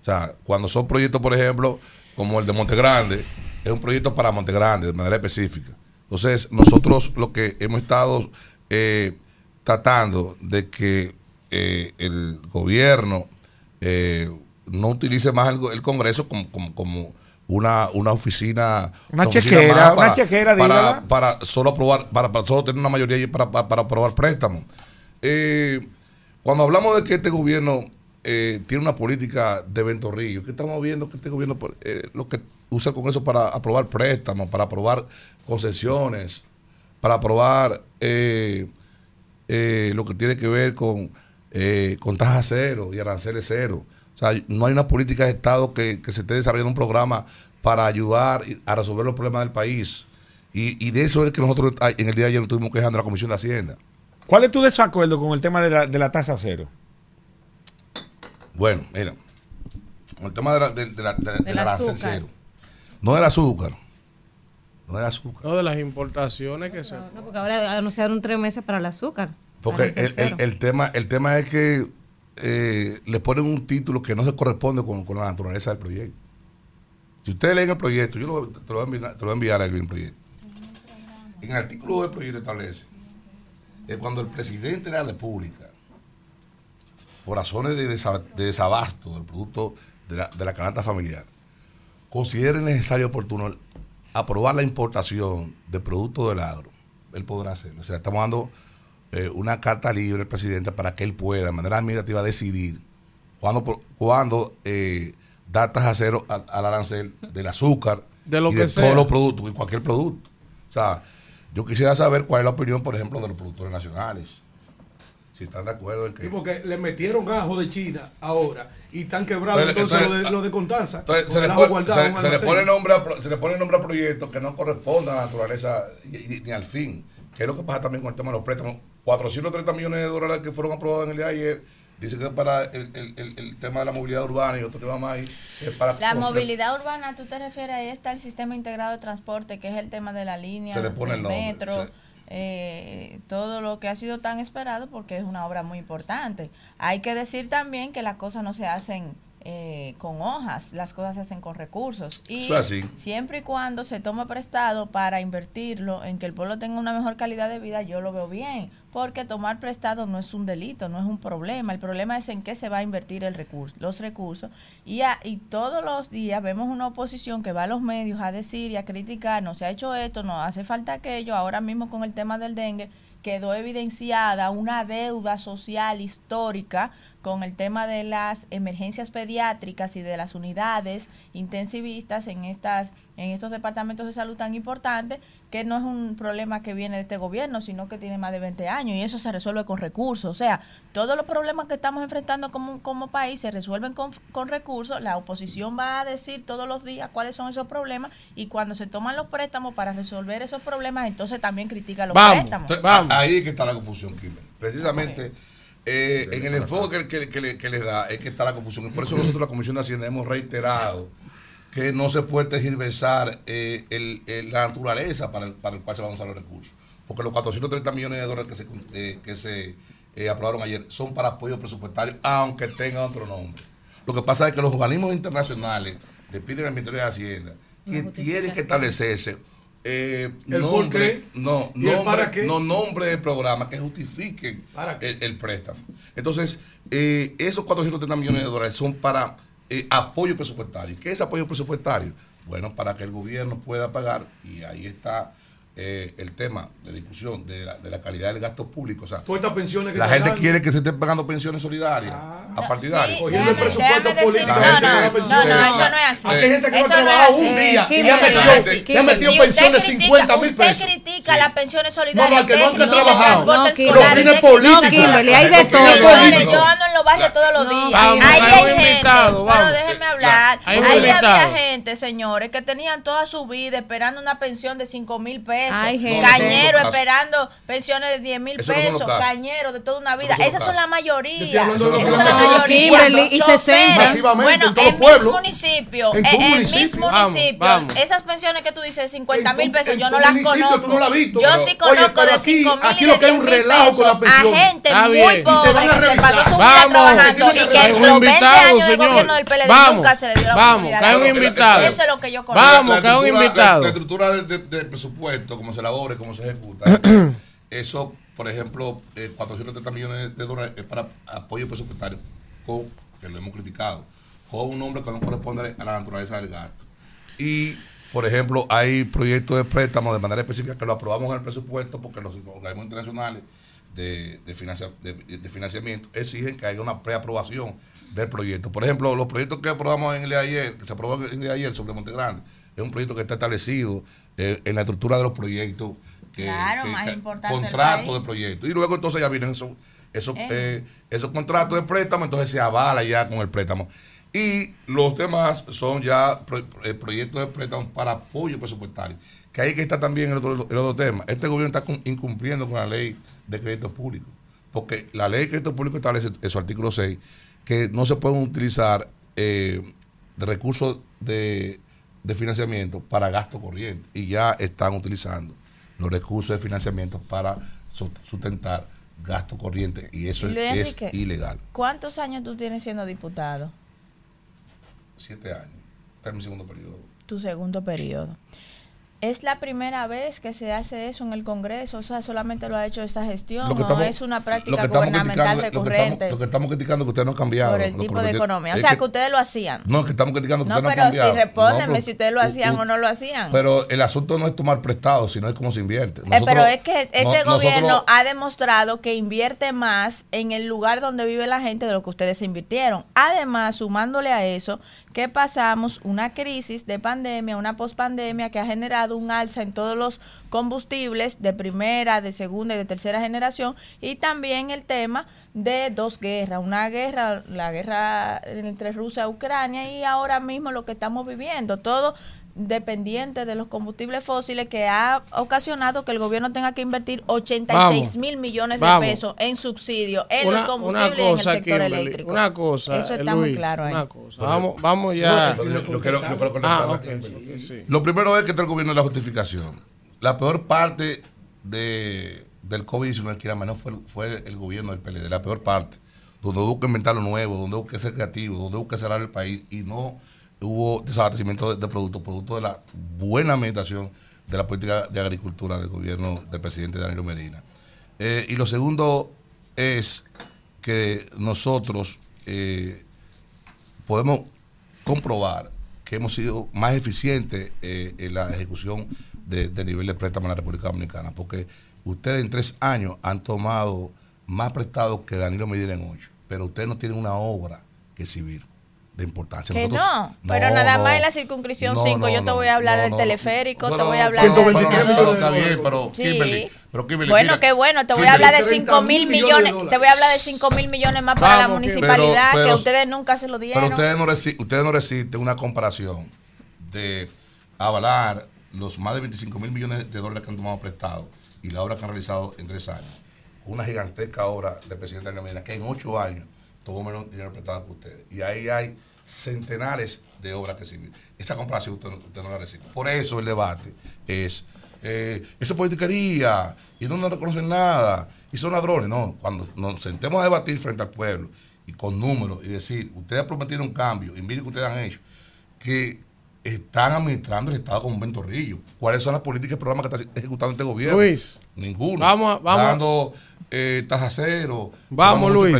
O sea, cuando son proyectos, por ejemplo, como el de Monte Grande, es un proyecto para Monte Grande, de manera específica. Entonces, nosotros lo que hemos estado eh, tratando de que eh, el gobierno eh, no utilice más el, Congreso como, como, como una, una oficina. Una oficina chequera, más una chequera, para, para solo aprobar, para, para solo tener una mayoría y para, para, para aprobar préstamos. Eh, cuando hablamos de que este gobierno eh, tiene una política de ventorrillo, que estamos viendo que este gobierno eh, lo que usa el Congreso para aprobar préstamos, para aprobar concesiones, para aprobar eh, eh, lo que tiene que ver con, eh, con tasa cero y aranceles cero. O sea, no hay una política de Estado que, que se esté desarrollando un programa para ayudar a resolver los problemas del país. Y, y de eso es que nosotros en el día de ayer nos estuvimos quejando a la Comisión de Hacienda. ¿Cuál es tu desacuerdo con el tema de la, de la tasa cero? Bueno, mira, con el tema de la, de, de la, de la- Del del arancel cero. No del azúcar. No del azúcar. No, de las importaciones que se... No, porque ahora anunciaron tres meses para el azúcar. Porque el, el- cero. el tema, el tema es que eh, le ponen un título que no se corresponde con, con la naturaleza del proyecto. Si ustedes leen el proyecto, yo lo- te, lo voy a enviar, te lo voy a enviar el proyecto. En el artículo del proyecto establece que cuando el presidente de la República, por razones de desabasto del producto de la, de la canasta familiar, considere necesario y oportuno aprobar la importación de productos del agro, él podrá hacerlo. O sea, estamos dando eh, una carta libre al presidente para que él pueda, de manera administrativa, decidir cuándo, cuándo eh, dar tasa cero al, al arancel del azúcar De lo y que de sea. todos los productos y cualquier producto. O sea, yo quisiera saber cuál es la opinión, por ejemplo, de los productores nacionales. Si están de acuerdo en que. Sí, porque le metieron ajo de China ahora y están quebrados entonces, Entonces, lo, de, lo de Constanza. Entonces, se, le pone, guardado se- se le pone nombre a, se le pone nombre a proyectos que no correspondan a la naturaleza y- y- ni al fin. Que es lo que pasa también con el tema de los préstamos. 430 millones de dólares que fueron aprobados en el día de ayer. Dice que es para el, el- el- tema de la movilidad urbana y otro tema más ahí. Es para La movilidad urbana, tú te refieres, ahí está el sistema integrado de transporte, que es el tema de la línea, Se le pone el nombre, metro, sí. eh, todo lo que ha sido tan esperado porque es una obra muy importante. Hay que decir también que las cosas no se hacen eh, con hojas, las cosas se hacen con recursos. Y así. siempre y cuando se toma prestado para invertirlo en que el pueblo tenga una mejor calidad de vida, yo lo veo bien, porque tomar prestado no es un delito, no es un problema. El problema es en qué se va a invertir el recurso, los recursos. Y, a- y todos los días vemos una oposición que va a los medios a decir y a criticar, no se ha hecho esto, no hace falta aquello. Ahora mismo con el tema del dengue quedó evidenciada una deuda social histórica con el tema de las emergencias pediátricas y de las unidades intensivistas en estas en estos departamentos de salud tan importantes que no es un problema que viene de este gobierno, sino que tiene más de 20 años y eso se resuelve con recursos. O sea, todos los problemas que estamos enfrentando como, como país se resuelven con, con recursos. La oposición va a decir todos los días cuáles son esos problemas y cuando se toman los préstamos para resolver esos problemas, entonces también critica los préstamos. A- Ahí es que está la confusión, Kimber. Precisamente eh, en el enfoque que, que- que le- da es que está la confusión. Y por eso nosotros, la Comisión de Hacienda, hemos reiterado que no se puede tergiversar eh, el- el- la naturaleza para el, para el cual se van a usar los recursos. Porque los 430 millones de dólares que se, eh, que se eh, aprobaron ayer son para apoyo presupuestario, aunque tengan otro nombre. Lo que pasa es que los organismos internacionales le piden al Ministerio de Hacienda que tienen que establecerse eh, ¿El nombre, por qué? no, ¿Y el nombre, para qué? no nombre de programa que justifiquen el, el préstamo. Entonces, eh, esos 430 millones de dólares son para eh, apoyo presupuestario. ¿Qué es apoyo presupuestario? Bueno, para que el gobierno pueda pagar, y ahí está eh, el tema de discusión de la, de la calidad del gasto público. O sea, Todas estas pensiones que la gente dando. quiere que se estén pagando pensiones solidarias a partidarios. Cogiendo el presupuesto político. no, no, pensiones. no, no, eso no es así. Aquí hay gente que no ha Eso no es trabajado un día y le ha eso no metido, es así. le ha metido Si usted pensiones de critica- 50 mil Usted pesos. critica las pensiones No, solidarias. no, al que no usted han trabajado. No, los fines usted políticos. No, Kimberly, hay de todo. Yo ando en los barrios todos los días. Ahí hay gente, vamos. déjenme hablar. Ahí un había gente, señores, que tenían toda su vida esperando una pensión de 5 mil pesos. Hay gente. Cañero No, no, no, esperando pensiones de 10 mil no pesos. casos. Cañero de toda una vida. No Esas son la mayoría. Esas son la mayoría. Kimberly, y Choferes. 60. Masivamente Bueno, en todos en mis municipios, En en, tu en municipio. mis municipios, esas pensiones que tú dices de 50 En mil pesos, en yo no las conozco. no la. Yo sí conozco de aquí- 5 mil aquí lo que hay 10 un relajo con pesos las pensiones. a gente muy pobre que se pasó su vida Vamos. trabajando y que un los 20 invitado, años del gobierno del PLD Vamos, nunca se le dio la vamos, hay un Eso invitado. es lo que yo conozco. Vamos, La hay un estructura- invitado. La, estructura del, del- cómo se elabora cómo se ejecuta, eso, por ejemplo, eh, 430 millones de dólares es para apoyo presupuestario, con, que lo hemos criticado, con un nombre que no corresponde a la naturaleza del gasto. Y, por ejemplo, hay proyectos de préstamo de manera específica que lo aprobamos en el presupuesto porque los organismos internacionales de, de, financia- de- de financiamiento exigen que haya una preaprobación del proyecto. Por ejemplo, los proyectos que aprobamos en el de ayer, que se aprobó en el de ayer sobre Monte Grande, es un proyecto que está establecido eh, en la estructura de los proyectos. Que, Claro, que- más importante Contratos de proyectos. Y luego entonces ya vienen esos, esos, Eh. eh, esos contratos de préstamo, entonces se avala ya con el préstamo. Y los demás son ya pro- proyectos de préstamo para apoyo presupuestario. Que ahí que está también el otro, el otro tema. Este gobierno está cum- incumpliendo con la ley de crédito público. Porque la ley de crédito público establece en su artículo 6 que no se pueden utilizar eh, recursos de, de financiamiento para gasto corriente. Y ya están utilizando los recursos de financiamiento para su- sustentar gasto corriente. Y eso Luis es, Enrique. ilegal. ¿Cuántos años tú tienes siendo diputado? Siete años. Está en mi segundo periodo. Tu segundo periodo. ¿Es la primera vez que se hace eso en el Congreso? O sea, solamente lo ha hecho esta gestión. Lo que ¿O estamos- es una práctica gubernamental criticando- lo que estamos- recurrente Lo que estamos criticando es que ustedes no han cambiado. por el tipo de economía? O sea, que- que ustedes lo hacían. No, que estamos criticando que No, ustedes no han pero cambiado. si respóndeme No, pero- si ustedes lo hacían u- o no lo hacían. Pero el asunto no es tomar prestado, sino es cómo se invierte. Eh, pero es que este no- nosotros- gobierno ha demostrado que invierte más en el lugar donde vive la gente de lo que ustedes invirtieron. Además, sumándole a eso, que pasamos una crisis de pandemia, una pospandemia que ha generado un alza en todos los combustibles de primera, de segunda y de tercera generación y también el tema de dos guerras, una guerra, la guerra entre Rusia y Ucrania y ahora mismo lo que estamos viviendo, todo dependiente de los combustibles fósiles que ha ocasionado que el gobierno tenga que invertir 86 Vamos, mil millones vamos. de pesos en subsidio en Una, los combustibles y en el sector Kimberly, eléctrico. una cosa, Eso está muy claro ahí. una cosa. Vamos, vamos ya. Lo primero es que está el gobierno de la justificación. La peor parte de, del COVID-19 que era menos fue, fue el gobierno del PLD, la peor parte. Donde hubo que inventar lo nuevo, donde hubo que ser creativo, donde hubo que cerrar el país y no hubo desabastecimiento de, productos, producto de la buena administración de la política de agricultura del gobierno del presidente Danilo Medina. Eh, y lo segundo es que nosotros eh, podemos comprobar que hemos sido más eficientes eh, en la ejecución de nivel de préstamo en la República Dominicana, porque ustedes en tres años han tomado más prestados que Danilo Medina en ocho, pero ustedes no tienen una obra que exhibir de importancia. Que Nosotros- no, pero nada no. más en la circunscripción No, 5 no, yo te voy a hablar no, del teleférico, No, te voy a hablar 123 de... millones de dólares. Está bien, pero, Sí. Kimberly, pero Kimberly, bueno, mira, qué bueno, te voy a hablar de 30 5 mil millones de te voy a hablar de 5 mil millones más para la Vamos, municipalidad Pero- que ustedes nunca se lo dieron. Pero ustedes no, resi- ustedes no resisten una comparación de avalar los más de 25 mil millones de dólares que han tomado prestados y la obra que han realizado en tres años. Una gigantesca obra del presidente Daniel Medina que en ocho años tomó menos dinero prestado que ustedes. Y ahí hay centenares de obras que sirven. Esa comparación usted, no- usted no la recibe. Por eso el debate es, eh, eso es politiquería, y no nos reconocen nada, y son ladrones. No, cuando nos sentemos a debatir frente al pueblo, y con números, y decir, ustedes prometieron un cambio, y miren que ustedes han hecho, que están administrando el Estado como un ventorrillo. ¿Cuáles son las políticas y programas que está ejecutando este gobierno? Luis. Ninguno. Vamos a- vamos Dando eh, tajas cero. Vamos, Luis.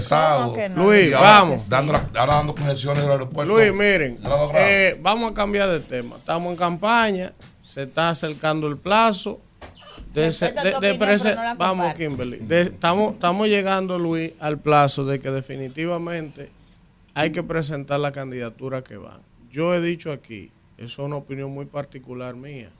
Luis, ahora vamos. Dando, ahora dando concesiones del aeropuerto. Luis, miren, eh, vamos a cambiar de tema. Estamos en campaña, se está acercando el plazo. De, se- de- de opinión, no vamos. Kimberly. De- estamos, estamos llegando, Luis, al plazo de que definitivamente hay que presentar la candidatura que van. Yo he dicho aquí, eso es una opinión muy particular mía.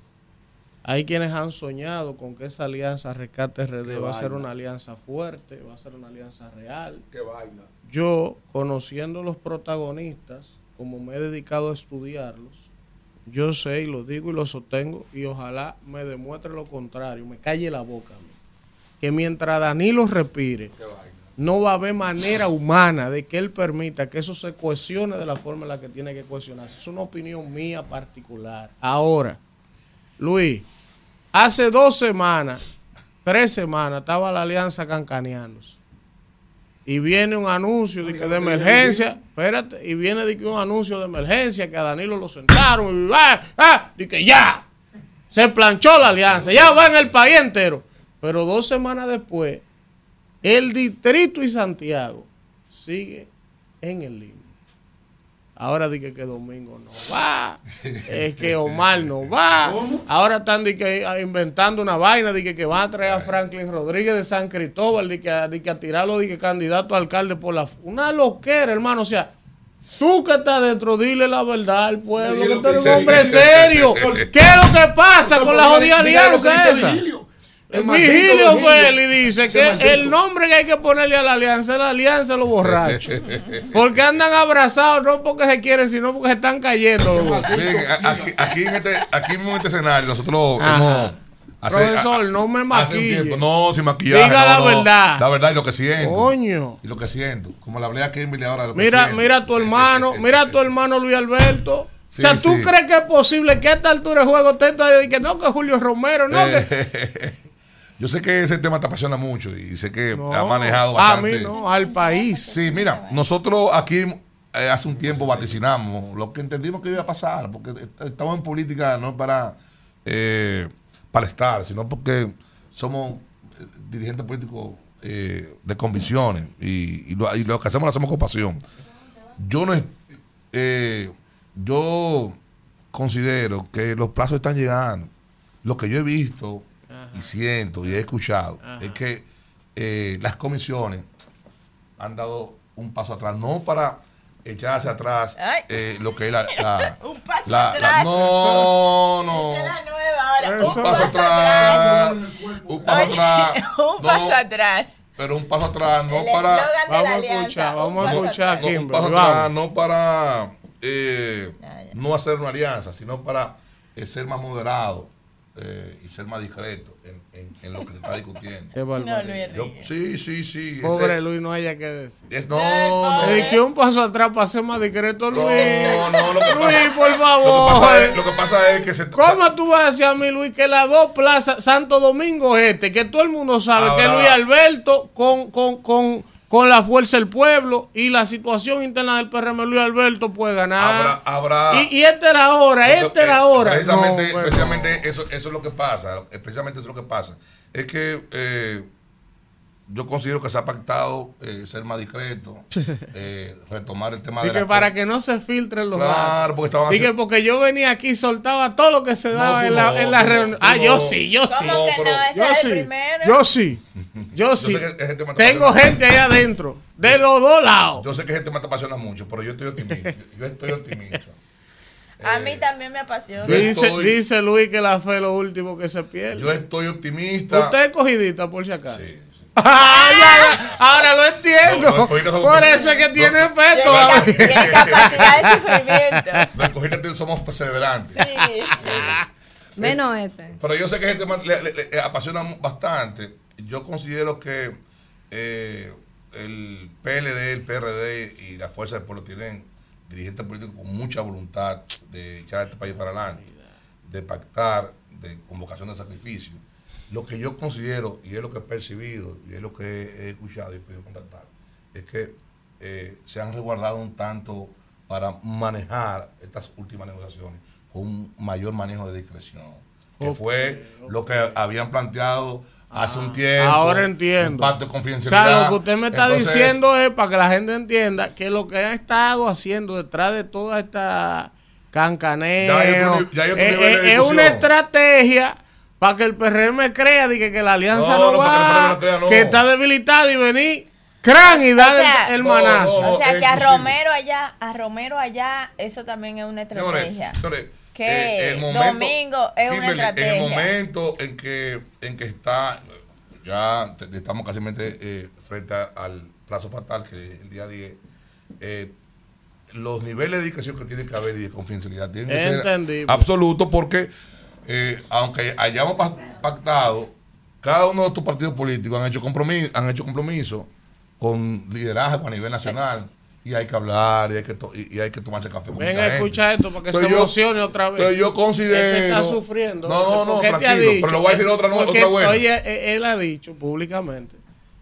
Hay quienes han soñado con que esa alianza Rescate RD Qué va a ser una alianza fuerte, va a ser una alianza real. Qué vaina. Yo, conociendo los protagonistas, como me he dedicado a estudiarlos, yo sé y lo digo y lo sostengo y ojalá me demuestre lo contrario, me calle la boca. a mí, Que mientras Danilo respire, no va a haber manera humana de que él permita que eso se cohesione de la forma en la que tiene que cohesionarse. Es una opinión mía particular. Ahora, Luis, hace dos semanas, tres semanas, estaba la alianza cancaneándose. Y viene un anuncio de, que de emergencia, espérate, y viene de que un anuncio de emergencia que a Danilo lo sentaron y ah, ah, y que ya se planchó la alianza, ya va en el país entero. Pero dos semanas después, el distrito y Santiago sigue en el limbo. Ahora dije que Domingo no va, es que Omar no va. Ahora están di que, ah, inventando una vaina de que, van a traer a Franklin Rodríguez de San Cristóbal, de que, de que a tirarlo de que candidato a alcalde por la... Una loquera, hermano. O sea, tú que estás dentro, dile la verdad al pueblo, que tú eres un hombre serio. ¿Qué es lo que pasa Eso con la jodida alianza esa? Vigilio. Y dice que maldito. el nombre que hay que ponerle a la alianza es la alianza de los borrachos. Porque andan abrazados, no porque se quieren, sino porque se están cayendo. Miren, aquí, aquí en este, aquí mismo en este escenario, nosotros Ajá. hemos. hace- Profesor, no me maquille. No, sin maquillaje. Diga no, la no. verdad. La verdad y lo que siento. Coño. Y lo que siento. Como le hablé a Kimberly ahora. Lo que Mira, siento. mira a tu hermano, mira a tu hermano Luis Alberto. Sí, o sea, ¿tú sí. crees que es posible que a esta altura de juego esté todavía que no, que Julio Romero, no, que... Yo sé que ese tema te apasiona mucho y sé que No, ha manejado a bastante. mí no, al país. Sí, mira, nosotros aquí eh, hace un tiempo vaticinamos lo que entendimos que iba a pasar, porque est- estamos en política no para, eh, para estar, sino porque somos eh, dirigentes políticos eh, de convicciones y, y lo, y lo que hacemos lo hacemos con pasión. Yo no eh, yo considero que los plazos están llegando. Lo que yo he visto y siento y he escuchado es que eh, las comisiones han dado un paso atrás, no para echarse atrás eh, lo que es la... la- Un paso la- la- atrás. no, no. Esa es la nueva ahora. Un paso atrás. Un paso Oye, atrás. un no, paso atrás. Pero un paso atrás, no El para... Vamos a escuchar, vamos a escuchar No, un paso vamos. atrás, no para eh, no hacer una alianza, sino para eh, ser más moderado eh, y ser más discreto en, en- en lo que se está discutiendo. Qué barbaridad. Yo- sí, sí, sí. Pobre ese- Luis, no haya que decir. es- no, no. Es que un paso atrás para ser más discreto, Luis. No, no, lo que Luis, pasa- por Lo que, favor. pasa es, lo que pasa es que se. ¿Cómo tú vas a decir a mí, Luis, que las dos plazas, Santo Domingo Este, que todo el mundo sabe que Ahora- Luis Alberto con, con, con, con la fuerza del pueblo y la situación interna del PRM, Luis Alberto puede ganar. Habrá, habrá- y, y esta es la hora, esta es la eh, hora. Precisamente, No, precisamente eso, eso es lo que pasa. Precisamente eso es lo que pasa. Es que eh, yo considero que se ha pactado eh, ser más discreto, eh, retomar el tema Y de que la para que no se filtren los Claro, datos. porque estaban Y que porque yo venía aquí y soltaba todo lo que se daba en la, no, en la reunión. Ah, yo no. sí, yo sí. ¿Cómo que no? Ese Yo es el sí. primero. Yo sí. Yo sí. te Tengo gente ahí adentro. De los dos lados. Yo sé que ese tema te apasiona mucho, pero yo estoy optimista. Yo estoy optimista. A mí también me apasiona. Yo Dice, estoy- dice Luis que la fe es lo último que se pierde. Yo estoy optimista. Usted es cogidita, por si acaso. Ah, ya, ya. Ahora lo entiendo. No, no, por eso es que tiene fe Tiene capacidad de sufrimiento. Los cogidas somos perseverantes. Sí. Menos este. Pero yo sé que tema le, le- le apasiona bastante. Yo considero que eh, el PLD, el PRD y la Fuerza del Pueblo tienen dirigentes políticos con mucha voluntad de echar a este país para adelante, de pactar, de convocación de sacrificio. Lo que yo considero, y es lo que he percibido, y es lo que he, escuchado y he podido contactar, es que eh, se han resguardado un tanto para manejar estas últimas negociaciones un mayor manejo de discreción. Que fue lo que habían planteado hace un tiempo. Ah, Ahora entiendo. Un pacto de O confidencialidad. sea, lo que usted me está Entonces, diciendo es para que la gente entienda que lo que ha estado haciendo detrás de toda esta cancaneo Ya hay otro ni- ya hay otro es, una estrategia para que el PRM crea de que, que la alianza No, no, no, para que el va, PRM no crea, no. que está debilitada y venir crán y dar O sea, el, el manazo. O sea, que a. Romero allá, a Romero allá, eso también es una estrategia. señores, Que eh, el momento- Domingo es una estrategia. En el momento en que, en que está, ya estamos casi eh, frente a- al plazo fatal, que es el día 10, eh, los niveles de discreción que tiene que haber y de confidencialidad tienen que ser absolutos porque, eh, aunque hayamos pa- pactado, cada uno de estos partidos políticos han hecho compromiso, han hecho compromiso con liderazgo a nivel nacional. Y hay que hablar, y hay que, to- y, y hay que tomarse café con Venga, mucha gente. escucha esto para que Entonces se yo- emocione otra vez. entonces yo considero. Este está sufriendo. No, no, no, tranquilo. dicho- pero le voy a decir otra, otra buena. Oye, eh, él ha dicho públicamente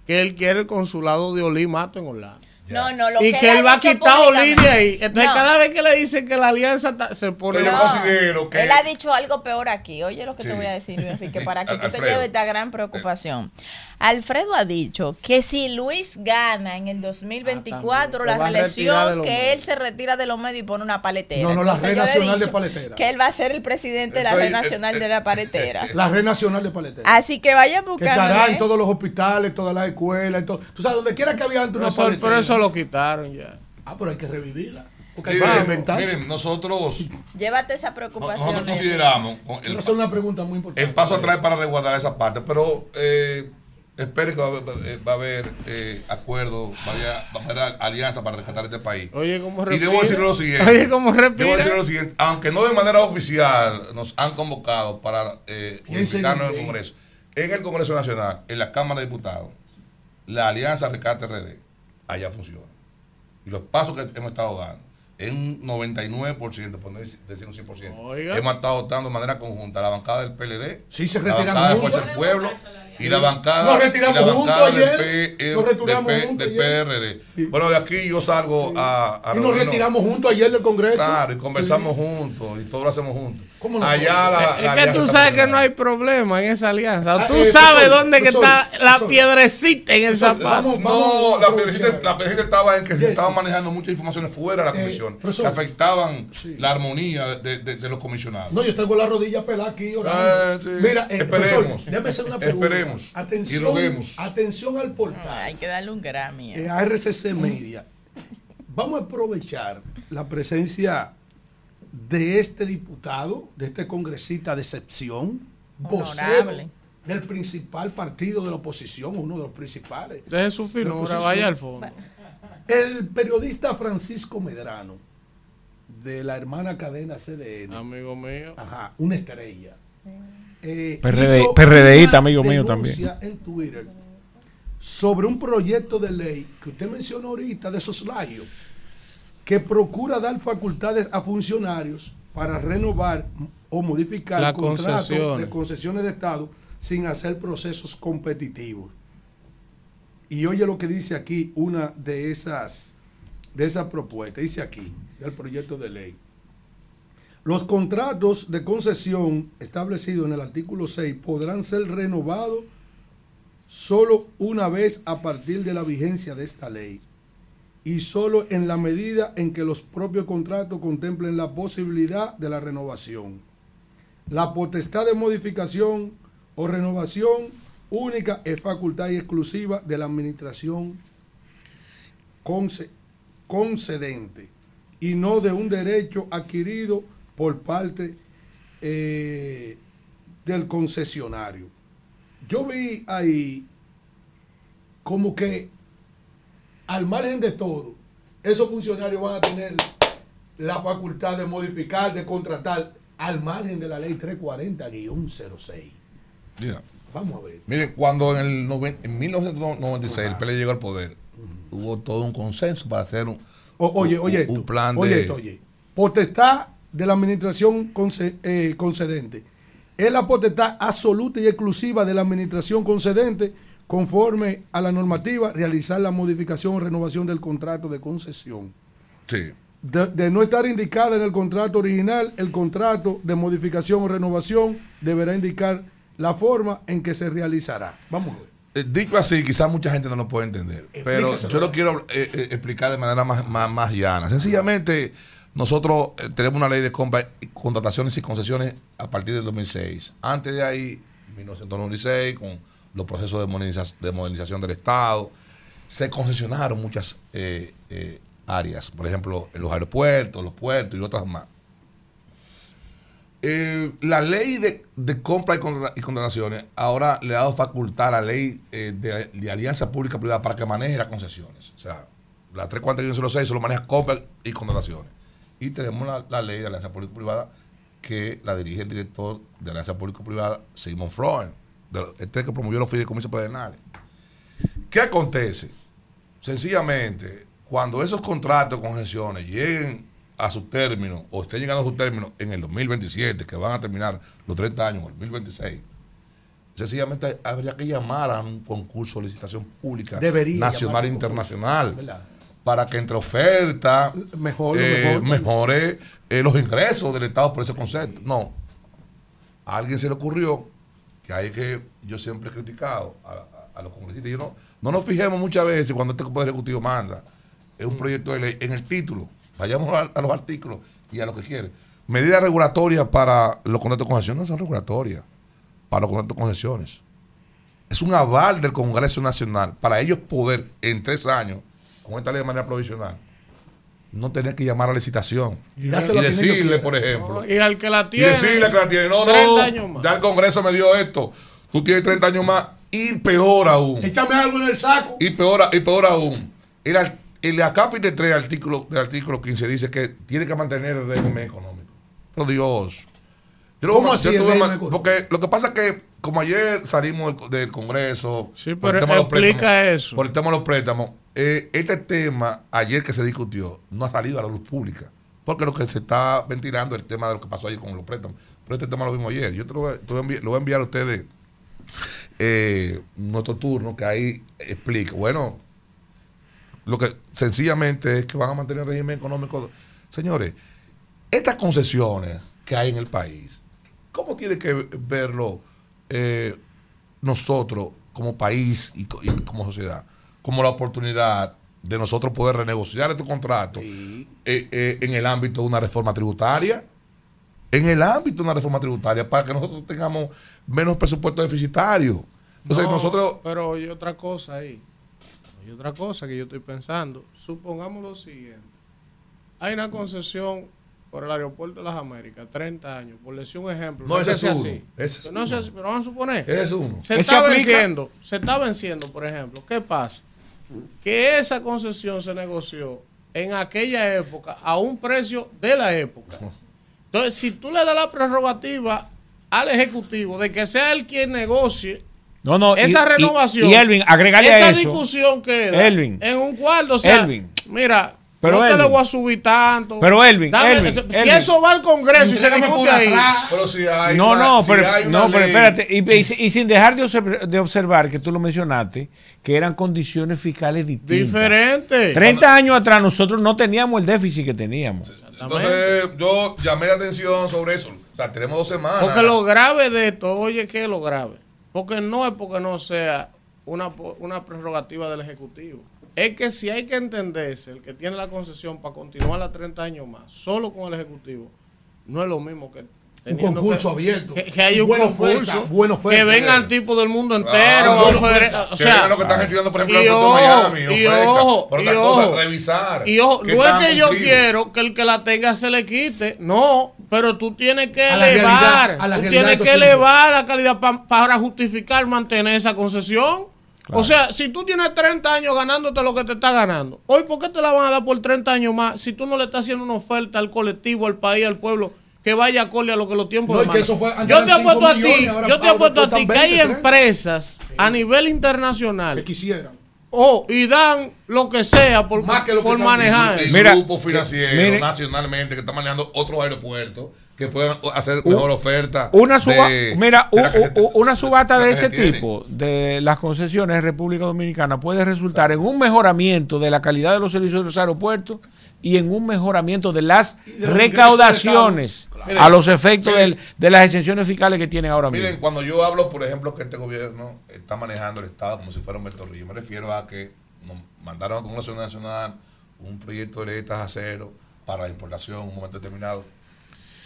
que él quiere el consulado de Olí Mato en Orlando. No, no, lo y que, que él va a dicho quitar a Olí de públicamente. ahí. Entonces, No. cada vez que le dicen que la alianza ta- se pone. No. considero que. Él ha dicho algo peor aquí. Oye lo que Sí. te voy a decir, Enrique, para que tú te lleves esta gran preocupación. Alfredo ha dicho que si Luis gana en el 2024 Ah, también. Se la los que medios. él se retira de los medios y pone una paletera. No, no, la Entonces, Red Nacional de Paletera. Que él va a ser el presidente de la Red Nacional de la Paletera. La Red Nacional de Paletera. Así que vayan que buscando. estará en todos los hospitales, todas las escuelas, en todo. Tú sabes, donde quiera que había antes una Eso- paletera. pero eso lo quitaron ya. Ah, pero hay que revivirla. Porque hay Miren, que miren, nosotros, Llévate esa preocupación. nosotros consideramos con el, hacer una pregunta muy importante. el paso atrás para resguardar esa parte, pero eh, espere que va a haber, eh, va a haber, eh, acuerdo, va a haber, va a haber alianza para rescatar este país. Oye, cómo Y debo decir lo siguiente. Oye, cómo. Debo decir lo siguiente. Aunque no de manera oficial nos han convocado para eh, unificarnos en el. Congreso. En el Congreso Nacional, en la Cámara de Diputados, la alianza Rescate RD, allá funciona. Y los pasos que hemos estado dando, en un 99%, por no decir un 100%, Oiga. hemos estado dando de manera conjunta la bancada del PLD, Sí, se la bancada de. Fuerza del Pueblo y la bancada, Nos retiramos la juntos bancada del ayer. P- Nos retiramos del P- juntos del. PRD. Bueno, de aquí yo salgo a, a Y nos reunirnos. retiramos juntos ayer del Congreso. Claro, y conversamos juntos y todo lo hacemos juntos. ¿Cómo no Allá somos? la, la es que tú sabes que no hay problema en esa alianza. Ah, Tú eh, sabes profesor, dónde que profesor, está la piedrecita en el zapato. vamos- No, la periodista, la periodista estaba en que se estaban manejando muchas informaciones fuera de la Eh, comisión profesor. que afectaban la armonía de, de- de los comisionados. No, yo tengo la rodilla pelada aquí orando. Ah, sí. Mira, eh, Esperemos. profesor, déjame hacer una pregunta. Esperemos. Atención, Y roguemos. atención al portal. Hay que darle un Grammy. eh, a RCC Media. Vamos a aprovechar la presencia de este diputado, de este congresista de excepción, vocero Honorable. del principal partido de la oposición, uno de los principales. Deje su finura, vaya al fondo. El periodista Francisco Medrano, de la hermana cadena CDN. Amigo mío. Ajá, una estrella. Eh, PRD PRDista, amigo mío denuncia en Twitter sobre un proyecto de ley que usted mencionó ahorita de soslayo que procura dar facultades a funcionarios para renovar o modificar Las contratos de concesiones de Estado sin hacer procesos competitivos. Y oye lo que dice aquí una de esas de esas propuestas, dice aquí, del proyecto de ley. Los contratos de concesión establecidos en el artículo 6 podrán ser renovados solo una vez a partir de la vigencia de esta ley y solo en la medida en que los propios contratos contemplen la posibilidad de la renovación. La potestad de modificación o renovación única es facultad y exclusiva de la administración conce- concedente y no de un derecho adquirido por parte eh, del concesionario. Yo vi ahí como que al margen de todo, esos funcionarios van a tener la facultad de modificar, de contratar al margen de la ley 340-06. Yeah. Vamos a ver. Miren, cuando en, el noven- en 1996 el PLD llegó al poder, hubo todo un consenso para hacer un, O- oye, un- oye, un esto, plan oye de... esto, oye. Potestad de la administración conce- eh, concedente. Es la potestad absoluta y exclusiva de la administración concedente conforme a la normativa realizar la modificación o renovación del contrato de concesión. Sí. de, de no estar indicada en el contrato original, el contrato de modificación o renovación deberá indicar la forma en que se realizará. Vamos a ver. Eh, Dicho así, quizás mucha gente no lo puede entender, pero yo lo quiero eh, eh, explicar de manera más, más, más llana. Sencillamente, nosotros eh, tenemos una ley de contrataciones y concesiones a partir del 2006. Antes de ahí, 1996, con los procesos de modernización, de modernización del Estado, se concesionaron muchas eh, eh, áreas, por ejemplo, en los aeropuertos, los puertos y otras más. Eh, la ley de, de compra y, contra- ahora le ha dado facultad a la ley de, alianza pública-privada para que maneje las concesiones. O sea, la 34106 solo maneja compra y contrataciones. Y tenemos la, ley de alianza pública-privada que la dirige el director de alianza público-privada, Simon Freud, este que promovió los fideicomisos pedernales. ¿Qué acontece? Sencillamente, cuando esos contratos concesiones lleguen a su término o estén llegando a su término en el 2027, que van a terminar los 30 años, el 2026, sencillamente habría que llamar a un concurso de licitación pública Debería nacional e internacional para que entre oferta Mejor, eh, mejor. mejore eh, los ingresos del Estado por ese concepto. No. A alguien se le ocurrió que hay que, yo siempre he criticado a, a- a los congresistas, yo no, no nos fijemos muchas veces cuando este Poder Ejecutivo manda es un proyecto de ley en el título, vayamos a, a los artículos y a lo que quiere. Medidas regulatorias para los contratos de concesión no son regulatorias, para los contratos de concesiones. Es un aval del Congreso Nacional para ellos poder en tres años, con esta ley de manera provisional, no tener que llamar a licitación. Y decirle, por ejemplo, Y al que la y tiene. decirle que la tiene, no, 30 no, años más. ya el Congreso me dio esto, tú tienes 30 años más, y peor aún. Échame algo en el saco. Y peor, y peor aún, el, el acápite 3 del artículo, del artículo 15 dice que tiene que mantener el régimen económico. Pero Dios. Yo lo ¿Cómo así yo? Porque lo que pasa es que, como ayer salimos del, del Congreso, por pero el tema de los préstamos, eso. por el tema de los préstamos, eh, este tema, ayer que se discutió, no ha salido a la luz pública. Porque lo que se está ventilando es el tema de lo que pasó ayer con los préstamos. Pero este tema lo vimos ayer. Yo te lo voy, lo voy a enviar a ustedes eh, nuestro turno, que ahí explica. Bueno, lo que sencillamente es que van a mantener el régimen económico. Señores, estas concesiones que hay en el país, ¿cómo tiene que verlo eh, nosotros como país y como sociedad? Como la oportunidad de nosotros poder renegociar este contrato eh, eh, en el ámbito de una reforma tributaria. En el ámbito de una reforma tributaria, para que nosotros tengamos menos presupuesto deficitario. Entonces, No, nosotros Pero hay otra cosa ahí. Hay otra cosa que yo estoy pensando. Supongamos lo siguiente. Hay una concesión por el aeropuerto de las Américas, 30 años. Por decir un ejemplo. No, ese es uno. Ese es no sé, pero vamos a suponer. Ese es uno. Se ¿Ese está aplica? venciendo. Se está venciendo, por ejemplo. ¿Qué pasa? Que esa concesión se negoció en aquella época a un precio de la época. Entonces, si tú le das la prerrogativa al Ejecutivo de que sea él quien negocie No, no, y- esa y- renovación. y Elvin, agregale esa a eso. discusión queda Elvin. en un cuarto. O sea, Elvin. mira, Pero no te Elvin. le voy a subir tanto. Pero Elvin, Dame- Elvin, si Elvin. eso va al Congreso y se discute ahí. Pero si hay no, una- no, si pero, hay una no, pero espérate. Y, y- y sin dejar de observar, de observar que tú lo mencionaste, que eran condiciones fiscales distintas. Diferente. 30 años atrás nosotros no teníamos el déficit que teníamos. Entonces, yo llamé la atención sobre eso. O sea, tenemos dos semanas. Porque lo grave de esto, oye, ¿qué es lo grave? Porque no es porque no sea una, una prerrogativa del Ejecutivo. Es que si hay que entenderse, el que tiene la concesión para continuar a 30 años más, solo con el Ejecutivo, no es lo mismo que teniendo concurso que- abierto. Que, que haya un Buena concurso. oferta, buena oferta. que vengan tipos del mundo entero. Claro, oferta. o Que sea, vengan los que están gestionando, por ejemplo, y ojo, Miami, y oferta. ojo, Por y cosa, ojo. revisar Y ojo, que no es que yo quiero que el que la tenga se le quite, no, pero tú tienes que A la elevar, realidad, a la tú tienes que elevar la calidad pa- para justificar mantener esa concesión. O sea, si tú tienes 30 años ganándote lo que te está ganando, hoy, ¿por qué te la van a dar por 30 años más si tú no le estás haciendo una oferta al colectivo, al país, al pueblo? Que vaya acorde a lo que los tiempos No, y que eso fue- Yo te apuesto a ti, yo te apuesto a ti que hay 20, empresas a nivel internacional que quisieran. Oh, y dan lo que sea por, por manejar. Y Mira, grupos financieros mire- nacionalmente que están manejando otros aeropuertos que puedan hacer Un- mejor oferta. Una, suba- de- mira, de u- la que se- u- una subasta la de ese tipo de las concesiones en República Dominicana puede resultar en un mejoramiento de la calidad de los servicios de los aeropuertos y en un mejoramiento de las recaudaciones a los efectos Miren. del- de las exenciones fiscales que tienen ahora Miren, mismo. cuando yo hablo, por ejemplo, que este gobierno está manejando el Estado como si fuera un Bertorrillo, me refiero a que nos mandaron al Congreso Nacional un proyecto de ley de tasa cero para la importación en un momento determinado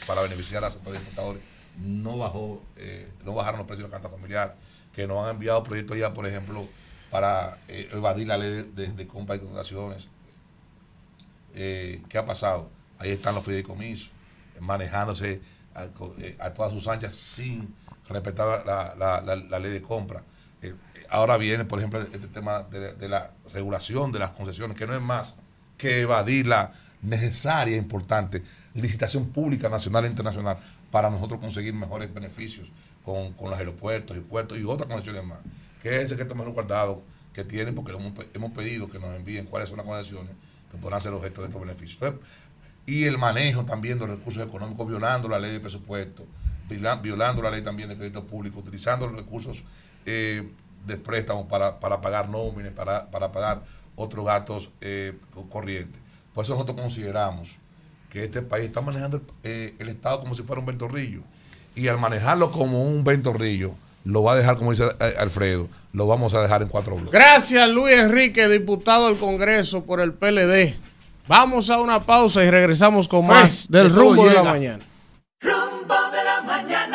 para beneficiar a sectores importadores. No bajó, eh, no bajaron los precios de la canasta familiar, que nos han enviado proyectos ya, por ejemplo, para eh, evadir la ley de, de- compra y contrataciones. Eh, ¿Qué ha pasado? Ahí están los fideicomisos, manejándose a, todas sus anchas sin respetar la, la- ley de compra. Ahora viene, por ejemplo, este tema de, de la regulación de las concesiones, que no es más que evadir la necesaria e importante licitación pública nacional e internacional para nosotros conseguir mejores beneficios con, con los aeropuertos y puertos y otras concesiones más, que es el secreto mejor guardado que tienen, porque hemos, hemos pedido que nos envíen cuáles son las concesiones que podrán ser objeto de estos beneficios. Y el manejo también de los recursos económicos, violando la ley de presupuesto, viola- violando la ley también de crédito público, utilizando los recursos eh, de préstamo para, para pagar nóminas, para, para pagar otros gastos eh, co- corrientes. Por eso nosotros consideramos que este país está manejando el, eh, el Estado como si fuera un ventorrillo. Y al manejarlo como un ventorrillo, lo va a dejar, como dice eh, Alfredo, lo vamos a dejar en cuatro bloques. Gracias, Luis Enrique, diputado del Congreso por el PLD. Vamos a una pausa y regresamos con Fue, más del rumbo de la mañana. Rumbo de la mañana.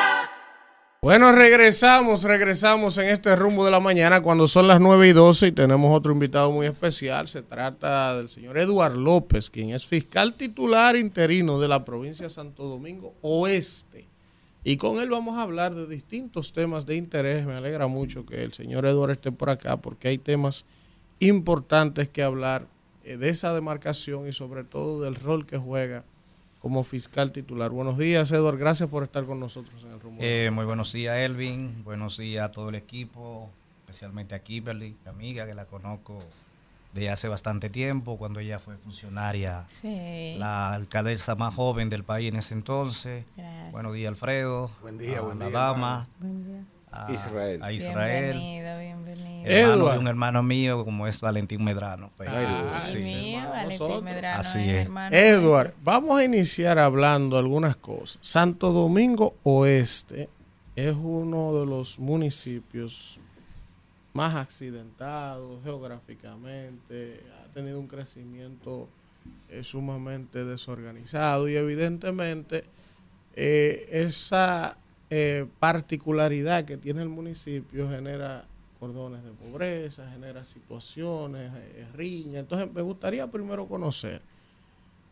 Bueno, regresamos, regresamos en este rumbo de la mañana cuando son las 9 y 12 y tenemos otro invitado muy especial. Se trata del señor Eduard López, quien es fiscal titular interino de la provincia de Santo Domingo Oeste. Y con él vamos a hablar de distintos temas de interés. Me alegra mucho que el señor Eduard esté por acá porque hay temas importantes que hablar eh, de esa demarcación y sobre todo del rol que juega como fiscal titular. Buenos días, Eduard. Gracias por estar con nosotros en el rumbo. Eh, muy buenos días, Elvin. Buenos días a todo el equipo, especialmente a Kimberly, mi amiga, que la conozco de hace bastante tiempo, cuando ella fue funcionaria, Sí. la alcaldesa más joven del país en ese entonces. Gracias. Buenos días, Alfredo. Buen día, a buen la día, dama. Buen día. A Israel. A Israel. Bienvenido, bienvenido. Hermano Edward. de un hermano mío como es Valentín Medrano. pues. Ay, Sí, sí. mío, Valentín. Medrano Así es es. hermano Edward, vamos a iniciar hablando algunas cosas. Santo Domingo Oeste es uno de los municipios más accidentados geográficamente, ha tenido un crecimiento eh, sumamente desorganizado y evidentemente eh, esa eh, particularidad que tiene el municipio genera cordones de pobreza, genera situaciones, eh, riña. Entonces me gustaría primero conocer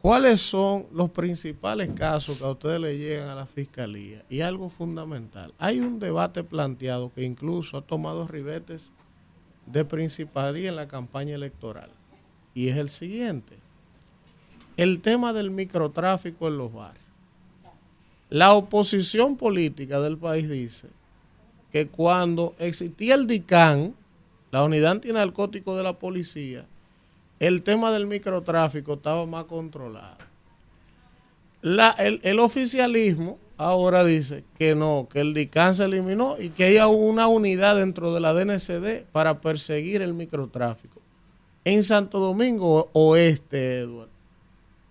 cuáles son los principales casos que a ustedes le llegan a la fiscalía. Y algo fundamental, hay un debate planteado que incluso ha tomado ribetes de principalía en la campaña electoral. Y es el siguiente, el tema del microtráfico en los barrios. La oposición política del país dice que cuando existía el DICAN, la unidad antinarcótico de la policía, el tema del microtráfico estaba más controlado. La- el, el oficialismo ahora dice que no, que el DICAN se eliminó y que hay una unidad dentro de la DNCD para perseguir el microtráfico. En Santo Domingo Oeste, Edward,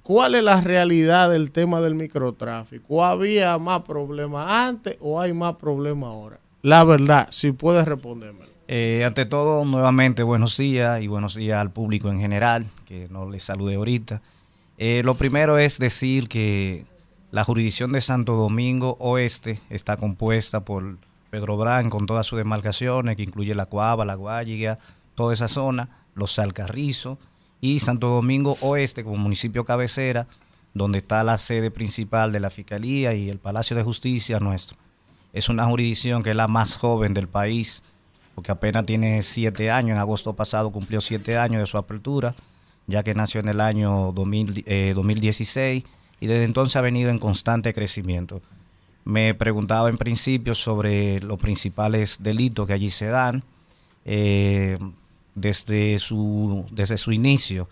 ¿cuál es la realidad del tema del microtráfico? ¿Había más problemas antes o hay más problemas ahora? La verdad, si puedes responderme. Eh, ante todo, nuevamente buenos días y buenos días al público en general, que no les salude ahorita. Eh, lo primero es decir que la jurisdicción de Santo Domingo Oeste está compuesta por Pedro Brán con todas sus demarcaciones, que incluye la Cuava, la Guayiga, toda esa zona, los Alcarrizos y Santo Domingo Oeste como municipio cabecera, donde está la sede principal de la Fiscalía y el Palacio de Justicia nuestro. Es una jurisdicción que es la más joven del país, porque apenas tiene siete años, en agosto pasado cumplió siete años de su apertura, ya que nació en el año 2000, eh, 2016 y desde entonces ha venido en constante crecimiento. Me preguntaba en principio sobre los principales delitos que allí se dan. eh, desde, su, desde su inicio,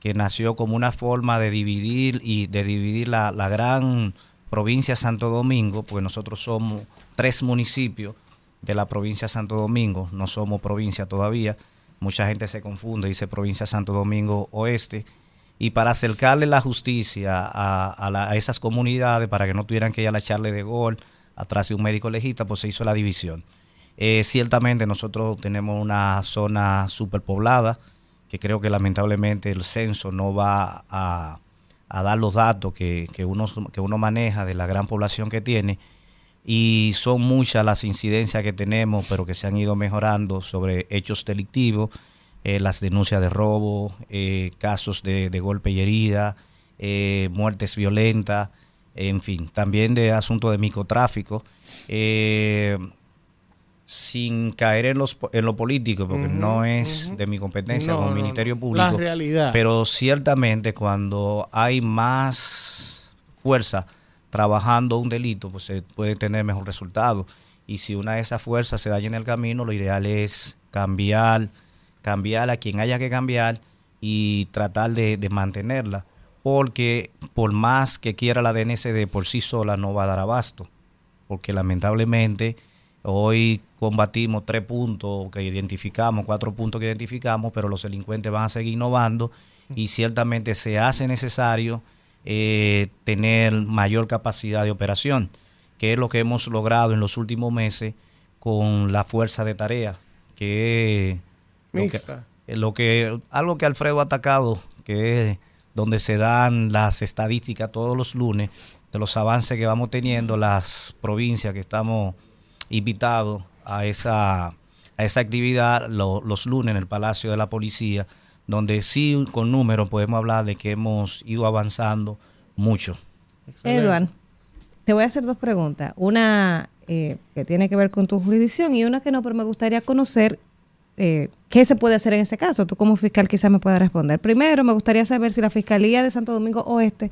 que nació como una forma de dividir y de dividir la, la gran provincia de Santo Domingo, porque nosotros somos tres municipios de la provincia de Santo Domingo, no somos provincia todavía, mucha gente se confunde, dice provincia de Santo Domingo Oeste, y para acercarle la justicia a, a a esas comunidades, para que no tuvieran que ir a la charla de gol atrás de un médico legista, pues se hizo la división. Eh, ciertamente nosotros tenemos una zona superpoblada, que creo que lamentablemente el censo no va a, a dar los datos que, que, uno, que uno maneja de la gran población que tiene. Y son muchas las incidencias que tenemos, pero que se han ido mejorando sobre hechos delictivos, eh, las denuncias de robo, eh, casos de, de golpe y herida, eh, muertes violentas, en fin, también de asuntos de microtráfico. Sin caer en, los, en lo político, porque no es de mi competencia No, como no, no. Ministerio La Público. realidad. Pero ciertamente cuando hay más fuerza trabajando un delito, pues se puede tener mejor resultado. Y si una de esas fuerzas se daña en el camino, lo ideal es cambiar, cambiar a quien haya que cambiar y tratar de, de mantenerla. Porque por más que quiera la DNCD por sí sola no va a dar abasto. Porque lamentablemente hoy combatimos tres puntos que identificamos, cuatro puntos que identificamos, pero los delincuentes van a seguir innovando y ciertamente se hace necesario eh, tener mayor capacidad de operación, que es lo que hemos logrado en los últimos meses con la fuerza de tarea, que es lo que- Mixta. eh, lo que algo que Alfredo ha atacado, que es donde se dan las estadísticas todos los lunes de los avances que vamos teniendo las provincias que estamos invitados a esa a esa actividad lo- los lunes en el Palacio de la Policía, donde sí con números podemos hablar de que hemos ido avanzando mucho. Edward, te voy a hacer dos preguntas. Una eh, que tiene que ver con tu jurisdicción y una que no, pero me gustaría conocer eh, qué se puede hacer en ese caso. Tú como fiscal quizás me puedas responder. Primero, me gustaría saber si la Fiscalía de Santo Domingo Oeste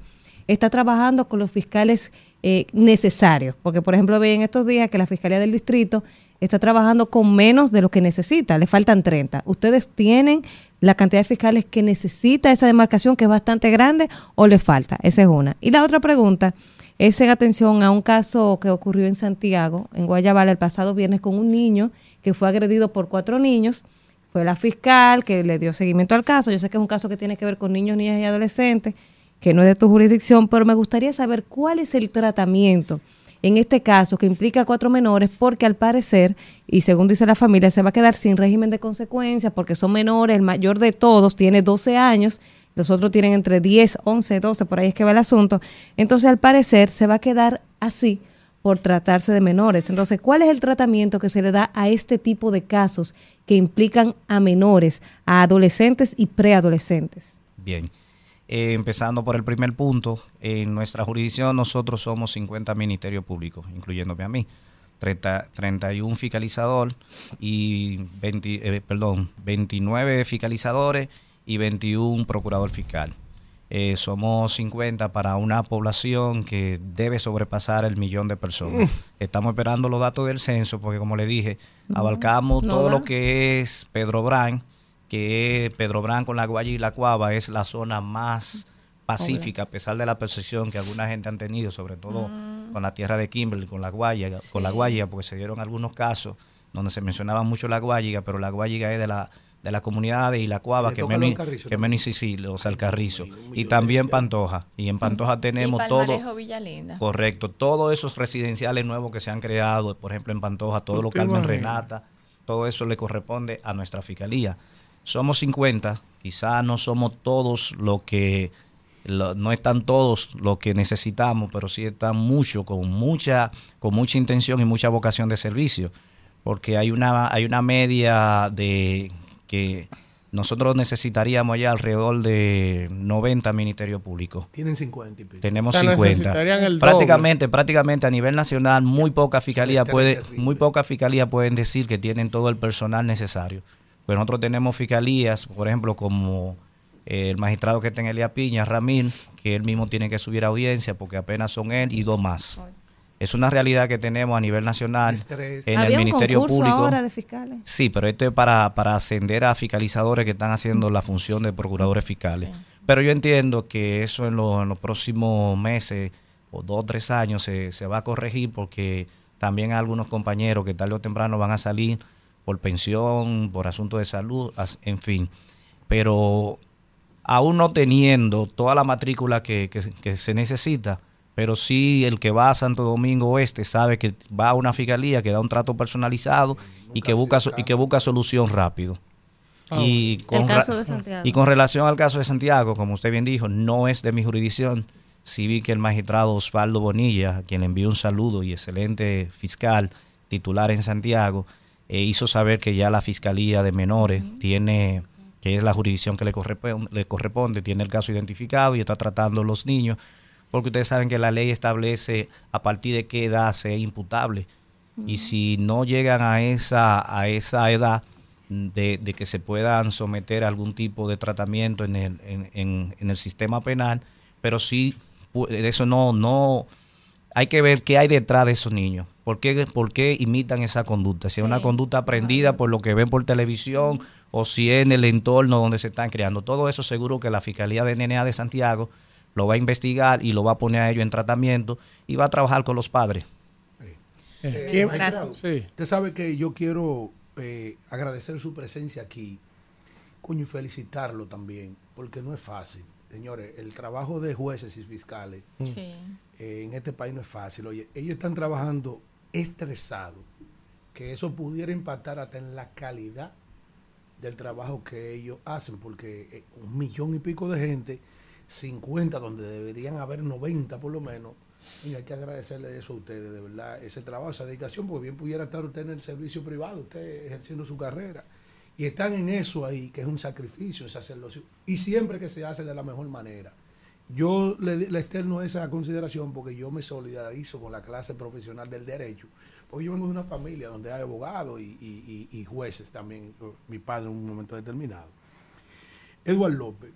está trabajando con los fiscales eh, necesarios. Porque, por ejemplo, vi en estos días que la Fiscalía del Distrito está trabajando con menos de lo que necesita. Le faltan 30. ¿Ustedes tienen la cantidad de fiscales que necesita esa demarcación, que es bastante grande, o le falta? Esa es una. Y la otra pregunta es en atención a un caso que ocurrió en Santiago, en Guayabala, el pasado viernes, con un niño que fue agredido por cuatro niños. Fue la fiscal que le dio seguimiento al caso. Yo sé que es un caso que tiene que ver con niños, niñas y adolescentes, que no es de tu jurisdicción, pero me gustaría saber cuál es el tratamiento en este caso que implica a cuatro menores, porque al parecer, y según dice la familia, se va a quedar sin régimen de consecuencias porque son menores, el mayor de todos tiene 12 años, los otros tienen entre 10, 11, 12, por ahí es que va el asunto. Entonces, al parecer, se va a quedar así por tratarse de menores. Entonces, ¿cuál es el tratamiento que se le da a este tipo de casos que implican a menores, a adolescentes y preadolescentes? Bien. Eh, empezando por el primer punto, en nuestra jurisdicción nosotros somos 50 ministerios públicos, incluyéndome a mí. 30 31 fiscalizador y 20, eh, perdón, 29 fiscalizadores y 21 procurador fiscal. Eh, somos 50 para una población que debe sobrepasar el millón de personas. Mm. Estamos esperando los datos del censo porque, como le dije, abarcamos no todo lo que es Pedro Brán, que Pedro Brán con la Guaya y la Cuava es la zona más pacífica, a pesar de la percepción que alguna gente han tenido, sobre todo con la tierra de Kimberley, con la Guaya, con la Guaya, porque se dieron algunos casos donde se mencionaba mucho la Guayiga, pero la Guayiga es de la de las comunidades y la Cuava que menos que menos y sí, o sea, el Carrizo y también Pantoja y en Pantoja tenemos y todo Villalinda. Correcto, todos esos residenciales nuevos que se han creado, por ejemplo en Pantoja, todo lo Carmen? Renata, todo eso le corresponde a nuestra fiscalía. Somos 50, quizás no somos todos lo que lo- no están todos lo que necesitamos, pero sí están muchos con mucha con mucha intención y mucha vocación de servicio, porque hay una hay una media de que nosotros necesitaríamos allá alrededor de 90 ministerios públicos. Tienen 50 y pico. Tenemos O sea, 50. necesitarían el prácticamente, prácticamente a nivel nacional, muy poca fiscalía puede, terrible. muy poca fiscalía pueden decir que tienen todo el personal necesario. Pues nosotros tenemos fiscalías, por ejemplo, como eh, el magistrado que está en Elia Piña, Ramín, que él mismo tiene que subir a audiencia porque apenas son él y dos más. Es una realidad que tenemos a nivel nacional Estrés. en el ¿Había un Ministerio concurso Público. ahora de fiscales? Sí, pero esto es para, para ascender a fiscalizadores que están haciendo la función de procuradores fiscales. Pero yo entiendo que eso en, lo- en los próximos meses o dos o tres años se, se va a corregir porque también hay algunos compañeros que tarde o temprano van a salir por pensión, por asuntos de salud, en fin. Pero aún no teniendo toda la matrícula que, que- que se necesita, pero sí el que va a Santo Domingo Oeste sabe que va a una fiscalía que da un trato personalizado y que busca y que busca solución rápido. Ah, Y El con, caso ra- de Santiago. y con relación al caso de Santiago, como usted bien dijo, no es de mi jurisdicción. Sí vi que el magistrado Osvaldo Bonilla, a quien le envío un saludo y excelente fiscal titular en Santiago, eh, hizo saber que ya la Fiscalía de Menores tiene, que es la jurisdicción que le corresponde, le corresponde, tiene el caso identificado y está tratando los niños, porque ustedes saben que la ley establece a partir de qué edad se es imputable. Y si no llegan a esa, a esa edad de, de que se puedan someter a algún tipo de tratamiento en el, en, en- en el sistema penal, pero sí, eso no, no, hay que ver qué hay detrás de esos niños. ¿Por qué, por qué imitan esa conducta? Si es una conducta aprendida por lo que ven por televisión o si es en el entorno donde se están creando. Todo eso seguro que la Fiscalía de NNA de Santiago lo va a investigar y lo va a poner a ellos en tratamiento y va a trabajar con los padres. Eh, magistrado, Sí. Usted sabe que yo quiero eh, agradecer su presencia aquí, coño, y felicitarlo también, porque no es fácil. Señores, el trabajo de jueces y fiscales Sí. Eh, en este país no es fácil. Oye, ellos están trabajando estresados, que eso pudiera impactar hasta en la calidad del trabajo que ellos hacen, porque eh, un millón y pico de gente, 50 donde deberían haber 90 por lo menos, y hay que agradecerle eso a ustedes, de verdad, ese trabajo, esa dedicación, porque bien pudiera estar usted en el servicio privado, usted ejerciendo su carrera, y están en eso ahí, que es un sacrificio, ese sacerdocio, y siempre que se hace de la mejor manera. Yo le, le externo esa consideración porque yo me solidarizo con la clase profesional del derecho, porque yo vengo de una familia donde hay abogados y, y- jueces también, mi padre en un momento determinado. Eduardo López,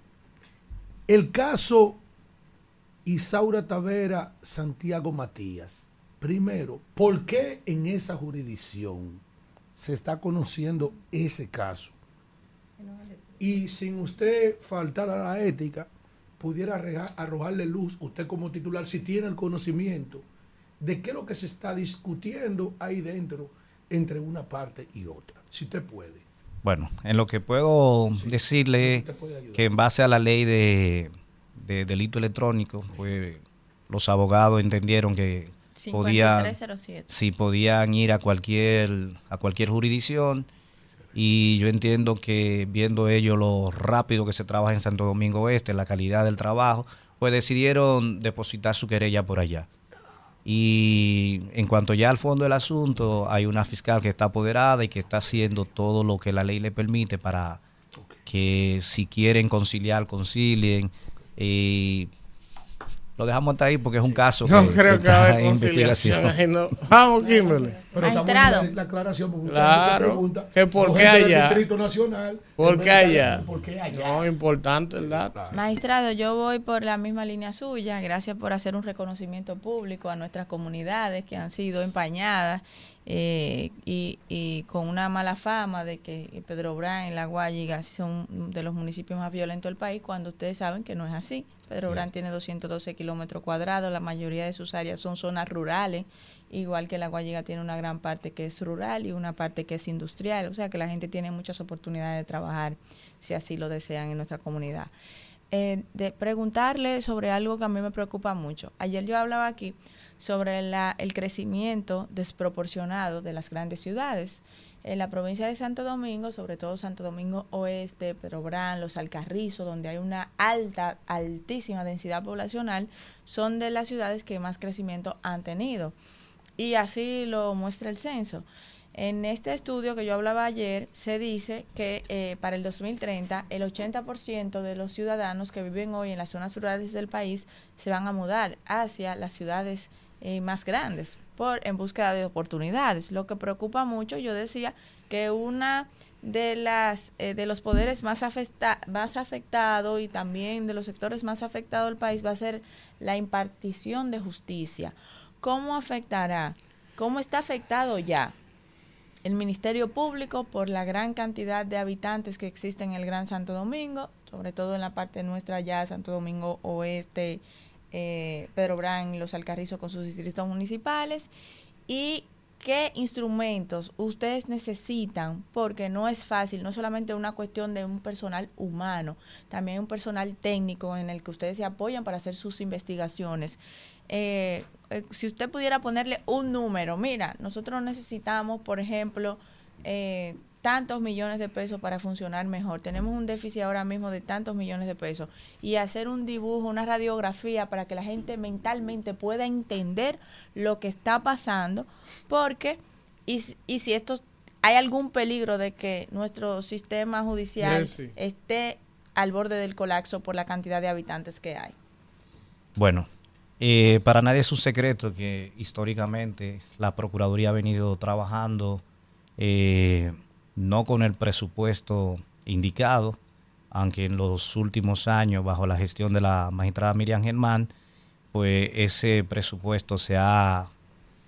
el caso Isaura Tavera, Santiago Matías. Primero, ¿por qué en esa jurisdicción se está conociendo ese caso? Y sin usted faltar a la ética, pudiera arrojarle luz, usted como titular, si tiene el conocimiento de qué es lo que se está discutiendo ahí dentro entre una parte y otra. Si usted puede. Bueno, en lo que puedo decirle que en base a la ley de, de delito electrónico, pues los abogados entendieron que podían, 5307. sí, podían ir a cualquier, a cualquier jurisdicción y yo entiendo que viendo ellos lo rápido que se trabaja en Santo Domingo Oeste, la calidad del trabajo, pues decidieron depositar su querella por allá. Y en cuanto ya al fondo del asunto, hay una fiscal que está apoderada y que está haciendo todo lo que la ley le permite para que si quieren conciliar, concilien. Y lo dejamos hasta ahí porque es un caso No que, creo que que va a está haber en conciliación. investigación. no. Vamos, Kimberly. Pero en la aclaración porque usted Claro, se pregunta, que por qué allá. Distrito Nacional, ¿Por qué allá? ¿Por qué allá? No, importante el dato. Magistrado, yo voy por la misma línea suya. Gracias por hacer un reconocimiento público a nuestras comunidades que han sido empañadas eh, y, y con una mala fama de que Pedro Brán y La Guayiga son de los municipios más violentos del país, cuando ustedes saben que no es así. Pedro Sí. Brán tiene 212 kilómetros cuadrados, la mayoría de sus áreas son zonas rurales, igual que La Guayiga tiene una gran parte que es rural y una parte que es industrial, o sea que la gente tiene muchas oportunidades de trabajar si así lo desean en nuestra comunidad. Eh, de preguntarle sobre algo que a mí me preocupa mucho. Ayer yo hablaba aquí sobre la- el crecimiento desproporcionado de las grandes ciudades. En la provincia de Santo Domingo, sobre todo Santo Domingo Oeste, Perobrán, Los Alcarrizos, donde hay una alta, altísima densidad poblacional, son de las ciudades que más crecimiento han tenido. Y así lo muestra el censo. En este estudio que yo hablaba ayer, se dice que eh, para el 2030 el 80% de los ciudadanos que viven hoy en las zonas rurales del país se van a mudar hacia las ciudades eh, más grandes por en búsqueda de oportunidades. Lo que preocupa mucho, yo decía que una de las eh, de los poderes más afecta, más afectado y también de los sectores más afectados del país va a ser la impartición de justicia. ¿Cómo afectará? ¿Cómo está afectado ya? el Ministerio Público por la gran cantidad de habitantes que existen en el Gran Santo Domingo, sobre todo en la parte nuestra ya, Santo Domingo Oeste, eh, Pedro Brán Los Alcarrizos con sus distritos municipales y qué instrumentos ustedes necesitan, porque no es fácil, no solamente una cuestión de un personal humano, también un personal técnico en el que ustedes se apoyan para hacer sus investigaciones. Eh, eh, si usted pudiera ponerle un número, mira, nosotros necesitamos, por ejemplo, eh, tantos millones de pesos para funcionar mejor. Tenemos un déficit ahora mismo de tantos millones de pesos. Y hacer un dibujo, una radiografía para que la gente mentalmente pueda entender lo que está pasando. Porque, y, si- y si esto, hay algún peligro de que nuestro sistema judicial sí. esté al borde del colapso por la cantidad de habitantes que hay. Bueno, eh, para nadie es un secreto que históricamente la Procuraduría ha venido trabajando eh, no con el presupuesto indicado, aunque en los últimos años, bajo la gestión de la magistrada Miriam Germán, pues ese presupuesto se ha,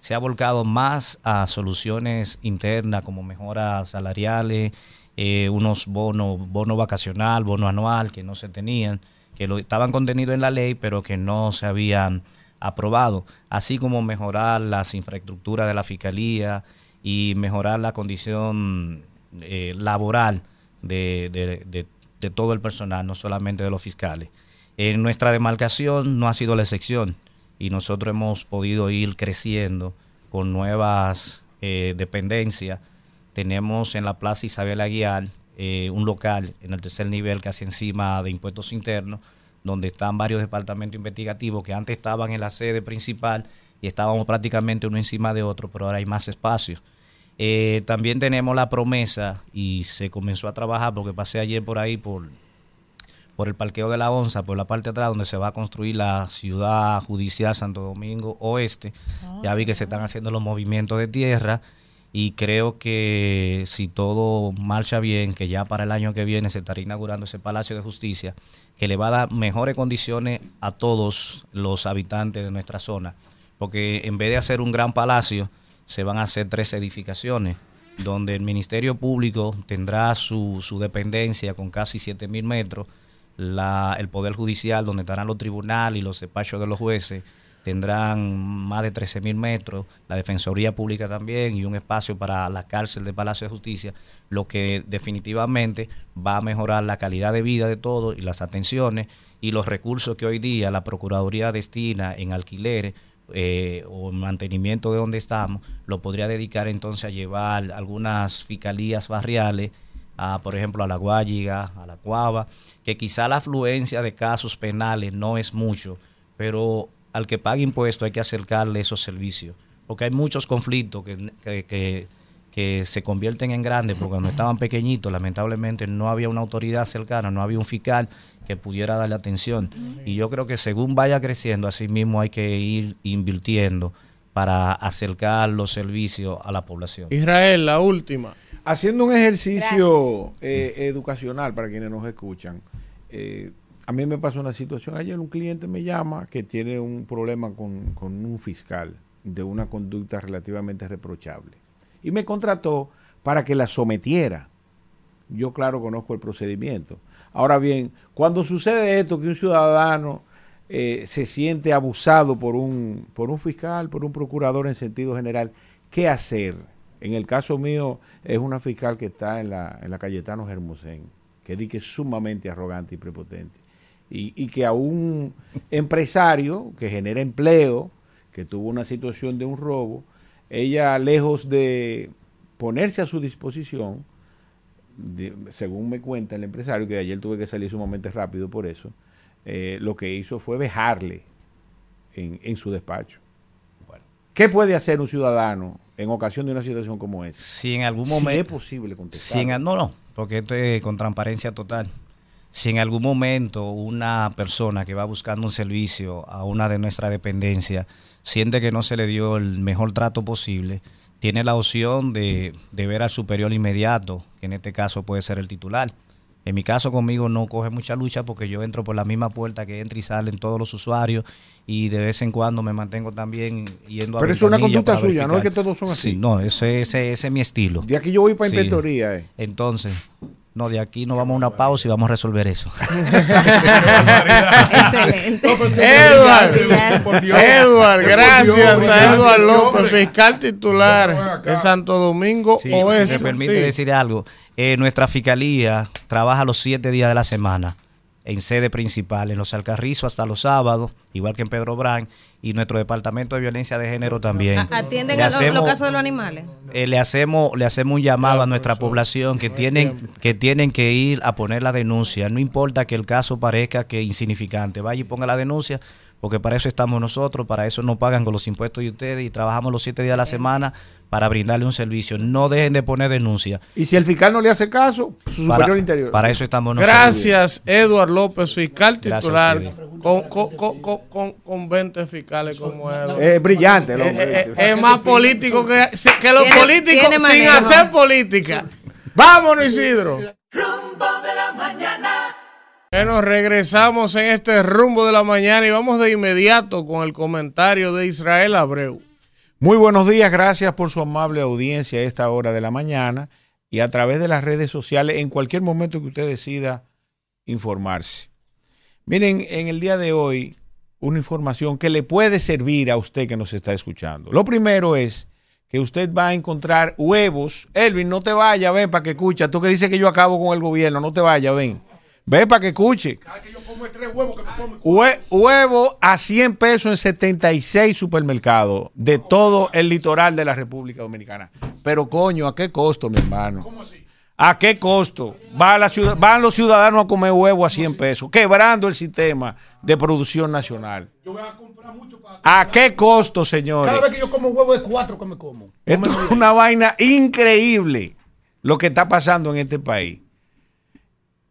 se ha volcado más a soluciones internas como mejoras salariales, eh, unos bonos, bono vacacional, bono anual que no se tenían, que lo, estaban contenidos en la ley, pero que no se habían aprobado, así como mejorar las infraestructuras de la fiscalía y mejorar la condición eh, laboral de, de- de- todo el personal, no solamente de los fiscales. En nuestra demarcación no ha sido la excepción y nosotros hemos podido ir creciendo con nuevas eh, dependencias. Tenemos en la Plaza Isabel Aguiar eh, un local en el tercer nivel, casi encima de impuestos internos, donde están varios departamentos investigativos que antes estaban en la sede principal y estábamos prácticamente uno encima de otro, pero ahora hay más espacios. Eh, también tenemos la promesa y se comenzó a trabajar porque pasé ayer por ahí por, por el parqueo de la Onza, por la parte de atrás donde se va a construir la ciudad judicial Santo Domingo Oeste. Ya vi que se están haciendo los movimientos de tierra y creo que si todo marcha bien, que ya para el año que viene se estará inaugurando ese Palacio de Justicia, que le va a dar mejores condiciones a todos los habitantes de nuestra zona. Porque en vez de hacer un gran palacio, se van a hacer tres edificaciones, donde el Ministerio Público tendrá su, su dependencia con casi 7 mil metros, la, el Poder Judicial, donde estarán los tribunales y los despachos de los jueces, tendrán más de 13 mil metros, la Defensoría Pública también y un espacio para la cárcel de Palacio de Justicia, lo que definitivamente va a mejorar la calidad de vida de todos y las atenciones y los recursos que hoy día la Procuraduría destina en alquileres eh, o en mantenimiento de donde estamos, lo podría dedicar entonces a llevar algunas fiscalías barriales, a, por ejemplo, a la Guayiga, a la Cuava, que quizá la afluencia de casos penales no es mucho, pero al que pague impuestos hay que acercarle esos servicios, porque hay muchos conflictos que, que, que- que se convierten en grandes, porque cuando estaban pequeñitos, lamentablemente no había una autoridad cercana, no había un fiscal que pudiera darle atención. Y yo creo que según vaya creciendo, así mismo hay que ir invirtiendo para acercar los servicios a la población. Israel, la última. Haciendo un ejercicio eh, educacional para quienes nos escuchan, eh, a mí me pasó una situación. Ayer un cliente me llama que tiene un problema con, con un fiscal de una conducta relativamente reprochable. Y me contrató para que la sometiera. Yo, claro, conozco el procedimiento. Ahora bien, cuando sucede esto, que un ciudadano eh, se siente abusado por un, por un fiscal, por un procurador en sentido general, ¿qué hacer? En el caso mío es una fiscal que está en la, en la Cayetano Germosén, que di que es sumamente arrogante y prepotente. Y, y que a un empresario que genera empleo, que tuvo una situación de un robo, ella lejos de ponerse a su disposición, de- según me cuenta el empresario, que ayer tuve que salir sumamente rápido por eso, eh, lo que hizo fue vejarle en, en su despacho. ¿Qué puede hacer un ciudadano en ocasión de una situación como esa? Si en algún Si momento... es posible contestar. Si no, no, porque esto es con transparencia total. Si en algún momento una persona que va buscando un servicio a una de nuestras dependencias siente que no se le dio el mejor trato posible, tiene la opción de, de ver al superior inmediato, que en este caso puede ser el titular. En mi caso conmigo no coge mucha lucha porque yo entro por la misma puerta que entra y salen todos los usuarios y de vez en cuando me mantengo también yendo a Pero es una conducta suya, no es que todos son así. Sí, no, ese, ese, ese es mi estilo. De aquí yo voy para Sí. inspectoría. eh. Entonces, No, de aquí nos vamos a una pausa y vamos a resolver eso. Excelente. Edward, Edward, gracias a Edward López, fiscal titular de Santo Domingo Sí, Oeste. si me permite Sí. decir algo. Eh, nuestra fiscalía trabaja los siete días de la semana en sede principal, en los Alcarrizos hasta los sábados, igual que en Pedro Brán, y nuestro departamento de violencia de género también. ¿Atienden Le a los, los hacemos- casos de los animales? eh, le hacemos le hacemos un llamado a nuestra población que tienen que tienen que ir a poner la denuncia no importa que el caso parezca que insignificante vaya y ponga la denuncia porque para eso estamos nosotros para eso nos pagan con los impuestos de ustedes y trabajamos los siete días de la semana para brindarle un servicio no dejen de poner denuncia Y si el fiscal no le hace caso, su para, superior interior. para eso estamos nosotros Gracias, Edward López, fiscal a titular, con, con, con, con, con- con 20 fiscales como él. Es brillante Eh, eh, eh, es más político que, que los políticos sin hacer política. Vámonos, Isidro. Rumbo de la mañana. Bueno, regresamos en este rumbo de la mañana y vamos de inmediato con el comentario de Israel Abreu. Muy buenos días, gracias por su amable audiencia a esta hora de la mañana y a través de las redes sociales en cualquier momento que usted decida informarse. Miren, en el día de hoy, una información que le puede servir a usted que nos está escuchando. Lo primero es que usted va a encontrar huevos. Elvin, no te vayas, ven para que escucha. Tú que dices que yo acabo con el gobierno, no te vayas, ven. Ven para que escuche. Hue- huevo a 100 pesos en 76 supermercados de todo el litoral de la República Dominicana. Pero coño, ¿a qué costo, mi hermano? ¿A qué costo? Va la ciudad- van los ciudadanos a comer huevo a 100 pesos, quebrando el sistema de producción nacional. ¿A qué costo, señores? Cada vez que yo como huevo es cuatro que me como. Esto es una vaina increíble lo que está pasando en este país.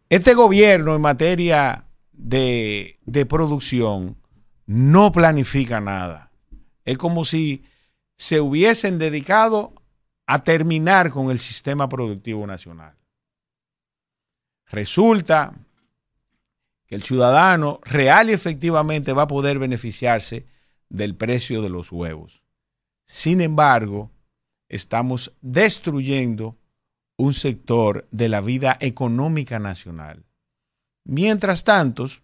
Este gobierno en materia de, producción no planifica nada. Es como si se hubiesen dedicado a terminar con el sistema productivo nacional. Resulta que el ciudadano real y efectivamente va a poder beneficiarse del precio de los huevos. Sin embargo, estamos destruyendo un sector de la vida económica nacional. Mientras tantos,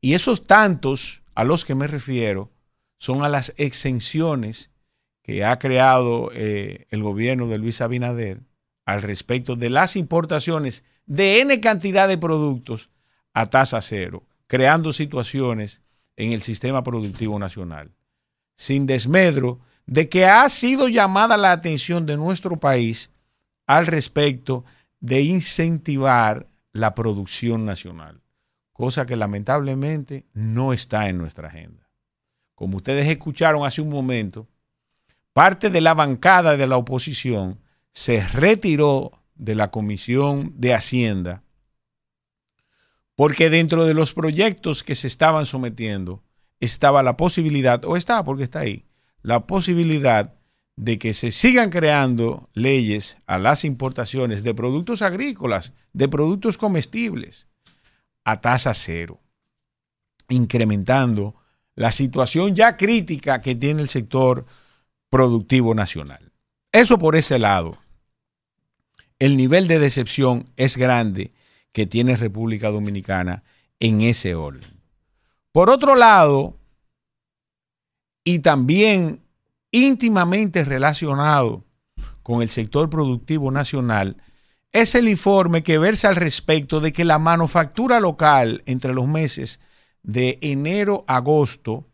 y esos tantos a los que me refiero son a las exenciones que ha creado eh, el gobierno de Luis Abinader al respecto de las importaciones de N cantidad de productos a tasa cero, creando situaciones en el sistema productivo nacional. Sin desmedro de que ha sido llamada la atención de nuestro país al respecto de incentivar la producción nacional, cosa que lamentablemente no está en nuestra agenda. Como ustedes escucharon hace un momento, parte de la bancada de la oposición se retiró de la Comisión de Hacienda porque dentro de los proyectos que se estaban sometiendo estaba la posibilidad, o está porque está ahí, la posibilidad de que se sigan creando leyes a las importaciones de productos agrícolas, de productos comestibles, a tasa cero, incrementando la situación ya crítica que tiene el sector productivo nacional. Eso por ese lado. El nivel de decepción es grande que tiene República Dominicana en ese orden. Por otro lado, y también íntimamente relacionado con el sector productivo nacional, es el informe que versa al respecto de que la manufactura local entre los meses de enero a agosto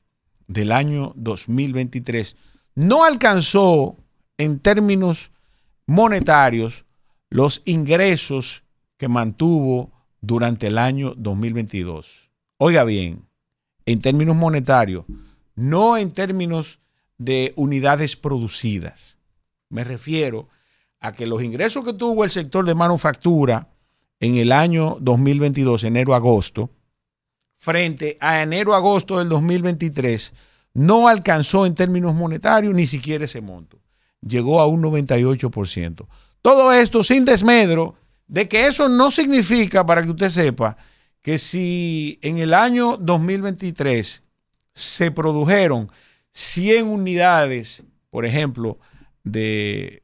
del año 2023 no alcanzó en términos monetarios los ingresos que mantuvo durante el año 2022. Oiga bien, en términos monetarios, no en términos de unidades producidas. Me refiero a que los ingresos que tuvo el sector de manufactura en el año 2022, enero-agosto, frente a enero-agosto del 2023, no alcanzó en términos monetarios ni siquiera ese monto. Llegó a un 98%. Todo esto sin desmedro de que eso no significa, para que usted sepa, que si en el año 2023 se produjeron 100 unidades, por ejemplo, de,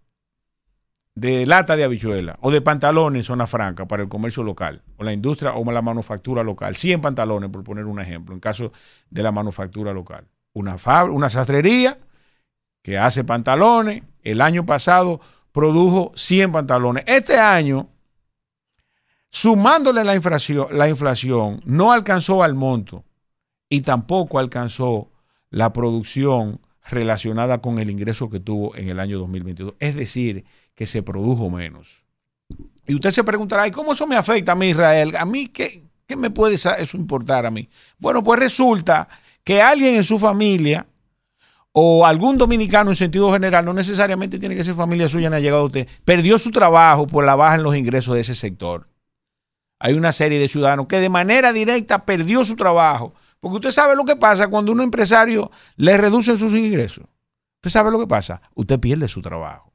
de lata de habichuela o de pantalones en zona franca para el comercio local o la industria o la manufactura local. 100 pantalones, por poner un ejemplo, en caso de la manufactura local. Una, una sastrería que hace pantalones, el año pasado produjo 100 pantalones. Este año, sumándole la inflación, la inflación, no alcanzó al monto y tampoco alcanzó la producción relacionada con el ingreso que tuvo en el año 2022. Es decir, que se produjo menos. Y usted se preguntará, ¿y cómo eso me afecta a mí, Israel? ¿A mí qué, qué me puede eso importar a mí? Bueno, pues resulta que alguien en su familia o algún dominicano en sentido general, no necesariamente tiene que ser familia suya, no ha llegado a usted, perdió su trabajo por la baja en los ingresos de ese sector. Hay una serie de ciudadanos que de manera directa perdió su trabajo. Porque usted sabe lo que pasa cuando un empresario le reduce sus ingresos. Usted sabe lo que pasa. Usted pierde su trabajo.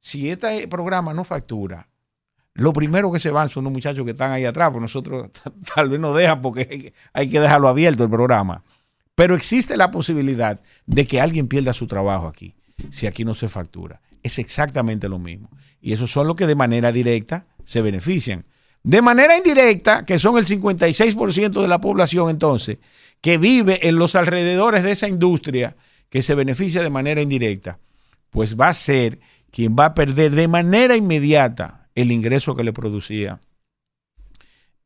Si este programa no factura, lo primero que se van son los muchachos que están ahí atrás, pues nosotros tal vez no dejan porque hay que- hay que dejarlo abierto el programa. Pero existe la posibilidad de que alguien pierda su trabajo aquí, si aquí no se factura. Es exactamente lo mismo. Y esos son los que de manera directa se benefician. De manera indirecta, que son el 56% de la población entonces, que vive en los alrededores de esa industria, que se beneficia de manera indirecta, pues va a ser quien va a perder de manera inmediata el ingreso que le producía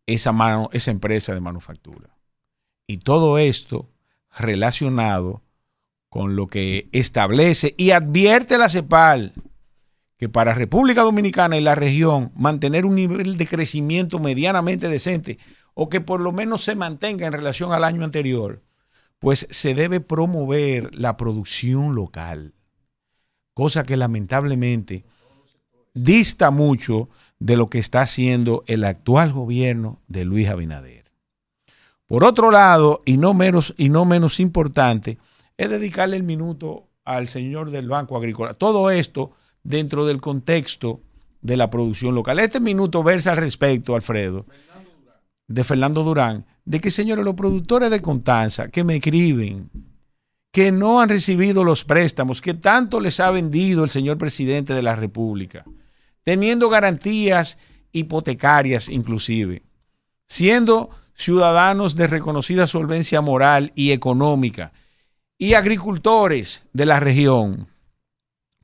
esa, mano, esa empresa de manufactura. Y todo esto relacionado con lo que establece y advierte la CEPAL que para República Dominicana y la región mantener un nivel de crecimiento medianamente decente o que por lo menos se mantenga en relación al año anterior, pues se debe promover la producción local, cosa que lamentablemente dista mucho de lo que está haciendo el actual gobierno de Luis Abinader. Por otro lado, y no menos, y no menos importante, es dedicarle el minuto al señor del Banco Agrícola. Todo esto dentro del contexto de la producción local. Este minuto versa al respecto, Alfredo, de Fernando Durán, de que, señores, los productores de Contanza que me escriben, que no han recibido los préstamos que tanto les ha vendido el señor presidente de la República, teniendo garantías hipotecarias inclusive, siendo ciudadanos de reconocida solvencia moral y económica y agricultores de la región,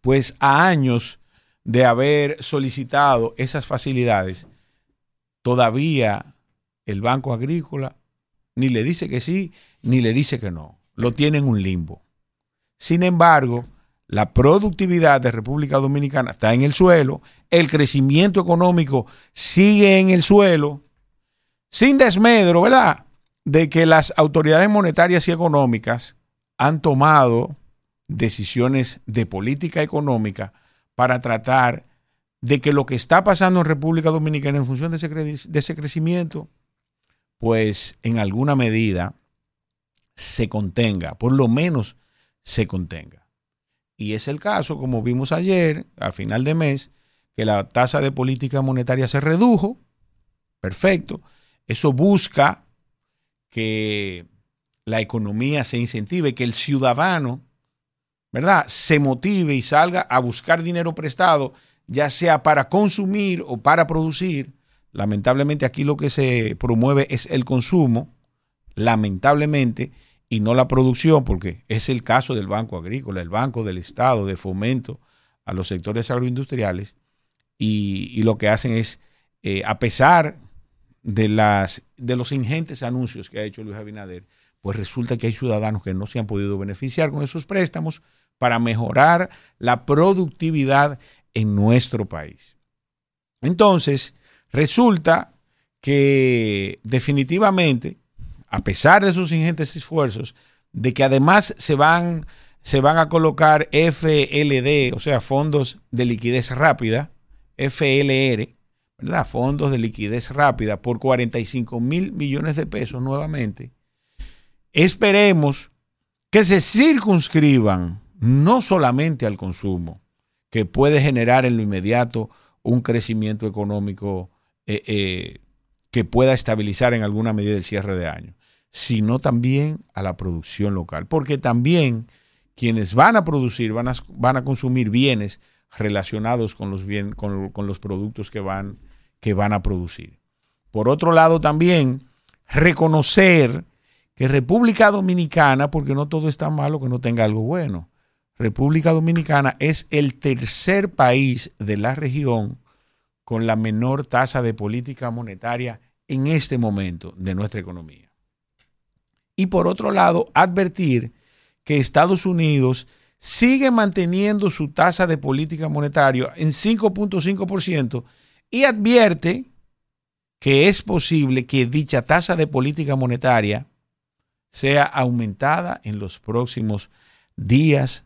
pues a años de haber solicitado esas facilidades, todavía el Banco Agrícola ni le dice que sí, ni le dice que no. Lo tiene en un limbo. Sin embargo, la productividad de República Dominicana está en el suelo, el crecimiento económico sigue en el suelo, sin desmedro, ¿verdad? De que las autoridades monetarias y económicas han tomado decisiones de política económica para tratar de que lo que está pasando en República Dominicana en función de ese, de ese crecimiento, pues en alguna medida se contenga, por lo menos se contenga. Y es el caso, como vimos ayer, al final de mes, que la tasa de política monetaria se redujo. Perfecto. Eso busca que la economía se incentive, que el ciudadano, ¿verdad?, se motive y salga a buscar dinero prestado, ya sea para consumir o para producir. Lamentablemente aquí lo que se promueve es el consumo, lamentablemente, y no la producción, porque es el caso del Banco Agrícola, el Banco del Estado de fomento a los sectores agroindustriales, y, lo que hacen es, eh, a pesar de, las, de los ingentes anuncios que ha hecho Luis Abinader, pues resulta que hay ciudadanos que no se han podido beneficiar con esos préstamos para mejorar la productividad en nuestro país. Entonces, resulta que definitivamente, a pesar de sus ingentes esfuerzos, de que además se van, se van a colocar FLD, o sea, fondos de liquidez rápida, FLR, ¿verdad? Fondos de liquidez rápida por 45 mil millones de pesos nuevamente. Esperemos que se circunscriban no solamente al consumo, que puede generar en lo inmediato un crecimiento económico eh, eh, que pueda estabilizar en alguna medida el cierre de año, sino también a la producción local, porque también quienes van a producir, van a, van a consumir bienes relacionados con los, bien, con, los productos que van, que van a producir. Por otro lado, también reconocer que República Dominicana, porque no todo es tan malo que no tenga algo bueno, República Dominicana es el tercer país de la región con la menor tasa de política monetaria en este momento de nuestra economía. Y por otro lado, advertir que Estados Unidos sigue manteniendo su tasa de política monetaria en 5.5% y advierte que es posible que dicha tasa de política monetaria sea aumentada en los próximos días,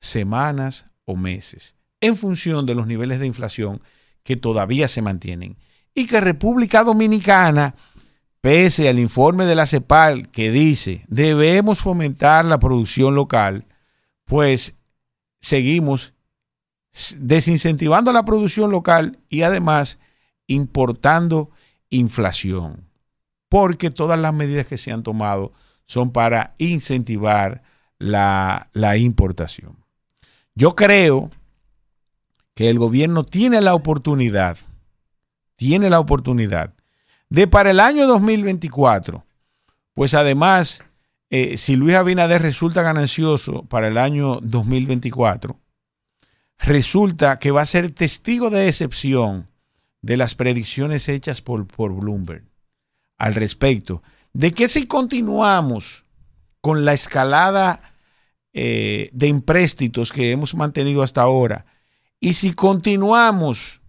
semanas o meses, en función de los niveles de inflación que todavía se mantienen. Y que República Dominicana, pese al informe de la CEPAL que dice debemos fomentar la producción local, pues seguimos desincentivando la producción local y además importando inflación, porque todas las medidas que se han tomado son para incentivar la, la importación. Yo creo que el gobierno tiene la oportunidad, tiene la oportunidad de para el año 2024, pues además, eh, si Luis Abinader resulta ganancioso para el año 2024, resulta que va a ser testigo de excepción de las predicciones hechas por, por Bloomberg al respecto de que si continuamos con la escalada eh, de empréstitos que hemos mantenido hasta ahora, y si continuamos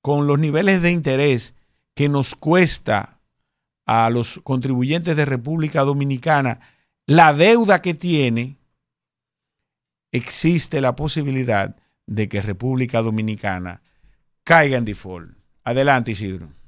con los niveles de interés que nos cuesta a los contribuyentes de República Dominicana la deuda que tiene, existe la posibilidad de que República Dominicana caiga en default. Adelante, Isidro.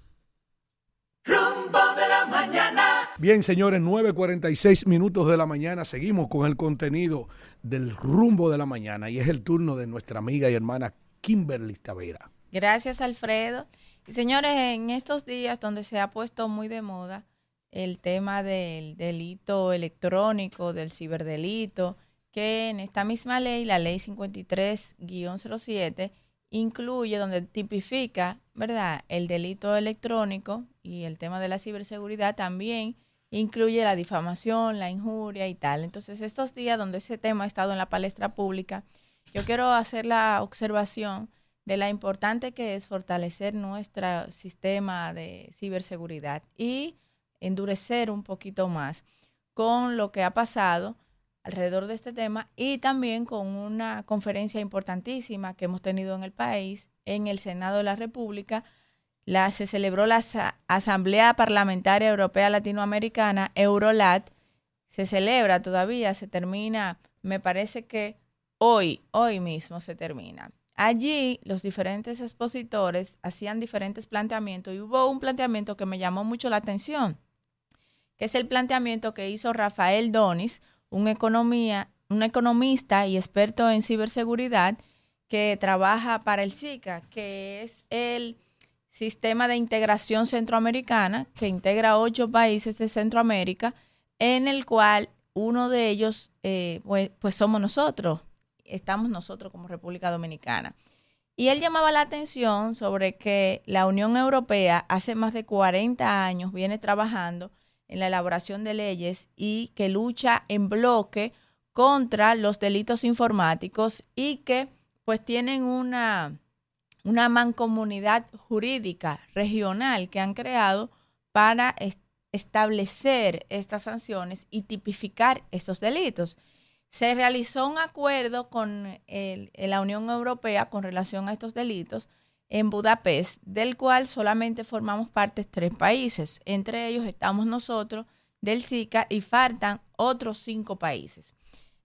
Bien, señores, 9.46 minutos de la mañana. Seguimos con el contenido del rumbo de la mañana y es el turno de nuestra amiga y hermana Kimberly Tavera. Gracias, Alfredo. Y señores, en estos días donde se ha puesto muy de moda el tema del delito electrónico, del ciberdelito, que en esta misma ley, la ley 53-07, incluye donde tipifica, ¿verdad?, el delito electrónico y el tema de la ciberseguridad también incluye la difamación, la injuria y tal. Entonces, estos días donde ese tema ha estado en la palestra pública, yo quiero hacer la observación de la importante que es fortalecer nuestro sistema de ciberseguridad y endurecer un poquito más con lo que ha pasado alrededor de este tema y también con una conferencia importantísima que hemos tenido en el país, en el Senado de la República, la, se celebró la Asamblea Parlamentaria Europea Latinoamericana, Eurolat, se celebra todavía, se termina, me parece que hoy, hoy mismo se termina. Allí los diferentes expositores hacían diferentes planteamientos y hubo un planteamiento que me llamó mucho la atención, que es el planteamiento que hizo Rafael Donis, un, economía, un economista y experto en ciberseguridad que trabaja para el SICA, que es el Sistema de Integración Centroamericana, que integra ocho países de Centroamérica, en el cual uno de ellos, eh, pues, pues somos nosotros, estamos nosotros como República Dominicana. Y él llamaba la atención sobre que la Unión Europea hace más de 40 años viene trabajando en la elaboración de leyes y que lucha en bloque contra los delitos informáticos y que pues tienen una, una mancomunidad jurídica regional que han creado para establecer estas sanciones y tipificar estos delitos. Se realizó un acuerdo con la Unión Europea con relación a estos delitos en Budapest, del cual solamente formamos parte tres países. Entre ellos estamos nosotros del SICA y faltan otros cinco países.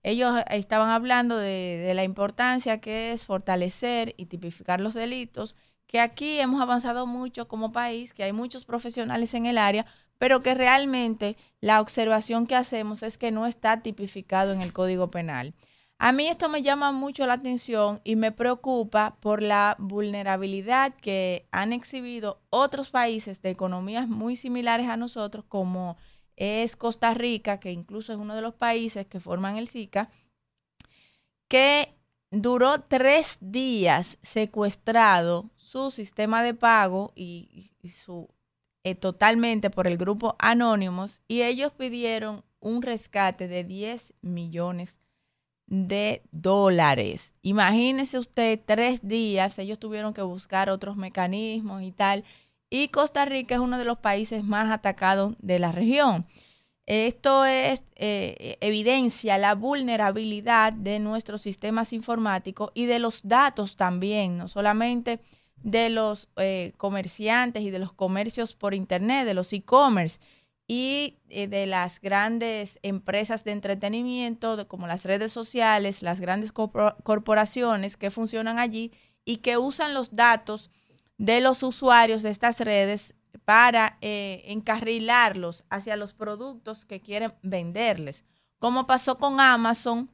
Ellos estaban hablando de, de la importancia que es fortalecer y tipificar los delitos, que aquí hemos avanzado mucho como país, que hay muchos profesionales en el área, pero que realmente la observación que hacemos es que no está tipificado en el Código Penal. A mí esto me llama mucho la atención y me preocupa por la vulnerabilidad que han exhibido otros países de economías muy similares a nosotros, como es Costa Rica, que incluso es uno de los países que forman el SICA, que duró tres días secuestrado su sistema de pago y, su eh, totalmente por el grupo Anónimos y ellos pidieron un rescate de 10 millones de dólares. Imagínese usted, tres días, ellos tuvieron que buscar otros mecanismos y tal. Y Costa Rica es uno de los países más atacados de la región. Esto es eh, evidencia la vulnerabilidad de nuestros sistemas informáticos y de los datos también, no solamente de los eh, comerciantes y de los comercios por internet, de los e-commerce y eh, de las grandes empresas de entretenimiento, como las redes sociales, las grandes corporaciones que funcionan allí y que usan los datos de los usuarios de estas redes para eh, encarrilarlos hacia los productos que quieren venderles. Como pasó con Amazon,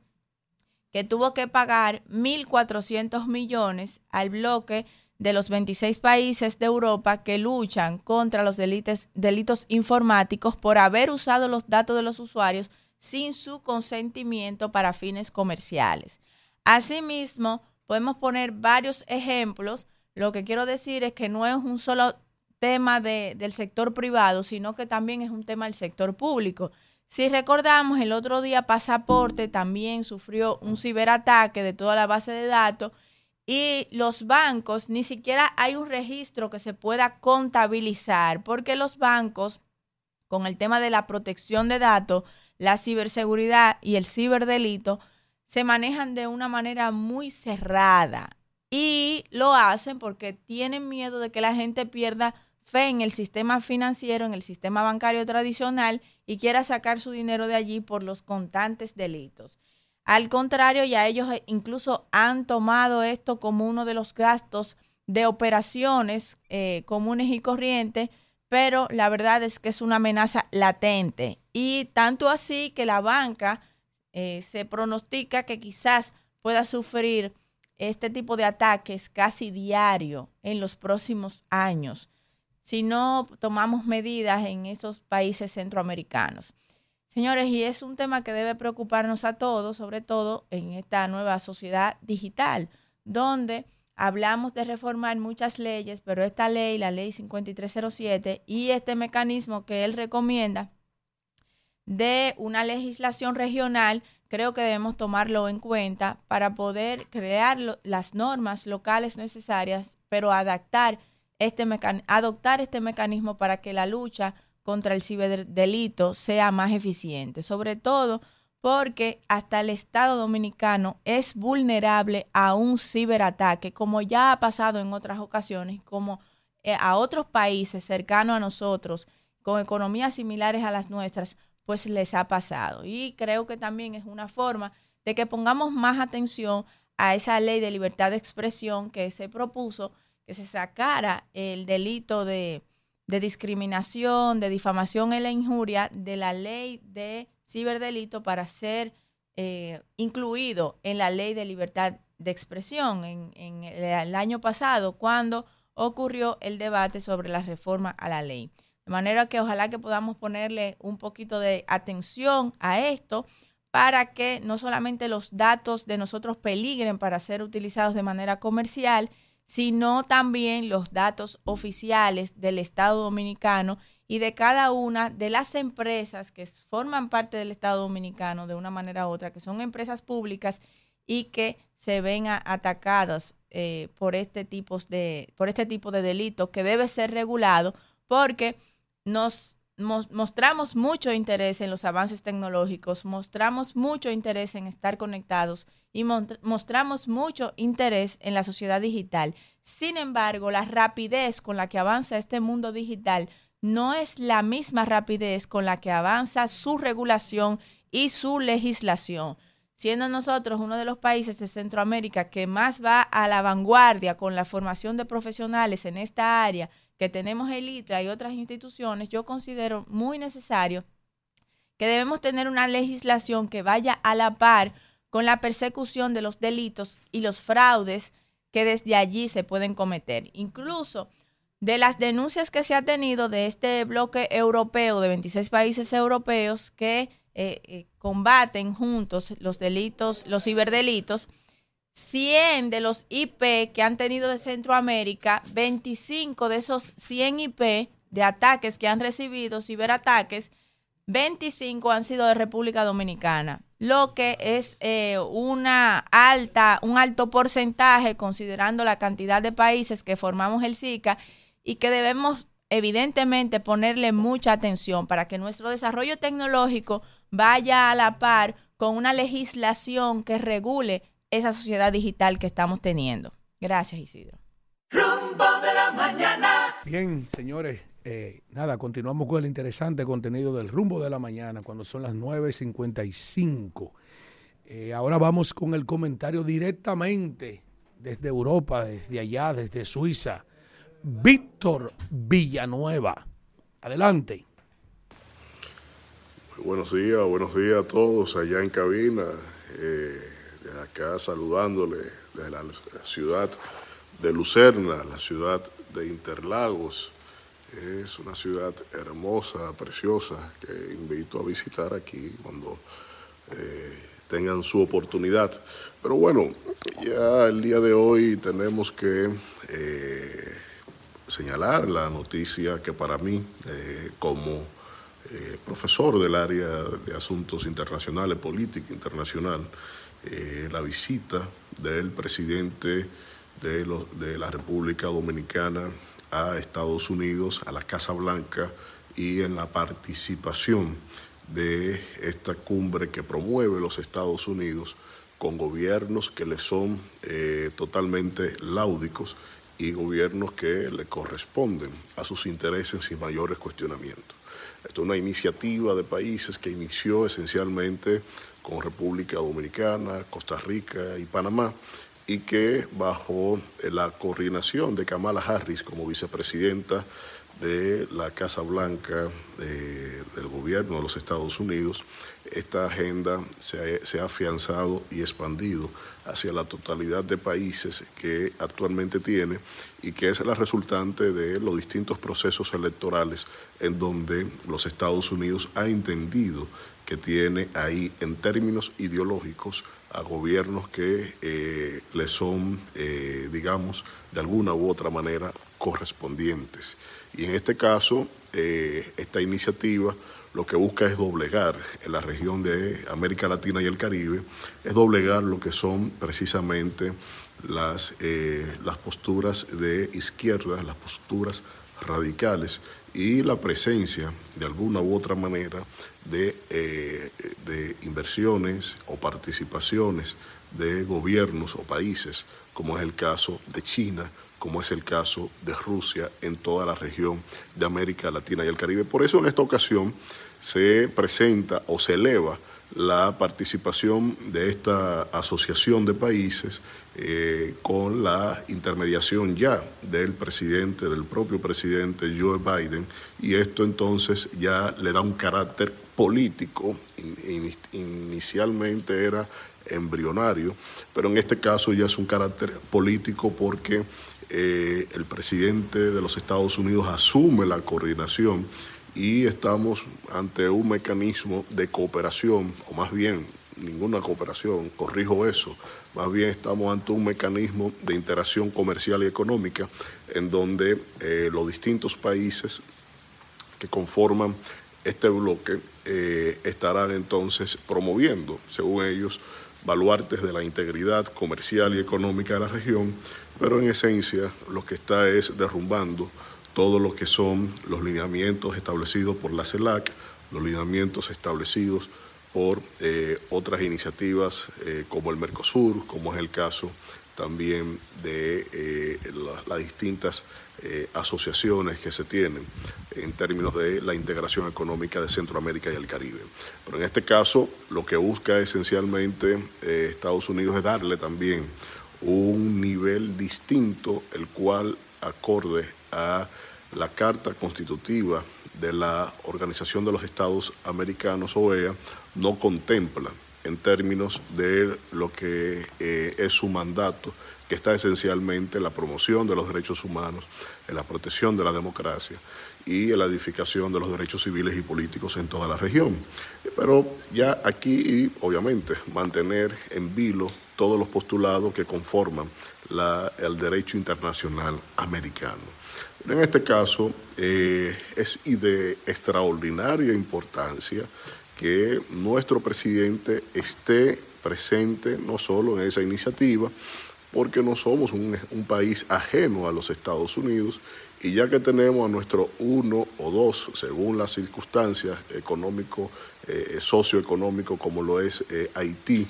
que tuvo que pagar 1.400 millones al bloque de los 26 países de Europa que luchan contra los delitos, delitos informáticos por haber usado los datos de los usuarios sin su consentimiento para fines comerciales. Asimismo, podemos poner varios ejemplos. Lo que quiero decir es que no es un solo tema del sector privado, sino que también es un tema del sector público. Si recordamos, el otro día Pasaporte también sufrió un ciberataque de toda la base de datos y los bancos ni siquiera hay un registro que se pueda contabilizar, porque los bancos, con el tema de la protección de datos, la ciberseguridad y el ciberdelito, se manejan de una manera muy cerrada y lo hacen porque tienen miedo de que la gente pierda fe en el sistema financiero, en el sistema bancario tradicional y quiera sacar su dinero de allí por los constantes delitos. Al contrario, ya ellos eh, incluso han tomado esto como uno de los gastos de operaciones eh, comunes y corrientes, pero la verdad es que es una amenaza latente. Y tanto así que la banca eh, se pronostica que quizás pueda sufrir este tipo de ataques casi diario en los próximos años si no tomamos medidas en esos países centroamericanos. Señores, y es un tema que debe preocuparnos a todos, sobre todo en esta nueva sociedad digital, donde hablamos de reformar muchas leyes, pero esta ley, la ley 5307, y este mecanismo que él recomienda de una legislación regional, creo que debemos tomarlo en cuenta para poder crear las normas locales necesarias, pero adaptar este adoptar este mecanismo para que la lucha contra el ciberdelito sea más eficiente, sobre todo porque hasta el Estado dominicano es vulnerable a un ciberataque, como ya ha pasado en otras ocasiones, como eh, a otros países cercanos a nosotros, con economías similares a las nuestras, pues les ha pasado. Y creo que también es una forma de que pongamos más atención a esa ley de libertad de expresión que se propuso que se sacara el delito de, discriminación, de difamación y la injuria de la ley de ciberdelito para ser eh, incluido en la ley de libertad de expresión en, el, año pasado cuando ocurrió el debate sobre la reforma a la ley. De manera que ojalá que podamos ponerle un poquito de atención a esto para que no solamente los datos de nosotros peligren para ser utilizados de manera comercial, sino también los datos oficiales del Estado Dominicano y de cada una de las empresas que forman parte del Estado Dominicano de una manera u otra, que son empresas públicas y que se ven atacadas eh, por, este tipo de, por este tipo de delitos que debe ser regulado porque nos mostramos mucho interés en los avances tecnológicos, mostramos mucho interés en estar conectados y mostramos mucho interés en la sociedad digital. Sin embargo, la rapidez con la que avanza este mundo digital no es la misma rapidez con la que avanza su regulación y su legislación. Siendo nosotros uno de los países de Centroamérica que más va a la vanguardia con la formación de profesionales en esta área, que tenemos el ITRA y otras instituciones, yo considero muy necesario que debemos tener una legislación que vaya a la par con la persecución de los delitos y los fraudes que desde allí se pueden cometer. Incluso de las denuncias que se ha tenido de este bloque europeo, de 26 países europeos que eh, eh, combaten juntos los delitos, los ciberdelitos, 100 de los IP que han tenido de Centroamérica, 25 de esos 100 IP de ataques que han recibido, ciberataques, 25 han sido de República Dominicana, lo que es eh, una alta, un alto porcentaje considerando la cantidad de países que formamos el SICA y que debemos evidentemente ponerle mucha atención para que nuestro desarrollo tecnológico vaya a la par con una legislación que regule esa sociedad digital que estamos teniendo. Gracias, Isidro. Rumbo de la mañana. Bien, señores, eh, nada, continuamos con el interesante contenido del rumbo de la mañana cuando son las 9.55. Eh, ahora vamos con el comentario directamente desde Europa, desde allá, desde Suiza. Víctor Villanueva. Adelante. Muy buenos días, buenos días a todos allá en cabina. Eh, acá saludándole desde la ciudad de Lucerna, la ciudad de Interlagos. Es una ciudad hermosa, preciosa, que invito a visitar aquí cuando eh, tengan su oportunidad. Pero bueno, ya el día de hoy tenemos que eh, señalar la noticia que para mí, eh, como eh, profesor del área de asuntos internacionales, política internacional, eh, la visita del presidente de, de la República Dominicana a Estados Unidos, a la Casa Blanca y en la participación de esta cumbre que promueve los Estados Unidos con gobiernos que le son eh, totalmente láudicos y gobiernos que le corresponden a sus intereses sin mayores cuestionamientos. Esto es una iniciativa de países que inició esencialmente con República Dominicana, Costa Rica y Panamá y que bajo eh, la coordinación de Kamala Harris como vicepresidenta de la Casa Blanca eh, del gobierno de los Estados Unidos, esta agenda se ha, se ha afianzado y expandido hacia la totalidad de países que actualmente tiene y que es la resultante de los distintos procesos electorales en donde los Estados Unidos ha entendido que tiene ahí en términos ideológicos a gobiernos que eh, le son, eh, digamos, de alguna u otra manera correspondientes. Y en este caso, eh, esta iniciativa lo que busca es doblegar en la región de América Latina y el Caribe, es doblegar lo que son precisamente las, las posturas de izquierda, las posturas radicales y la presencia de alguna u otra manera de, eh, de inversiones o participaciones de gobiernos o países, como es el caso de China, como es el caso de Rusia en toda la región de América Latina y el Caribe. Por eso en esta ocasión se presenta o se eleva la participación de esta asociación de países eh, con la intermediación ya del presidente, del propio presidente Joe Biden, y esto entonces ya le da un carácter político, in- in- inicialmente era embrionario, pero en este caso ya es un carácter político porque eh, el presidente de los Estados Unidos asume la coordinación y estamos ante un mecanismo de cooperación, o más bien ninguna cooperación, corrijo eso, más bien estamos ante un mecanismo de interacción comercial y económica en donde eh, los distintos países que conforman este bloque eh, estarán entonces promoviendo, según ellos, baluartes de la integridad comercial y económica de la región, pero en esencia lo que está es derrumbando todo lo que son los lineamientos establecidos por la CELAC, los lineamientos establecidos por eh, otras iniciativas eh, como el Mercosur, como es el caso también de la- las distintas eh, asociaciones que se tienen en términos de la integración económica de Centroamérica y el Caribe. Pero en este caso, lo que busca esencialmente eh, Estados Unidos es darle también un nivel distinto, el cual acorde a la Carta Constitutiva de la Organización de los Estados Americanos, OEA, no contempla en términos de lo que eh, es su mandato, está esencialmente en la promoción de los derechos humanos, en la protección de la democracia y en la edificación de los derechos civiles y políticos en toda la región. Pero ya aquí, obviamente, mantener en vilo todos los postulados que conforman el derecho internacional americano. En este caso, eh, es de extraordinaria importancia que nuestro presidente esté presente no solo en esa iniciativa, porque no somos un, país ajeno a los Estados Unidos, y ya que tenemos a nuestro uno o dos, según las circunstancias económico, eh, socioeconómico, como lo es eh, Haití,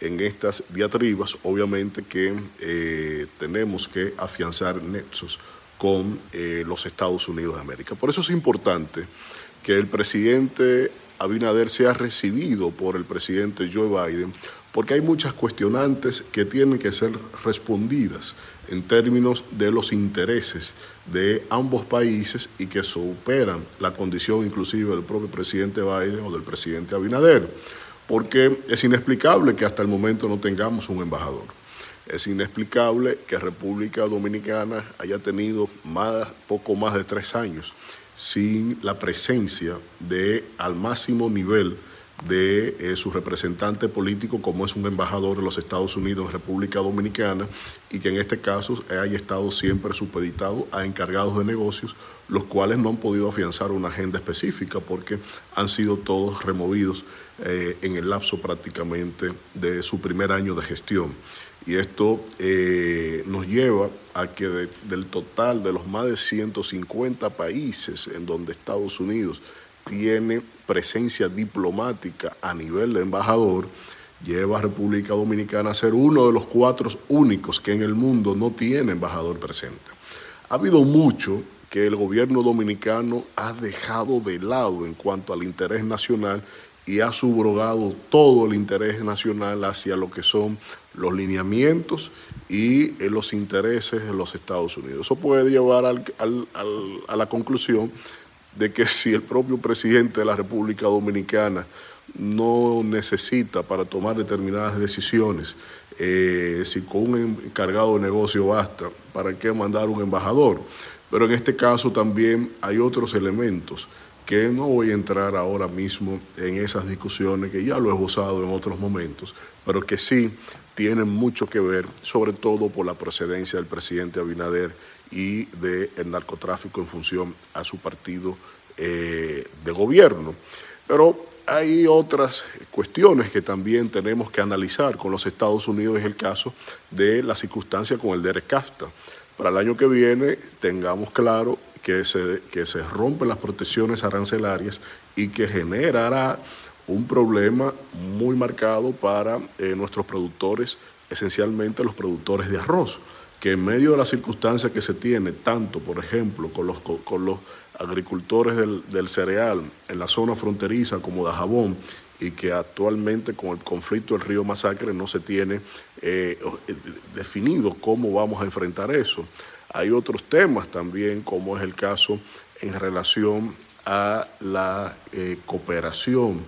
en estas diatribas, obviamente que eh, tenemos que afianzar nexos con los Estados Unidos de América. Por eso es importante que el presidente Abinader sea recibido por el presidente Joe Biden, porque hay muchas cuestionantes que tienen que ser respondidas en términos de los intereses de ambos países y que superan la condición inclusive del propio presidente Biden o del presidente Abinader, porque es inexplicable que hasta el momento no tengamos un embajador. Es inexplicable que República Dominicana haya tenido poco más de tres años sin la presencia de al máximo nivel de eh, su representante político como es un embajador de los Estados Unidos en República Dominicana y que en este caso haya estado siempre supeditado a encargados de negocios, los cuales no han podido afianzar una agenda específica porque han sido todos removidos eh, en el lapso prácticamente de su primer año de gestión. Y esto eh, nos lleva a que de- del total de los más de 150 países en donde Estados Unidos tiene presencia diplomática a nivel de embajador, lleva a República Dominicana a ser uno de los cuatro únicos que en el mundo no tiene embajador presente. Ha habido mucho que el gobierno dominicano ha dejado de lado en cuanto al interés nacional y ha subrogado todo el interés nacional hacia lo que son los lineamientos y eh, los intereses de los Estados Unidos. Eso puede llevar al- a la conclusión de que si el propio presidente de la República Dominicana no necesita para tomar determinadas decisiones, eh, si con un encargado de negocio basta, ¿para qué mandar un embajador? Pero en este caso también hay otros elementos que no voy a entrar ahora mismo en esas discusiones que ya lo he esbozado en otros momentos, pero que sí tienen mucho que ver, sobre todo por la procedencia del presidente Abinader y del narcotráfico en función a su partido eh, de gobierno. Pero hay otras cuestiones que también tenemos que analizar con los Estados Unidos, es el caso de la circunstancia con el Derek CAFTA. Para el año que viene tengamos claro que se, que se rompen las protecciones arancelarias y que generará un problema muy marcado para eh, nuestros productores, esencialmente los productores de arroz, que en medio de las circunstancias que se tiene, tanto por ejemplo con los, co- con los agricultores del, del cereal en la zona fronteriza como de Jabón, y que actualmente con el conflicto del río Masacre no se tiene eh, eh, definido cómo vamos a enfrentar eso. Hay otros temas también, como es el caso en relación a la eh, cooperación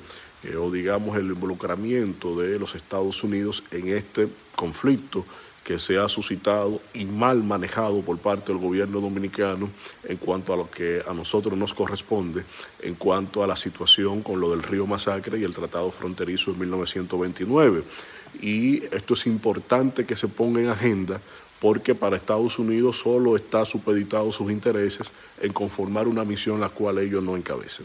eh, o digamos el involucramiento de los Estados Unidos en este conflicto que se ha suscitado y mal manejado por parte del gobierno dominicano en cuanto a lo que a nosotros nos corresponde, en cuanto a la situación con lo del río Masacre y el Tratado Fronterizo de 1929. Y esto es importante que se ponga en agenda porque para Estados Unidos solo está supeditado sus intereses en conformar una misión la cual ellos no encabecen.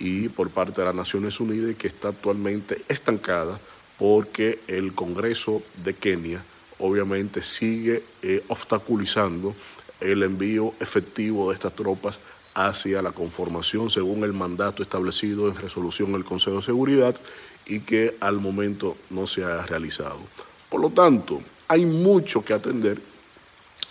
Y por parte de las Naciones Unidas que está actualmente estancada porque el Congreso de Kenia obviamente sigue eh, obstaculizando el envío efectivo de estas tropas hacia la conformación según el mandato establecido en resolución del Consejo de Seguridad y que al momento no se ha realizado. Por lo tanto, hay mucho que atender,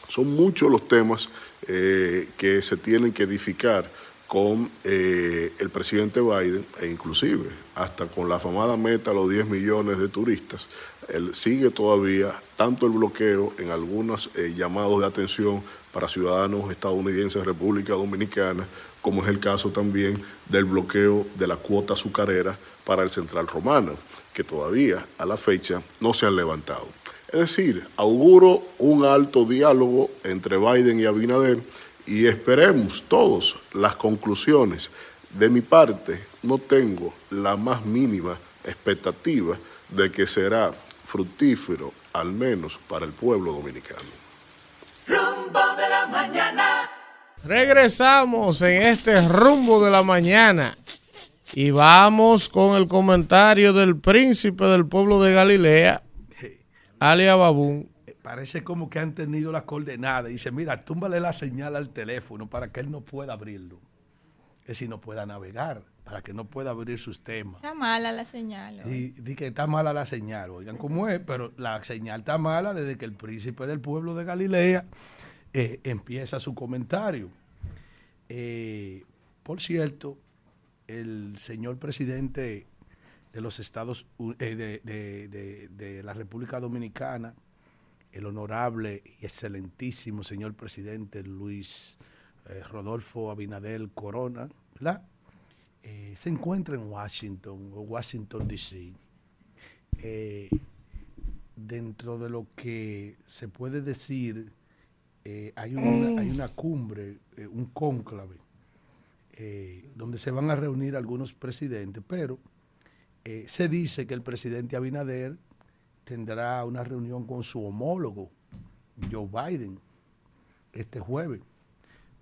son muchos los temas eh, que se tienen que edificar con eh, el presidente Biden e inclusive hasta con la afamada meta los 10 millones de turistas, él sigue todavía tanto el bloqueo en algunos eh, llamados de atención para ciudadanos estadounidenses de República Dominicana, como es el caso también del bloqueo de la cuota azucarera para el Central Romano, que todavía a la fecha no se han levantado. Es decir, auguro un alto diálogo entre Biden y Abinader y esperemos todos las conclusiones. De mi parte, no tengo la más mínima expectativa de que será fructífero, al menos para el pueblo dominicano. Rumbo de la mañana. Regresamos en este rumbo de la mañana y vamos con el comentario del príncipe del pueblo de Galilea, Alia Babún. Parece como que han tenido las coordenadas. Dice, mira, túmbale la señal al teléfono para que él no pueda abrirlo. Es si no pueda navegar, para que no pueda abrir sus temas. Está mala la señal. hoy. Y di que está mala la señal, oigan cómo es, pero la señal está mala desde que el príncipe del pueblo de Galilea eh, empieza su comentario. Eh, por cierto, el señor presidente de los Estados eh, de, de- de- de la República Dominicana, el honorable y excelentísimo señor presidente Luis eh, Rodolfo Abinadel Corona, ¿verdad? Eh, se encuentra en Washington o Washington DC. Eh, dentro de lo que se puede decir, eh, hay, una, hay una cumbre, un cónclave, donde se van a reunir algunos presidentes, pero se dice que el presidente Abinader tendrá una reunión con su homólogo, Joe Biden, este jueves,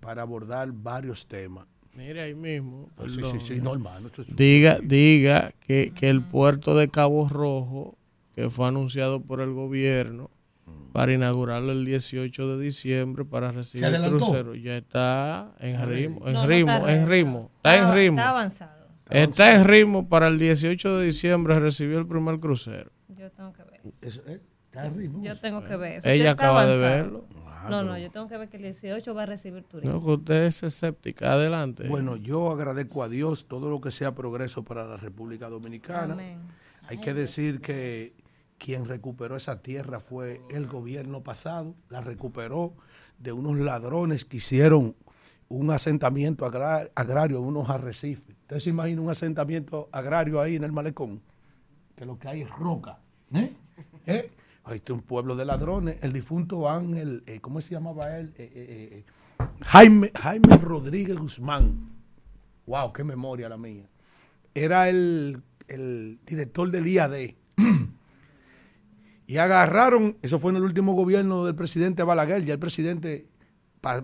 para abordar varios temas. Mire ahí mismo. Sí, sí, perdón. sí, no, hermano, es- Diga, diga que, que el puerto de Cabo Rojo, que fue anunciado por el gobierno para inaugurarlo el 18 de diciembre para recibir el crucero, ya está en Ah, ritmo, en no ritmo, está en ritmo, está en ritmo. está avanzado. Está en ritmo para el 18 de diciembre recibió el primer crucero. Yo tengo que ver eso. Eso, eh, está en ritmo. Yo tengo que ver eso. Ella acaba de avanzado. No, no, yo tengo que ver que el 18 va a recibir turismo. No, que usted es escéptica. Adelante. Bueno, yo agradezco a Dios todo lo que sea progreso para la República Dominicana. Amén. Hay que decir que quien recuperó esa tierra fue el gobierno pasado, la recuperó de unos ladrones que hicieron un asentamiento agra- agrario en unos arrecifes. Usted se imagina un asentamiento agrario ahí en el malecón, que lo que hay es roca. ¿eh? ¿Eh? Está un pueblo de ladrones. El difunto Ángel, eh, ¿cómo se llamaba él? Eh, eh, Jaime, Jaime Rodríguez Guzmán. Wow, qué memoria la mía. Era el, el director del IAD. y agarraron, eso fue en el último gobierno del presidente Balaguer, ya el presidente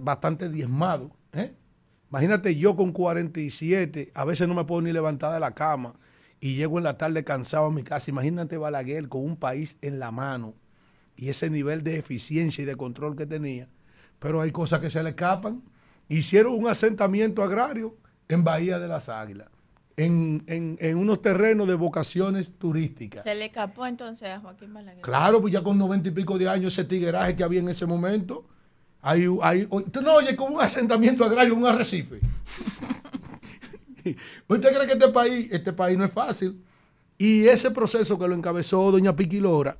bastante diezmado. Imagínate yo con 47, a veces no me puedo ni levantar de la cama y llego en la tarde cansado a mi casa. Imagínate Balaguer con un país en la mano y ese nivel de eficiencia y de control que tenía. Pero hay cosas que se le escapan. Hicieron un asentamiento agrario en Bahía de las Águilas, en, en- en unos terrenos de vocaciones turísticas. Se le escapó entonces a Joaquín Balaguer. Claro, pues ya con noventa y pico de años ese tigueraje que había en ese momento. Hay, hay, no oyes como un asentamiento agrario, un arrecife. ¿Usted cree que este país, este país no es fácil? Y ese proceso que lo encabezó doña Piquilora,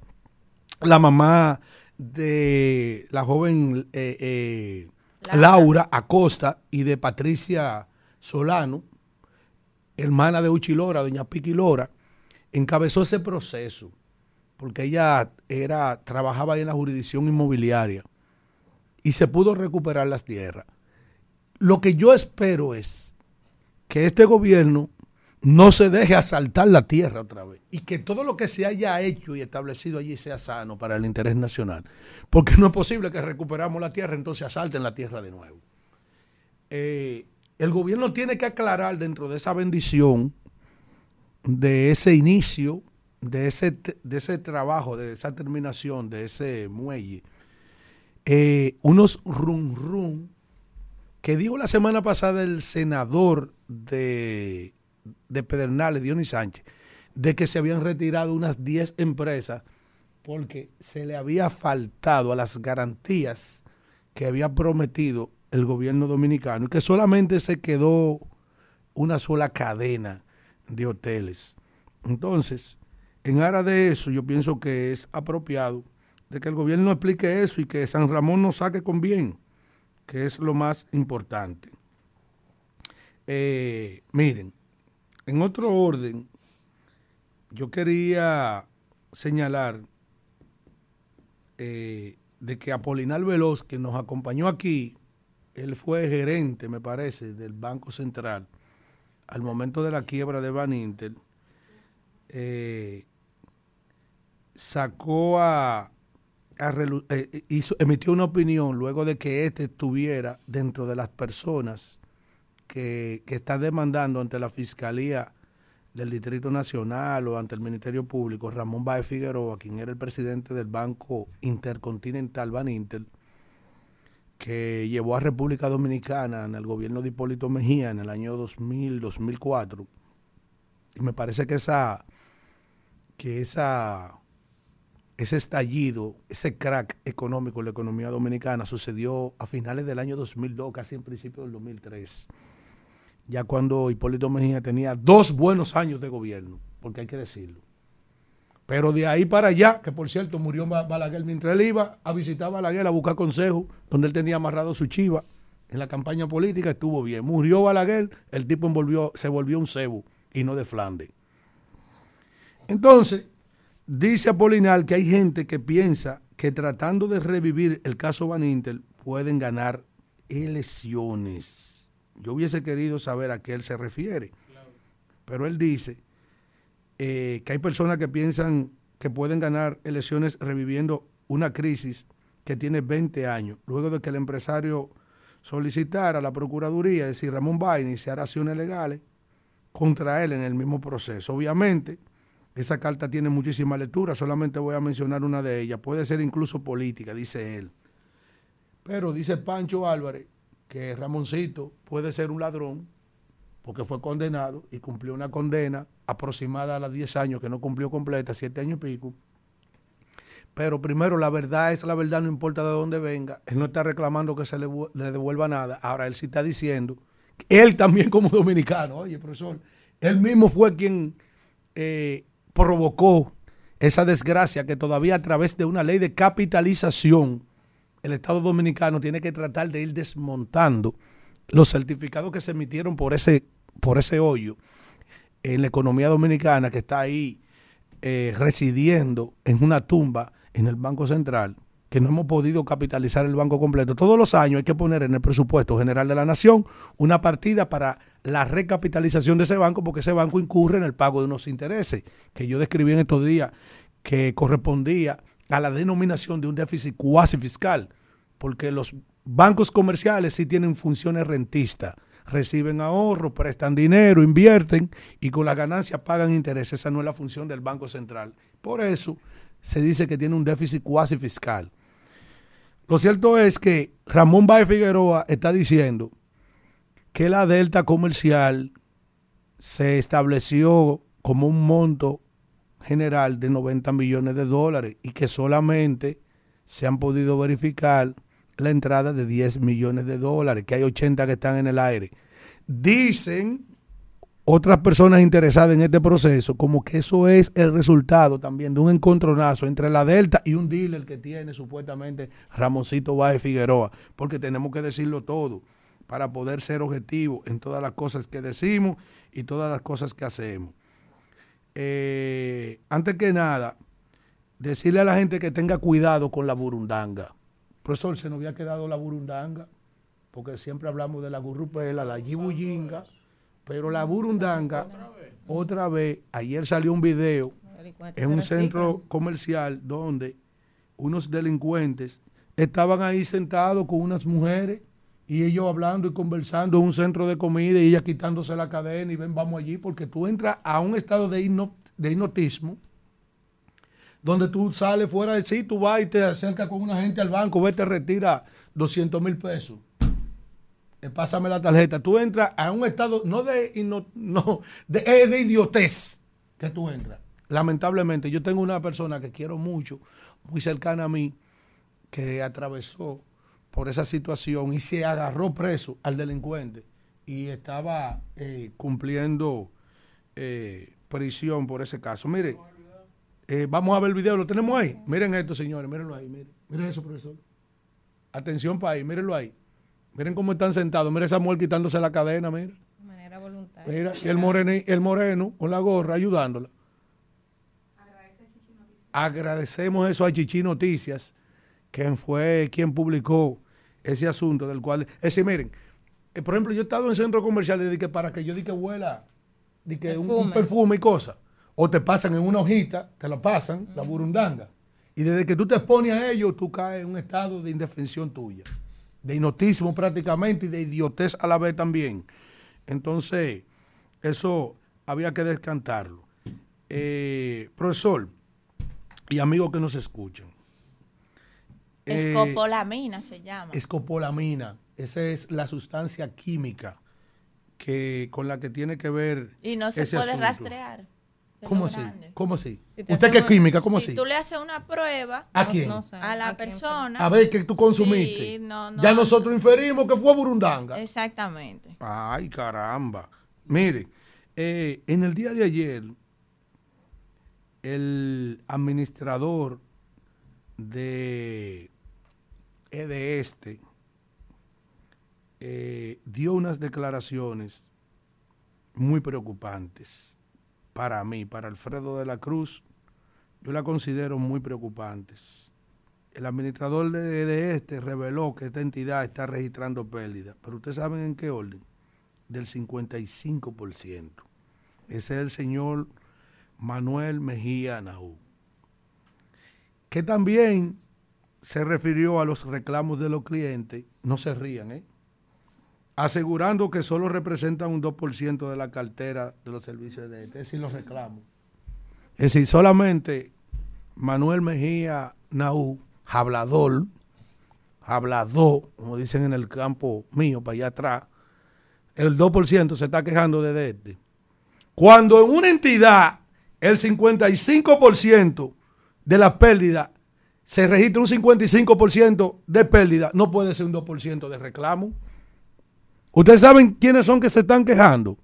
la mamá de la joven eh, eh, Laura Acosta y de Patricia Solano, hermana de Uchilora, doña Piquilora, encabezó ese proceso porque ella era, trabajaba ahí en la jurisdicción inmobiliaria y se pudo recuperar las tierras. Lo que yo espero es que este gobierno no se deje asaltar la tierra otra vez y que todo lo que se haya hecho y establecido allí sea sano para el interés nacional. Porque no es posible que recuperamos la tierra, entonces asalten la tierra de nuevo. Eh, el gobierno tiene que aclarar dentro de esa bendición, de ese inicio, de ese, de ese trabajo, de esa terminación, de ese muelle, eh, unos rum rum que dijo la semana pasada el senador de, de Pedernales, Dionis Sánchez, de que se habían retirado unas 10 empresas porque se le había faltado a las garantías que había prometido el gobierno dominicano y que solamente se quedó una sola cadena de hoteles. Entonces, en aras de eso, yo pienso que es apropiado de que el gobierno explique eso y que San Ramón nos saque con bien, que es lo más importante. Eh, miren, en otro orden, yo quería señalar eh, de que Apolinar Veloz, que nos acompañó aquí, él fue gerente, me parece, del Banco Central al momento de la quiebra de Van Inter, eh, sacó a, eh, hizo, emitió una opinión luego de que éste estuviera dentro de las personas que, que está demandando ante la Fiscalía del Distrito Nacional o ante el Ministerio Público, Ramón Baez Figueroa, quien era el presidente del Banco Intercontinental Baninter, que llevó a República Dominicana en el gobierno de Hipólito Mejía en el año 2000, 2004. Y me parece que esa, que esa, ese estallido, ese crack económico en la economía dominicana sucedió a finales del año 2002, casi en principio del 2003 ya cuando Hipólito Mejía tenía dos buenos años de gobierno, porque hay que decirlo. Pero de ahí para allá, que por cierto murió Ba- Balaguer mientras él iba a visitar Balaguer a buscar consejo, donde él tenía amarrado su chiva en la campaña política, estuvo bien. Murió Balaguer, el tipo se volvió un cebo y no de Flandes. Entonces, dice Apolinar que hay gente que piensa que tratando de revivir el caso Van Inter pueden ganar elecciones. Yo hubiese querido saber a qué él se refiere. Pero él dice eh, que hay personas que piensan que pueden ganar elecciones reviviendo una crisis que tiene 20 años, luego de que el empresario solicitara a la Procuraduría, es decir, Ramón Bain, iniciar acciones legales contra él en el mismo proceso. Obviamente, esa carta tiene muchísima lectura, solamente voy a mencionar una de ellas, puede ser incluso política, dice él. Pero dice Pancho Álvarez que Ramoncito puede ser un ladrón porque fue condenado y cumplió una condena aproximada a los 10 años que no cumplió completa, 7 años y pico. Pero primero, la verdad es la verdad, no importa de dónde venga. Él no está reclamando que se le devuelva nada. Ahora, él sí está diciendo, él también como dominicano, oye, profesor, él mismo fue quien eh, provocó esa desgracia que todavía a través de una ley de capitalización, el Estado Dominicano tiene que tratar de ir desmontando los certificados que se emitieron por ese, por ese hoyo en la economía dominicana que está ahí eh, residiendo en una tumba en el Banco Central, que no hemos podido capitalizar el banco completo. Todos los años hay que poner en el presupuesto general de la nación una partida para la recapitalización de ese banco, porque ese banco incurre en el pago de unos intereses, que yo describí en estos días, que correspondía a la denominación de un déficit cuasi fiscal, porque los bancos comerciales sí tienen funciones rentistas, reciben ahorro, prestan dinero, invierten y con la ganancia pagan intereses. Esa no es la función del Banco Central. Por eso se dice que tiene un déficit cuasi fiscal. Lo cierto es que Ramón Baez Figueroa está diciendo que la delta comercial se estableció como un monto general de 90 millones de dólares y que solamente se han podido verificar la entrada de 10 millones de dólares, que hay 80 que están en el aire. Dicen otras personas interesadas en este proceso como que eso es el resultado también de un encontronazo entre la Delta y un dealer que tiene supuestamente Ramoncito Báez Figueroa, porque tenemos que decirlo todo para poder ser objetivos en todas las cosas que decimos y todas las cosas que hacemos. Eh, antes que nada, decirle a la gente que tenga cuidado con la burundanga. Profesor, se nos había quedado la burundanga, porque siempre hablamos de la gurrupela, la yibuyinga, pero la burundanga, otra vez, ayer salió un video en un centro comercial donde unos delincuentes estaban ahí sentados con unas mujeres y ellos hablando y conversando en un centro de comida y ella quitándose la cadena y ven, vamos allí, porque tú entras a un estado de, hipno- hipnotismo donde tú sales fuera de sí, tú vas y te acercas con una gente al banco, ves, te retira 200 mil pesos. Eh, Pásame la tarjeta. Tú entras a un estado, no de, hipno- no, de, de idiotez que tú entras. Lamentablemente, yo tengo una persona que quiero mucho, muy cercana a mí, que atravesó por esa situación y se agarró preso al delincuente y estaba eh, cumpliendo eh, prisión por ese caso. Mire, eh, vamos a ver el video, lo tenemos ahí. Miren esto, señores, mírenlo ahí, miren. Miren eso, profesor. Atención para ahí, mírenlo ahí. Miren cómo están sentados. Miren esa mujer quitándose la cadena, mira. De manera voluntaria. Mira, y el moreno, el moreno con la gorra ayudándola. Agradecemos eso a Chichi Noticias, quien fue quien publicó ese asunto del cual, es decir, miren, eh, por ejemplo, yo he estado en centro comercial de que para que yo di que huela di que un, un Perfume. y cosas, o te pasan en una hojita, te lo pasan, la burundanga, y desde que tú te expones a ello, tú caes en un estado de indefensión tuya, de inotismo prácticamente y de idiotez a la vez también. Entonces, eso había que descantarlo. Eh, profesor y amigos que nos escuchan. Eh, Escopolamina se llama. escopolamina, esa es la sustancia química que, con la que tiene que ver Y no se ese puede asunto. rastrear. ¿Cómo así? ¿Cómo así? Si te ¿Usted qué es hacemos- química? ¿Cómo si así? tú le haces una prueba ¿A quién? a la persona. A ver, que tú consumiste. Sí, no, no. ya nosotros inferimos que fue burundanga. Exactamente. Ay, caramba. Mire, eh, en el día de ayer, el administrador de EDE Este eh, dio unas declaraciones muy preocupantes para mí, para Alfredo de la Cruz. Yo la considero muy preocupantes. El administrador de, de este reveló que esta entidad está registrando pérdidas, pero ustedes saben en qué orden, del 55%. Ese es el señor Manuel Mejía Naú, que también se refirió a los reclamos de los clientes, no se rían, ¿eh? asegurando que solo representan un 2% de la cartera de los servicios de este, es decir, los reclamos. Es decir, solamente Manuel Mejía Naú, hablador, hablador, como dicen en el campo mío, para allá atrás, el 2% se está quejando de este. Cuando en una entidad el 55% de la pérdida se registra un 55% de pérdida, no puede ser un 2% de reclamo. ¿Ustedes saben quiénes son que se están quejando?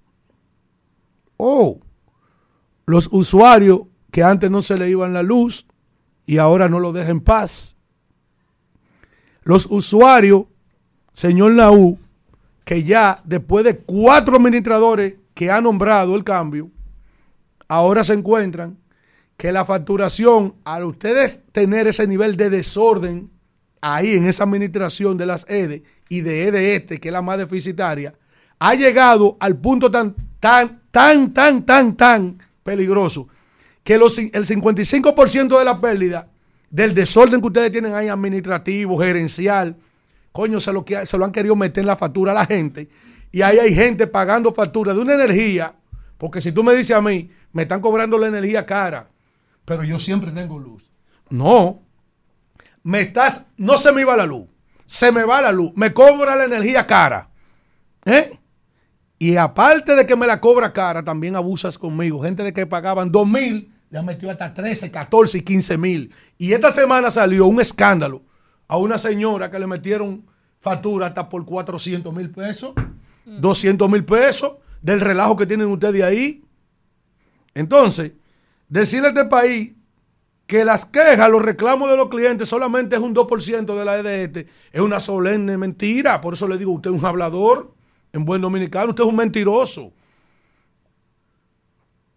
Oh, los usuarios que antes no se le iban la luz y ahora no lo dejan en paz. Los usuarios, señor Naú, que ya después de cuatro administradores que ha nombrado el cambio, ahora se encuentran que la facturación, al ustedes tener ese nivel de desorden ahí en esa administración de las EDE y de EDE este, que es la más deficitaria, ha llegado al punto tan, tan, tan, tan, tan, tan peligroso que los, el 55% de la pérdida del desorden que ustedes tienen ahí administrativo, gerencial, coño, se lo, que- se lo han querido meter en la factura a la gente. Y ahí hay gente pagando factura de una energía, porque si tú me dices a mí, me están cobrando la energía cara, pero yo siempre tengo luz. No, me estás, no se me iba la luz, se me va la luz, me cobra la energía cara. ¿Eh? Y aparte de que me la cobra cara, también abusas conmigo. Gente de que pagaban 2 mil, le han metido hasta 13, 14 y 15 mil. Y esta semana salió un escándalo a una señora que le metieron factura hasta por 400 mil pesos, 200 mil pesos del relajo que tienen ustedes ahí. Entonces, decirle a este país que las quejas, los reclamos de los clientes solamente es un 2% de la EDT, es una solemne mentira. Por eso le digo, usted es un hablador en buen dominicano, usted es un mentiroso.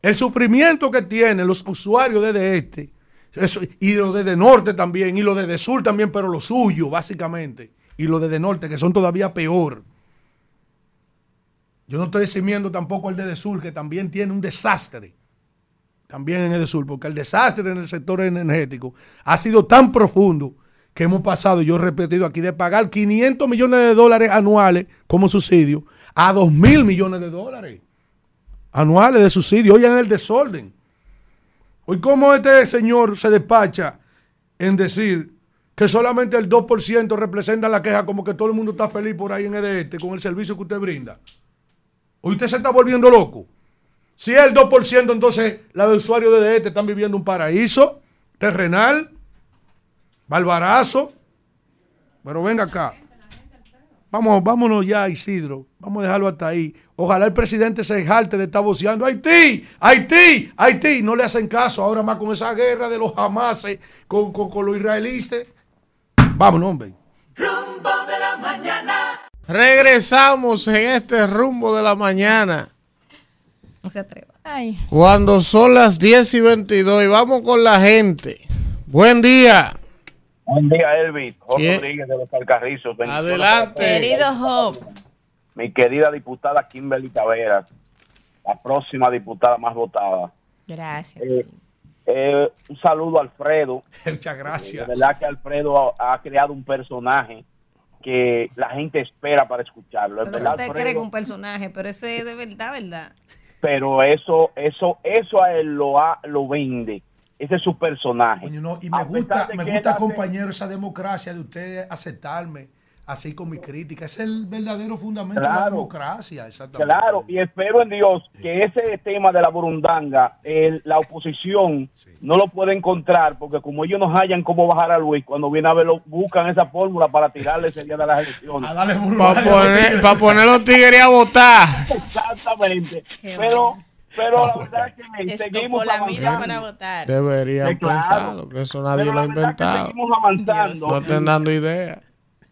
El sufrimiento que tienen los usuarios de este, eso, y los de, de norte también, y los de, de sur también, pero lo suyo, básicamente, y los de, de norte, que son todavía peor. Yo no estoy eximiendo tampoco de, de sur, que también tiene un desastre también en el sur, porque el desastre en el sector energético ha sido tan profundo que hemos pasado, yo he repetido aquí, de pagar 500 millones de dólares anuales como subsidio a 2 mil millones de dólares anuales de subsidio. Oigan el desorden. Hoy, ¿cómo este señor se despacha en decir que solamente el 2% representa la queja, como que todo el mundo está feliz por ahí en EDET con el servicio que usted brinda? Hoy usted se está volviendo loco. Si es el 2%, entonces los usuarios de DT están viviendo un paraíso terrenal, barbarazo. Pero venga acá. Vamos, vámonos ya, Isidro. Vamos a dejarlo hasta ahí. Ojalá el presidente se jalte de estar voceando. Haití, Haití, Haití. No le hacen caso ahora más con esa guerra de los Hamases con, con, con los israelíes. Vámonos, hombre. Rumbo de la mañana. Regresamos en este rumbo de la mañana. No se atreva. Ay. Cuando son las 10 y 22 y vamos con la gente. Buen día. Buen día, Elvis. Jorge ¿Quién? Rodríguez de los Alcarrizos. Adelante. Querido Job. Mi querida diputada Kimberly Taveras, la próxima diputada más votada. Gracias. Eh, eh, un saludo a Alfredo. Muchas gracias. De verdad que Alfredo ha, ha creado un personaje que la gente espera para escucharlo. Es Pero verdad, usted cree Alfredo, que un personaje, pero ese es de verdad, ¿verdad? Pero eso, eso, eso a él lo, ha- lo vende. Ese es su personaje. Coño, no, y me A gusta, me gusta, hace- compañero, esa democracia de usted aceptarme así con mi crítica. Es el verdadero fundamento de la democracia, exactamente. Claro, y espero en Dios que ese tema de la burundanga, el- la oposición no lo puede encontrar, porque como ellos no hallan cómo bajar a Luis, cuando viene a verlo, buscan esa fórmula para tirarle ese día de las elecciones. Para poner, pa' poner los tigres a votar. Exactamente. Pero, pero la verdad es que seguimos la avanzando. para votar. Deberían claro. pensarlo, que eso nadie Pero lo ha inventado. seguimos avanzando. No estén dando ideas.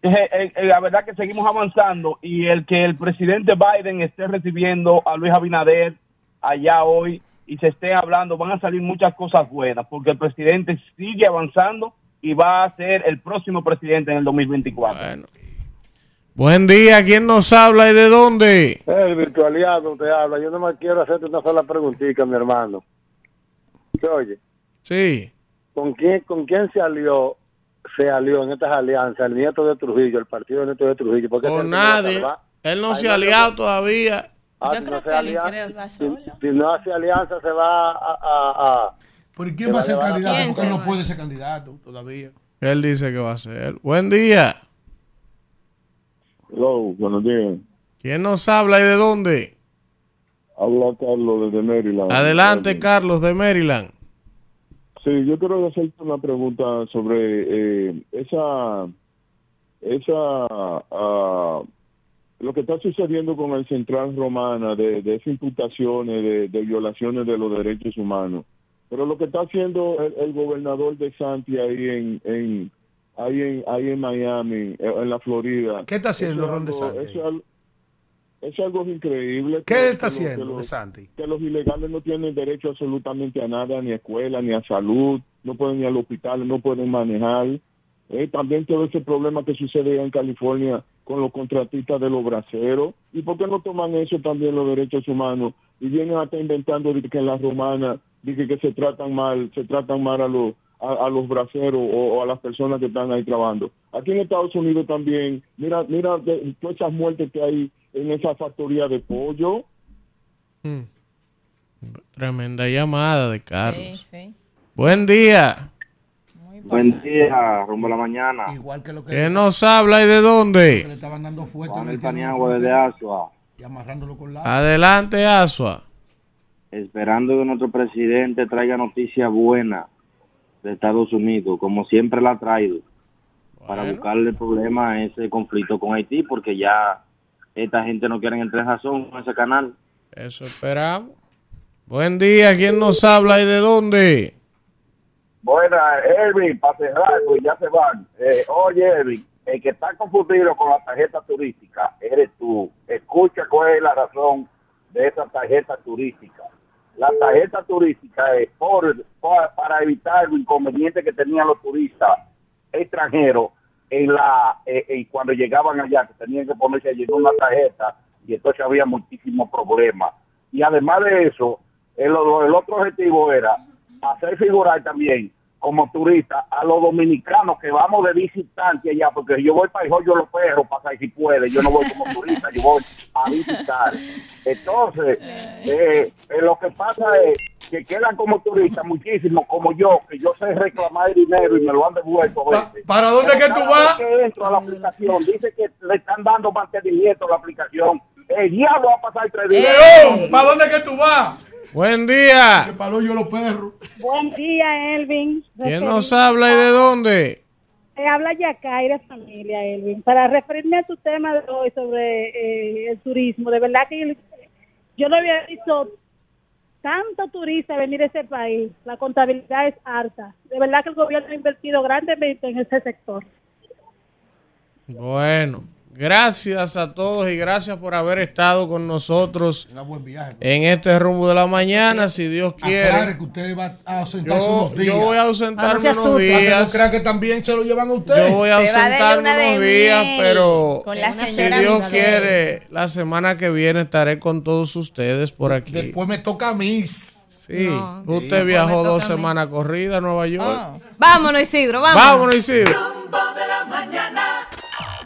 Eh, eh, eh, la verdad que seguimos avanzando y el que el presidente Biden esté recibiendo a Luis Abinader allá hoy y se esté hablando, van a salir muchas cosas buenas porque el presidente sigue avanzando y va a ser el próximo presidente en el 2024. Buen día, ¿quién nos habla y de dónde? El virtualiado te habla. Yo nomás quiero hacerte una sola preguntita, mi hermano. ¿Se oye? Sí. ¿Con quién, ¿Con quién se alió se alió en estas alianzas el nieto de Trujillo, el partido del nieto de Trujillo? Porque Con nadie. Él no Ahí se ha aliado todavía. Ah, Yo si creo no se que él alianza- creo va si, solo. si no hace alianza se va a... a, a- ¿Por se quién va a ser candidato? ¿Quién Porque se no puede ser candidato todavía. Él dice que va a ser. Buen día. Hello, buenos días. ¿Quién nos habla y de dónde? Habla Carlos desde Maryland. Adelante, Carlos de Maryland. Sí, yo quiero hacerte una pregunta sobre eh, esa, esa, ah, lo que está sucediendo con el Central Romana de, de esas imputaciones de, de violaciones de los derechos humanos. Pero lo que está haciendo el, el gobernador de Santi ahí en, en ahí en ahí en Miami, eh, en la Florida. ¿Qué está haciendo Ron algo- DeSantis? Eso es algo- increíble. ¿Qué que- él está que que haciendo, lo- de Santi? que los ilegales no tienen derecho absolutamente a nada, ni a escuela, ni a salud, no pueden ir al hospital, no pueden manejar. Eh, también todo ese problema que sucede en California con los contratistas de los braceros. ¿Y por qué no toman eso también los derechos humanos? Y vienen hasta inventando de que en las romanas, dije que se tratan mal, se tratan mal a los a, a los braceros o, o a las personas que están ahí trabajando. Aquí en Estados Unidos también, mira, mira de- todas esas muertes que hay en esa factoría de pollo. Mm. Tremenda llamada de Carlos. Sí, sí. Buen día. Buen día, rumbo a la mañana. Igual que lo que ¿Quién nos habla y de que le dónde? estaban dando fuerte. Juan el Paniagua desde Asua, Y amarrándolo con la... Adelante, Asua. esperando que nuestro presidente traiga noticias buenas de Estados Unidos, como siempre la ha traído, para buscarle problema a ese conflicto con Haití, porque ya esta gente no quiere entrar en razón con ese canal. Eso esperamos. Buen día, ¿quién nos habla y de dónde? Buena, Elvin, para cerrar, pues ya se van. Eh, oye, Elvin, el que está confundido con la tarjeta turística eres tú. Escucha cuál es la razón de esa tarjeta turística. La tarjeta turística es por, para evitar el inconveniente que tenían los turistas extranjeros en la eh, eh, cuando llegaban allá, que tenían que ponerse allí una tarjeta y entonces había muchísimos problemas. Y además de eso, el, el otro objetivo era hacer figurar también como turista a los dominicanos que vamos de visitante allá, porque yo voy para el Joyo Los Perros, para saber si puede, yo no voy como turista, yo voy a visitar. Entonces, eh, eh, lo que pasa es que quedan como turistas muchísimos, como yo, que yo sé reclamar dinero y me lo han devuelto. a veces. ¿Para dónde Pero que tú vas? que entro a la aplicación, dice que le están dando mantenimiento a la aplicación. El diablo va a pasar tres días. León, ¿para dónde que tú vas? Buen día. Que yo los perros. Buen día, Elvin. ¿Quién nos habla y de dónde? Eh, habla Yacaira familia, Elvin. Para referirme a tu tema de hoy sobre eh, el turismo, de verdad que yo, yo no había visto tanto turista venir a ese país. La contabilidad es alta. De verdad que el gobierno ha invertido grandemente en ese sector. Bueno, gracias a todos y gracias por haber estado con nosotros en este rumbo de la mañana, si Dios quiere. Que usted va a ausentarse Yo- unos días. yo voy a ausentarme Ah, no unos días. no crea que también se lo llevan a usted. Yo voy a ausentarme unos días, pero si Dios quiere, la semana que viene estaré con todos ustedes por aquí. Después me toca a mí. Sí, No. usted Sí, viajó dos semanas corridas a Nueva York. Vámonos, Isidro, vámonos. Vámonos, Isidro. Rumbo de la mañana.